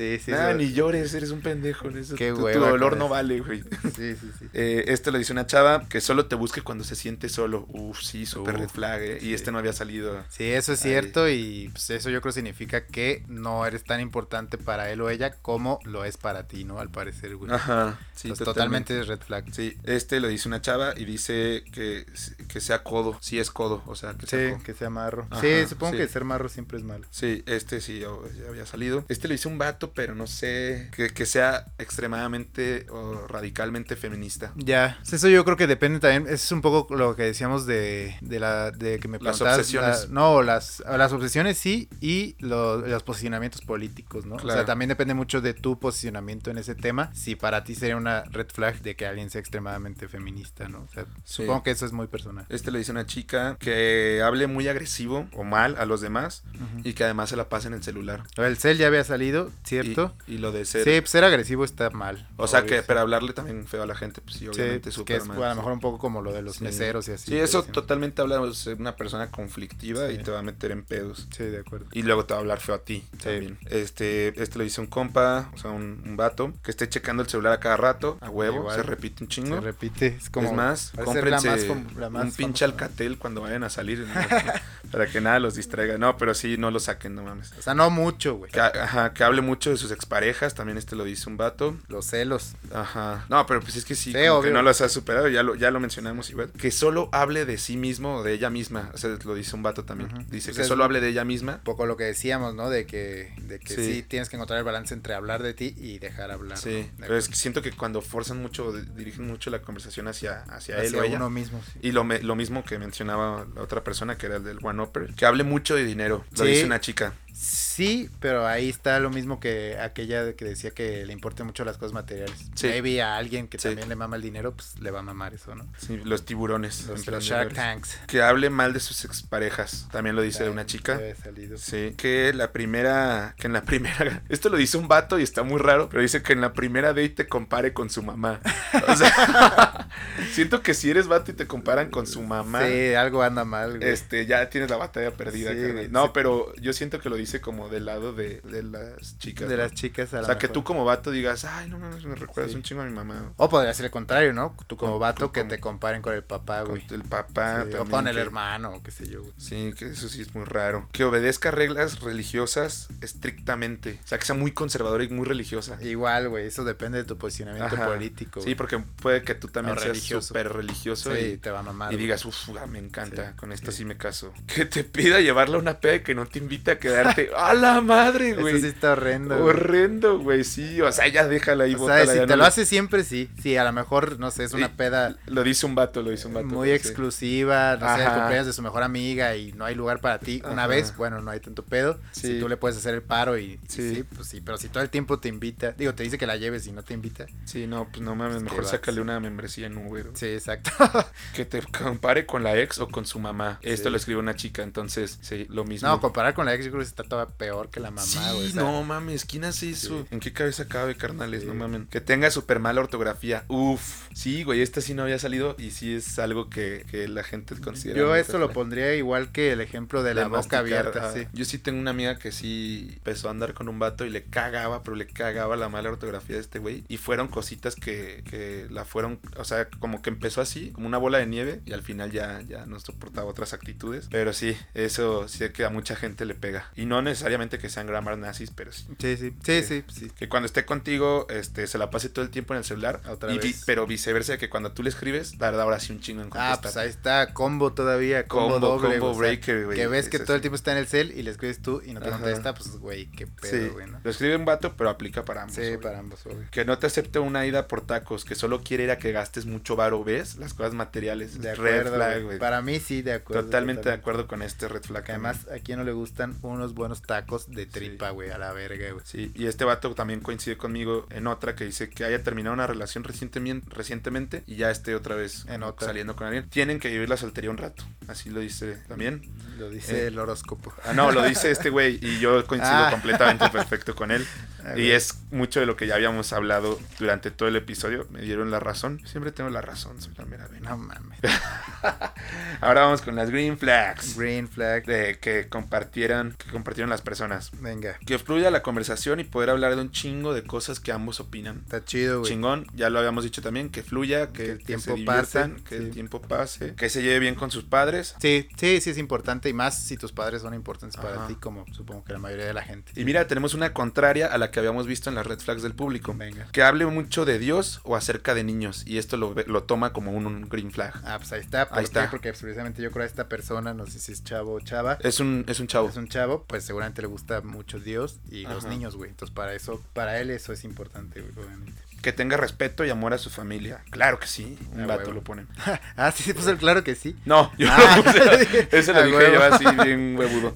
[SPEAKER 1] Sí, sí.
[SPEAKER 2] Ah, ni llores, eres un pendejo. Eso, Qué tu, tu, dolor no vale, güey. Sí, sí, sí. Eh, esto le dice una chava que solo te busque cuando se siente solo. Uf, sí, súper red flag, eh. Y este no había salido.
[SPEAKER 1] Sí, eso es cierto y pues eso yo creo significa que no eres tan importante para él o ella como lo es para ti, ¿no? Al parecer, güey. Ajá. Sí, totalmente. red flag.
[SPEAKER 2] Sí, este le dice una chava y dice que, que sea codo. Sí es codo, o sea,
[SPEAKER 1] que sea Sí, que sea marro. sí, supongo que ser marro siempre es malo.
[SPEAKER 2] Sí, este sí ya había salido. Este le dice un vato pero no sé, que, sea extremadamente o radicalmente feminista.
[SPEAKER 1] Ya, eso yo creo que depende también, es un poco lo que decíamos de, de la de que me
[SPEAKER 2] Las obsesiones.
[SPEAKER 1] no, las, las obsesiones sí y los posicionamientos políticos, ¿no? O sea, también depende mucho de tu posicionamiento en ese tema, si para ti sería una red flag de que alguien sea extremadamente feminista, ¿no? O sea, supongo que eso es muy personal.
[SPEAKER 2] Este le dice una chica que hable muy agresivo o mal a los demás y que además se la pase en el celular.
[SPEAKER 1] El cel ya había salido, ¿cierto?
[SPEAKER 2] Y, lo de ser.
[SPEAKER 1] Sí, pues, ser agresivo está mal.
[SPEAKER 2] O sea que, pero hablarle también feo a la gente, pues sí, obviamente
[SPEAKER 1] sí, que es a lo mejor un poco como lo de los meseros y así.
[SPEAKER 2] Sí, eso totalmente habla de una persona conflictiva y te va a meter en pedos.
[SPEAKER 1] Sí, de acuerdo.
[SPEAKER 2] Y luego te va a hablar feo a ti también. Este, este lo dice un compa, o sea, un, vato, que esté checando el celular a cada rato, a huevo, se repite un chingo.
[SPEAKER 1] Se repite, es como.
[SPEAKER 2] Es más, cómprense un pinche alcatel cuando vayan a salir. para que nada los distraiga. No, pero sí, no lo saquen, no mames.
[SPEAKER 1] O sea, no mucho, güey.
[SPEAKER 2] ajá, que hable mucho de sus exparejas, también este lo dice un vato.
[SPEAKER 1] Los celos.
[SPEAKER 2] Ajá. No, pero pues es que sí, que no los ha superado, ya lo, ya lo mencionamos igual. Que solo hable de sí mismo o de ella misma. O sea, lo dice un vato también. Dice que solo hable de ella misma. Un
[SPEAKER 1] poco lo que decíamos, ¿no? De que, de que sí. tienes que encontrar el balance entre hablar de ti y dejar hablar.
[SPEAKER 2] Sí, pero es que siento que cuando forzan mucho, dirigen mucho la conversación hacia, hacia, él o ella.
[SPEAKER 1] uno mismo.
[SPEAKER 2] Y lo, lo mismo que mencionaba la otra persona, que era el del One Upper, que hable mucho de dinero. Lo dice una chica.
[SPEAKER 1] Sí, pero ahí está lo mismo que aquella que decía que le importan mucho las cosas materiales. Sí. Maybe a alguien que también le mama el dinero, pues le va a mamar eso, ¿no?
[SPEAKER 2] Sí, los tiburones.
[SPEAKER 1] Los, Shark Tanks.
[SPEAKER 2] Que hable mal de sus exparejas. También lo dice una chica.
[SPEAKER 1] Salido.
[SPEAKER 2] Sí. Que la primera. Que en la primera. Esto lo dice un vato y está muy raro. Pero dice que en la primera date te compare con su mamá. O sea. siento que si eres vato y te comparan con su mamá.
[SPEAKER 1] Sí, algo anda mal,
[SPEAKER 2] güey. Este, ya tienes la batalla perdida, sí, No, pero yo siento que lo dice como del lado de, de las chicas.
[SPEAKER 1] De las chicas,
[SPEAKER 2] a O sea, que tú como vato digas, ay, no mames, me recuerdas un chingo a mi mamá.
[SPEAKER 1] O podría ser el contrario, ¿no? Tú como vato que te comparen con el papá, güey.
[SPEAKER 2] Con el papá
[SPEAKER 1] O con el hermano, o qué sé yo,
[SPEAKER 2] Sí, que eso sí es muy raro. Que obedezca reglas religiosas estrictamente. O sea, que sea muy conservadora y muy religiosa.
[SPEAKER 1] Igual, güey, eso depende de tu posicionamiento político.
[SPEAKER 2] Sí, porque puede que tú también seas súper religioso.
[SPEAKER 1] y, te va a mamar.
[SPEAKER 2] Y digas, uff, me encanta, con esto sí. me caso. Que te pida llevarla a una peda que no te invite a quedar ¡a la madre, güey!
[SPEAKER 1] Eso sí está horrendo.
[SPEAKER 2] Horrendo, güey, sí. O sea, ya déjala ahí,
[SPEAKER 1] O sea, si te lo hace siempre, sí. Sí, a lo mejor, no sé, es una peda.
[SPEAKER 2] Lo dice un vato, lo dice un vato.
[SPEAKER 1] Muy exclusiva, no sé, cumpleaños de su mejor amiga y no hay lugar para ti. Una vez, bueno, no hay tanto pedo. Si tú le puedes hacer el paro y, sí. pues sí. Pero si todo el tiempo te invita, digo, te dice que la lleves y no te invita.
[SPEAKER 2] Sí, no, pues no mames, mejor sácale una membresía en un güey.
[SPEAKER 1] Sí, exacto.
[SPEAKER 2] que te compare con la ex o con su mamá. Esto lo escribe una chica, entonces, sí, lo mismo.
[SPEAKER 1] No, comparar con la ex yo creo que todavía peor que la mamá, güey.
[SPEAKER 2] Sí, no mames, ¿quién hace eso? ¿En qué cabeza cabe, carnales? No mames. Que tenga súper mala ortografía. Uf. Sí, güey, esta sí no había salido y sí es algo que, que la gente considera.
[SPEAKER 1] Yo esto lo pondría igual que el ejemplo de la boca abierta, sí.
[SPEAKER 2] Yo sí tengo una amiga que sí empezó a andar con un vato y le cagaba, pero le cagaba la mala ortografía de este güey. Y fueron cositas que, que la fueron, o sea, como que empezó así, como una bola de nieve y al final ya, ya no soportaba otras actitudes. Pero sí, eso sí que a mucha gente le pega. Y no necesariamente que sean grammar nazis, pero sí.
[SPEAKER 1] Sí, sí, sí, sí, sí.
[SPEAKER 2] Que cuando esté contigo, este, se la pase todo el tiempo en el celular. Otra vez. pero viceversa, que cuando tú le escribes, tarda ahora sí un chingo en
[SPEAKER 1] contestar. Ah, pues ahí está, combo todavía, combo, doble. Combo breaker, güey. Que ves que todo el tiempo está en el cel y le escribes tú y no te contesta, pues, güey, qué pedo, güey,
[SPEAKER 2] Lo escribe un vato, pero aplica para ambos.
[SPEAKER 1] Sí, para ambos, güey.
[SPEAKER 2] Que no te acepte una ida por tacos, que solo quiere ir a que gastes mucho varo, ¿ves? Las cosas materiales.
[SPEAKER 1] De acuerdo, red flag, güey. Para mí sí, de acuerdo.
[SPEAKER 2] Totalmente, de acuerdo con este red flag.
[SPEAKER 1] además, a quien no le gustan unos buenos tacos de tripa, güey, a la verga, güey.
[SPEAKER 2] Sí, y este vato también coincide conmigo en otra que dice que haya terminado una relación recientemente, recientemente y ya esté otra vez en otra. saliendo con alguien. Tienen que vivir la soltería un rato. Así lo dice también.
[SPEAKER 1] Lo dice eh, el horóscopo.
[SPEAKER 2] Ah, no, lo dice este güey y yo coincido ah. completamente perfecto con él. y es mucho de lo que ya habíamos hablado durante todo el episodio. Me dieron la razón. Siempre tengo la razón, soy la mera
[SPEAKER 1] No mames.
[SPEAKER 2] Ahora vamos con las green flags.
[SPEAKER 1] Green flag.
[SPEAKER 2] De que compartieran, que compartieron las personas.
[SPEAKER 1] Venga.
[SPEAKER 2] Que fluya la conversación y poder hablar de un chingo de cosas que ambos opinan.
[SPEAKER 1] Está chido, güey.
[SPEAKER 2] Chingón, ya lo habíamos dicho también, que fluya, que, el tiempo pase, que el tiempo pase, que se lleve bien con sus padres.
[SPEAKER 1] Sí, sí, sí es importante y más si tus padres son importantes para ti, como supongo que la mayoría de la gente.
[SPEAKER 2] Y mira, tenemos una contraria a la que habíamos visto en las red flags del público.
[SPEAKER 1] Venga.
[SPEAKER 2] Que hable mucho de Dios o acerca de niños y esto lo, lo toma como un, green flag.
[SPEAKER 1] Ah, pues ahí está. ahí está. Porque precisamente yo creo a esta persona, no sé si es chavo o chava.
[SPEAKER 2] Es un, es un chavo.
[SPEAKER 1] Es un chavo, pues seguramente le gusta mucho Dios y los niños, güey. Entonces para eso, para él eso es importante, güey, obviamente
[SPEAKER 2] que tenga respeto y amor a su familia. Claro que sí. Un ah, vato lo pone.
[SPEAKER 1] ah, sí, sí puso el claro que sí.
[SPEAKER 2] No, yo ah. lo puse. Eso lo dije yo así, bien huevudo.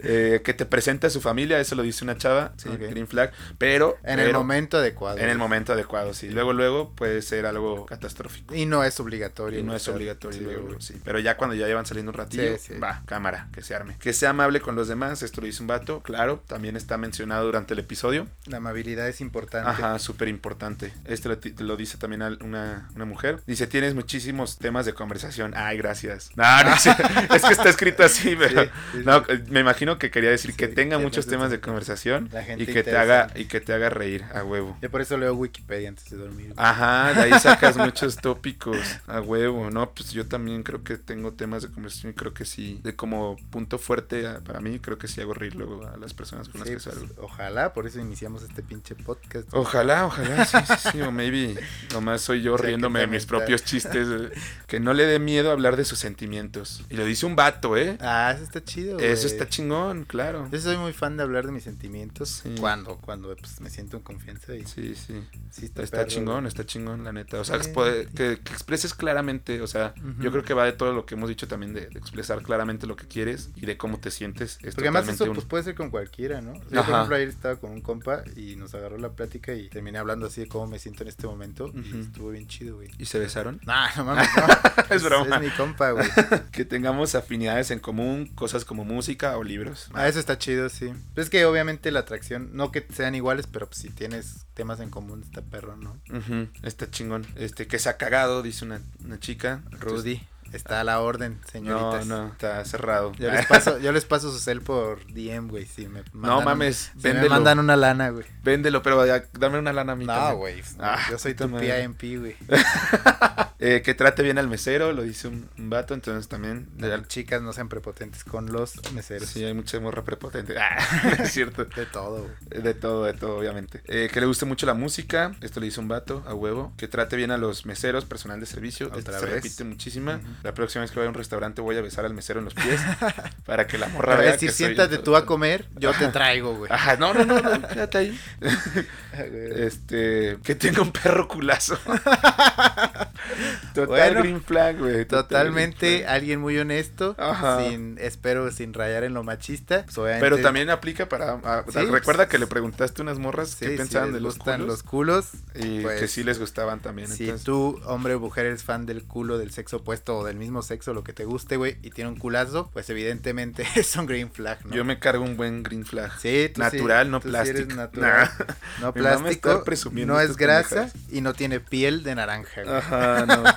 [SPEAKER 2] eh, que te presente a su familia, eso lo dice una chava. Sí, green flag. Pero.
[SPEAKER 1] En el momento adecuado.
[SPEAKER 2] En el momento adecuado, sí. Luego, luego puede ser algo catastrófico.
[SPEAKER 1] Y no es obligatorio.
[SPEAKER 2] Y no es obligatorio, luego, sí. Pero ya cuando ya llevan saliendo un ratillo, va, cámara, que se arme. Que sea amable con los demás, esto lo dice un vato. Claro, también está mencionado durante el episodio.
[SPEAKER 1] La amabilidad es importante.
[SPEAKER 2] Ajá, súper importante este lo, dice también una, una, mujer. Dice, tienes muchísimos temas de conversación. Ay, gracias. No, no, es que está escrito así, pero... no, me imagino que quería decir que tenga muchos temas de conversación y que te haga y que te haga reír a huevo.
[SPEAKER 1] Yo por eso leo Wikipedia antes de dormir.
[SPEAKER 2] Ajá, de ahí sacas muchos tópicos a huevo, ¿no? Pues yo también creo que tengo temas de conversación y creo que sí, de como punto fuerte para mí, creo que sí hago reír luego a las personas con las que pues, salgo.
[SPEAKER 1] Ojalá, por eso iniciamos este pinche podcast.
[SPEAKER 2] Ojalá, ojalá, sí, sí, sí o maybe nomás soy yo riéndome de mis propios chistes. que no le dé miedo hablar de sus sentimientos. Y lo dice un vato, ¿eh?
[SPEAKER 1] Ah, eso está chido.
[SPEAKER 2] Eso está chingón, claro.
[SPEAKER 1] Yo soy muy fan de hablar de mis sentimientos. Cuando, cuando pues, me siento en confianza. Y...
[SPEAKER 2] Sí, sí. está, chingón, está chingón, la neta. O sea, que, expreses claramente, o sea, yo creo que va de todo lo que hemos dicho también de, expresar claramente lo que quieres y de cómo te sientes.
[SPEAKER 1] Es Porque además eso pues, puede ser con cualquiera, ¿no? yo, por ejemplo, ayer estaba con un compa y nos agarró la plática y terminé hablando así de cómo me siento en este momento y estuvo bien chido, güey.
[SPEAKER 2] ¿Y se besaron?
[SPEAKER 1] Nah, no mames, es, broma. Es mi compa, güey.
[SPEAKER 2] que tengamos afinidades en común, cosas como música o libros.
[SPEAKER 1] Ah, eso está chido, sí. Pues es que obviamente la atracción, no que sean iguales, pero pues si tienes temas en común, está perro, ¿no?
[SPEAKER 2] Está chingón. Este, que se ha cagado, dice una, una chica.
[SPEAKER 1] Rudy. Está a la orden, señoritas.
[SPEAKER 2] No, no, está cerrado.
[SPEAKER 1] Yo les paso, yo les paso su cel por DM, güey, si me
[SPEAKER 2] No mames,
[SPEAKER 1] si me mandan una lana, güey.
[SPEAKER 2] Véndelo, pero dame una lana a mí
[SPEAKER 1] No, güey. Ah, yo soy tu PIMP, güey.
[SPEAKER 2] Eh, que trate bien al mesero, lo dice un, vato, entonces también.
[SPEAKER 1] Las chicas no sean prepotentes con los meseros.
[SPEAKER 2] Sí, hay mucha morra prepotente. Ah, es cierto.
[SPEAKER 1] de todo,
[SPEAKER 2] De todo, de todo, obviamente. Eh, que le guste mucho la música, esto le dice un vato, a huevo. Que trate bien a los meseros, personal de servicio. Otra vez. Se repite muchísima. La próxima vez que vaya a un restaurante voy a besar al mesero en los pies para que la morra vea.
[SPEAKER 1] Si siéntate tú a comer, yo te traigo, güey.
[SPEAKER 2] Ajá, no, no, no, no quédate ahí. este, que tenga un perro culazo.
[SPEAKER 1] Total green flag, güey. Totalmente alguien muy honesto, sin espero sin rayar en lo machista.
[SPEAKER 2] Pues, Pero también aplica para recuerda que le preguntaste a unas morras qué pensaban de los culos,
[SPEAKER 1] los culos
[SPEAKER 2] y pues, que sí les gustaban también.
[SPEAKER 1] Si tú, hombre o mujer, eres fan del culo del sexo opuesto o del mismo sexo, lo que te guste, güey, y tiene un culazo, pues evidentemente es un green flag, ¿no?
[SPEAKER 2] Yo me cargo un buen green flag. Sí, natural, no plástico.
[SPEAKER 1] natural. No plástico, no es grasa y no tiene piel de naranja.
[SPEAKER 2] Ajá, no.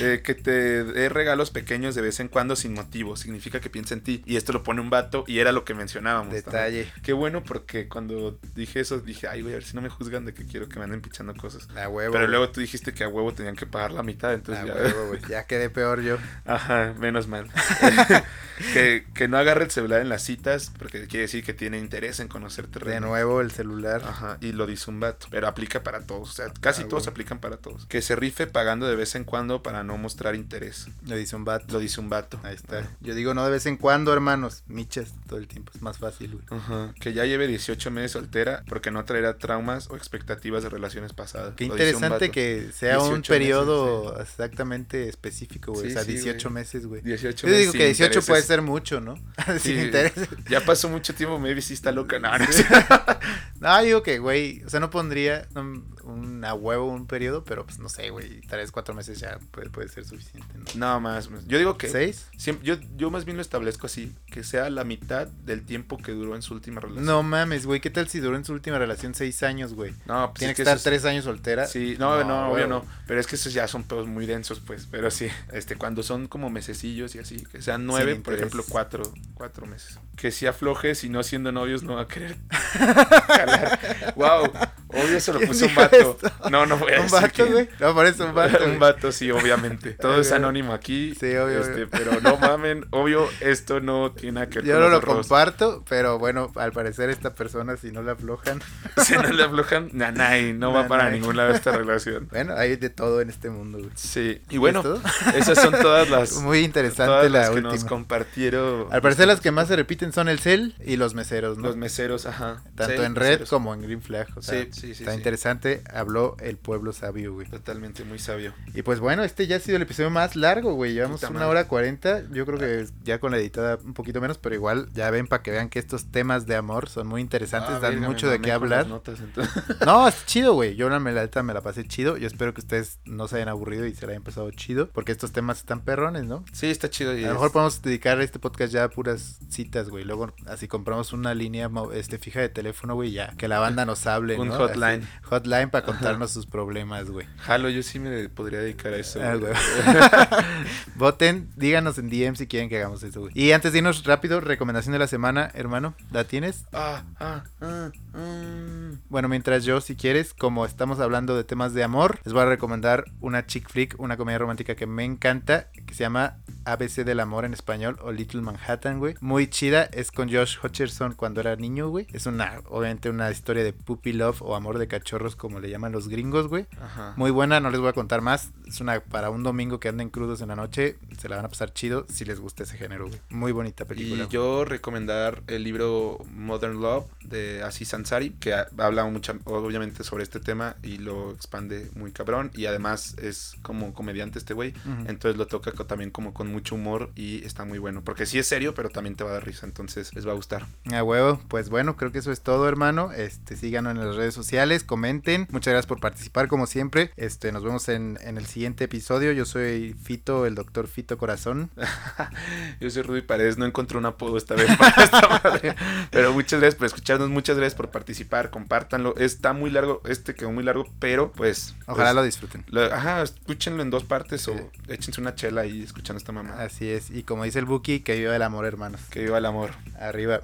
[SPEAKER 2] Eh, que te dé regalos pequeños de vez en cuando sin motivo, significa que piensa en ti. Y esto lo pone un vato y era lo que mencionábamos.
[SPEAKER 1] Detalle.
[SPEAKER 2] Qué bueno porque cuando dije eso dije, ay, güey, a ver si no me juzgan de que quiero que me anden pichando cosas.
[SPEAKER 1] A huevo.
[SPEAKER 2] Pero luego tú dijiste que a huevo tenían que pagar la mitad, entonces
[SPEAKER 1] ya. Huevo, ya quedé peor yo.
[SPEAKER 2] Ajá, menos mal. que, que no agarre el celular en las citas porque quiere decir que tiene interés en conocerte.
[SPEAKER 1] De nuevo el celular.
[SPEAKER 2] Ajá, y lo dice un vato. Pero aplica para todos. O sea, casi ah, todos aplican para todos. Que se rife pagando de vez en cuando para no mostrar interés.
[SPEAKER 1] Lo dice un vato.
[SPEAKER 2] Lo dice un vato.
[SPEAKER 1] Ahí está. Yo digo no de vez en cuando, hermanos. Michas todo el tiempo. Es más fácil, güey.
[SPEAKER 2] Ajá. Que ya lleve 18 meses soltera porque no traerá traumas o expectativas de relaciones pasadas.
[SPEAKER 1] Qué interesante que sea un periodo exactamente específico, güey. O sea, 18 meses, güey. 18 Yo digo que 18 puede ser mucho, ¿no? Sin interés.
[SPEAKER 2] Ya pasó mucho tiempo, maybe si está loca. No, no,
[SPEAKER 1] no digo que, güey, o sea, no pondría un, a huevo un periodo, pero pues no sé, güey, tres, cuatro meses ya puede, puede ser suficiente.
[SPEAKER 2] ¿no? más. Yo digo que.
[SPEAKER 1] ¿Seis?
[SPEAKER 2] yo, yo más bien lo establezco así, que sea la mitad del tiempo que duró en su última relación.
[SPEAKER 1] No mames, güey, ¿qué tal si duró en su última relación seis años, güey? No, pues Tiene que, estar tres años soltera.
[SPEAKER 2] Sí, no, no, obvio no. Pero es que esos ya son pedos muy densos, pues. Pero sí, este, cuando son como mesecillos y así, que sean nueve, por ejemplo, cuatro, cuatro meses. Que si aflojes y no siendo novios no va a querer calar. wow, obvio se lo puso un vato. No, no voy a
[SPEAKER 1] ¿Un vato, güey? No, parece un vato.
[SPEAKER 2] un vato, sí, obviamente. Todo es anónimo aquí.
[SPEAKER 1] Sí, obvio.
[SPEAKER 2] Este, pero no mamen, obvio, esto no tiene nada que ver
[SPEAKER 1] Yo no lo comparto, pero bueno, al parecer esta persona, si no le aflojan.
[SPEAKER 2] si no le aflojan, nanay, no va para ningún lado esta relación.
[SPEAKER 1] Bueno, hay de todo en este mundo, güey.
[SPEAKER 2] Sí, y bueno, esas son todas las.
[SPEAKER 1] Muy interesante la
[SPEAKER 2] las
[SPEAKER 1] que
[SPEAKER 2] nos compartieron.
[SPEAKER 1] Al parecer, las que más se repiten son el cel y los meseros, ¿no?
[SPEAKER 2] Los meseros, ajá.
[SPEAKER 1] Tanto en red como en Green Flag. O sea, sí, sí, sí. Está interesante. Habló el pueblo sabio, güey.
[SPEAKER 2] Totalmente, muy sabio.
[SPEAKER 1] Y pues bueno, este ya ha sido el episodio más largo, güey. Llevamos una hora cuarenta. Yo creo que ya con la editada un poquito menos, pero igual ya ven para que vean que estos temas de amor son muy interesantes, ah, dan mucho de qué hablar. no, es chido, güey. Yo la, me la pasé chido. Yo espero que ustedes no se hayan aburrido y se la hayan pasado chido, porque estos temas están perrones, ¿no?
[SPEAKER 2] Sí, está chido.
[SPEAKER 1] Y a lo mejor podemos dedicar este podcast ya a puras citas, güey. Luego así compramos una línea este fija de teléfono, güey, ya que la banda nos hable,
[SPEAKER 2] Un hotline.
[SPEAKER 1] hotline para contarnos sus problemas, güey.
[SPEAKER 2] Jalo, yo sí me podría dedicar a eso. Ah,
[SPEAKER 1] Voten, díganos en DM si quieren que hagamos eso, güey. Y antes de irnos rápido, recomendación de la semana, hermano, ¿la tienes?
[SPEAKER 2] Ah, ah, ah, mm.
[SPEAKER 1] Bueno, mientras yo, si quieres, como estamos hablando de temas de amor, les voy a recomendar una chick flick, una comedia romántica que me encanta, que se llama ABC del amor en español o Little Manhattan, güey. Muy chida, es con Josh Hutcherson cuando era niño, güey. Es una, obviamente, una historia de puppy love o amor de cachorros, como le llaman los gringos, güey. Muy buena, no les voy a contar más. Es una para un domingo que anden crudos en la noche, se la van a pasar chido si les gusta ese género, güey. Muy bonita película.
[SPEAKER 2] Y yo recomendar el libro Modern Love de Aziz Ansari, que habla mucho, obviamente, sobre este tema y lo expande muy cabrón. Y además es como comediante este güey, entonces lo toca también como con mucho humor y está muy bueno. Porque sí es serio, pero también te va a dar risa, entonces les va a gustar.
[SPEAKER 1] A huevo, pues bueno, creo que eso es todo, hermano. Este, síganos en las redes sociales, comenten. Muchas gracias por participar, como siempre. Este, nos vemos en, en el siguiente episodio. Yo soy Fito, el doctor Fito Corazón.
[SPEAKER 2] Yo soy Rudy Paredes, no encontré un apodo esta vez para esta madre. Pero muchas gracias por escucharnos, muchas gracias por participar, compártanlo. Está muy largo, este quedó muy largo, pero pues.
[SPEAKER 1] Ojalá
[SPEAKER 2] pues,
[SPEAKER 1] lo disfruten.
[SPEAKER 2] ajá, escúchenlo en dos partes o échense una chela ahí escuchando esta mamá.
[SPEAKER 1] Así es, y como dice el Buki, que viva el amor, hermanos.
[SPEAKER 2] Que viva el amor.
[SPEAKER 1] Arriba.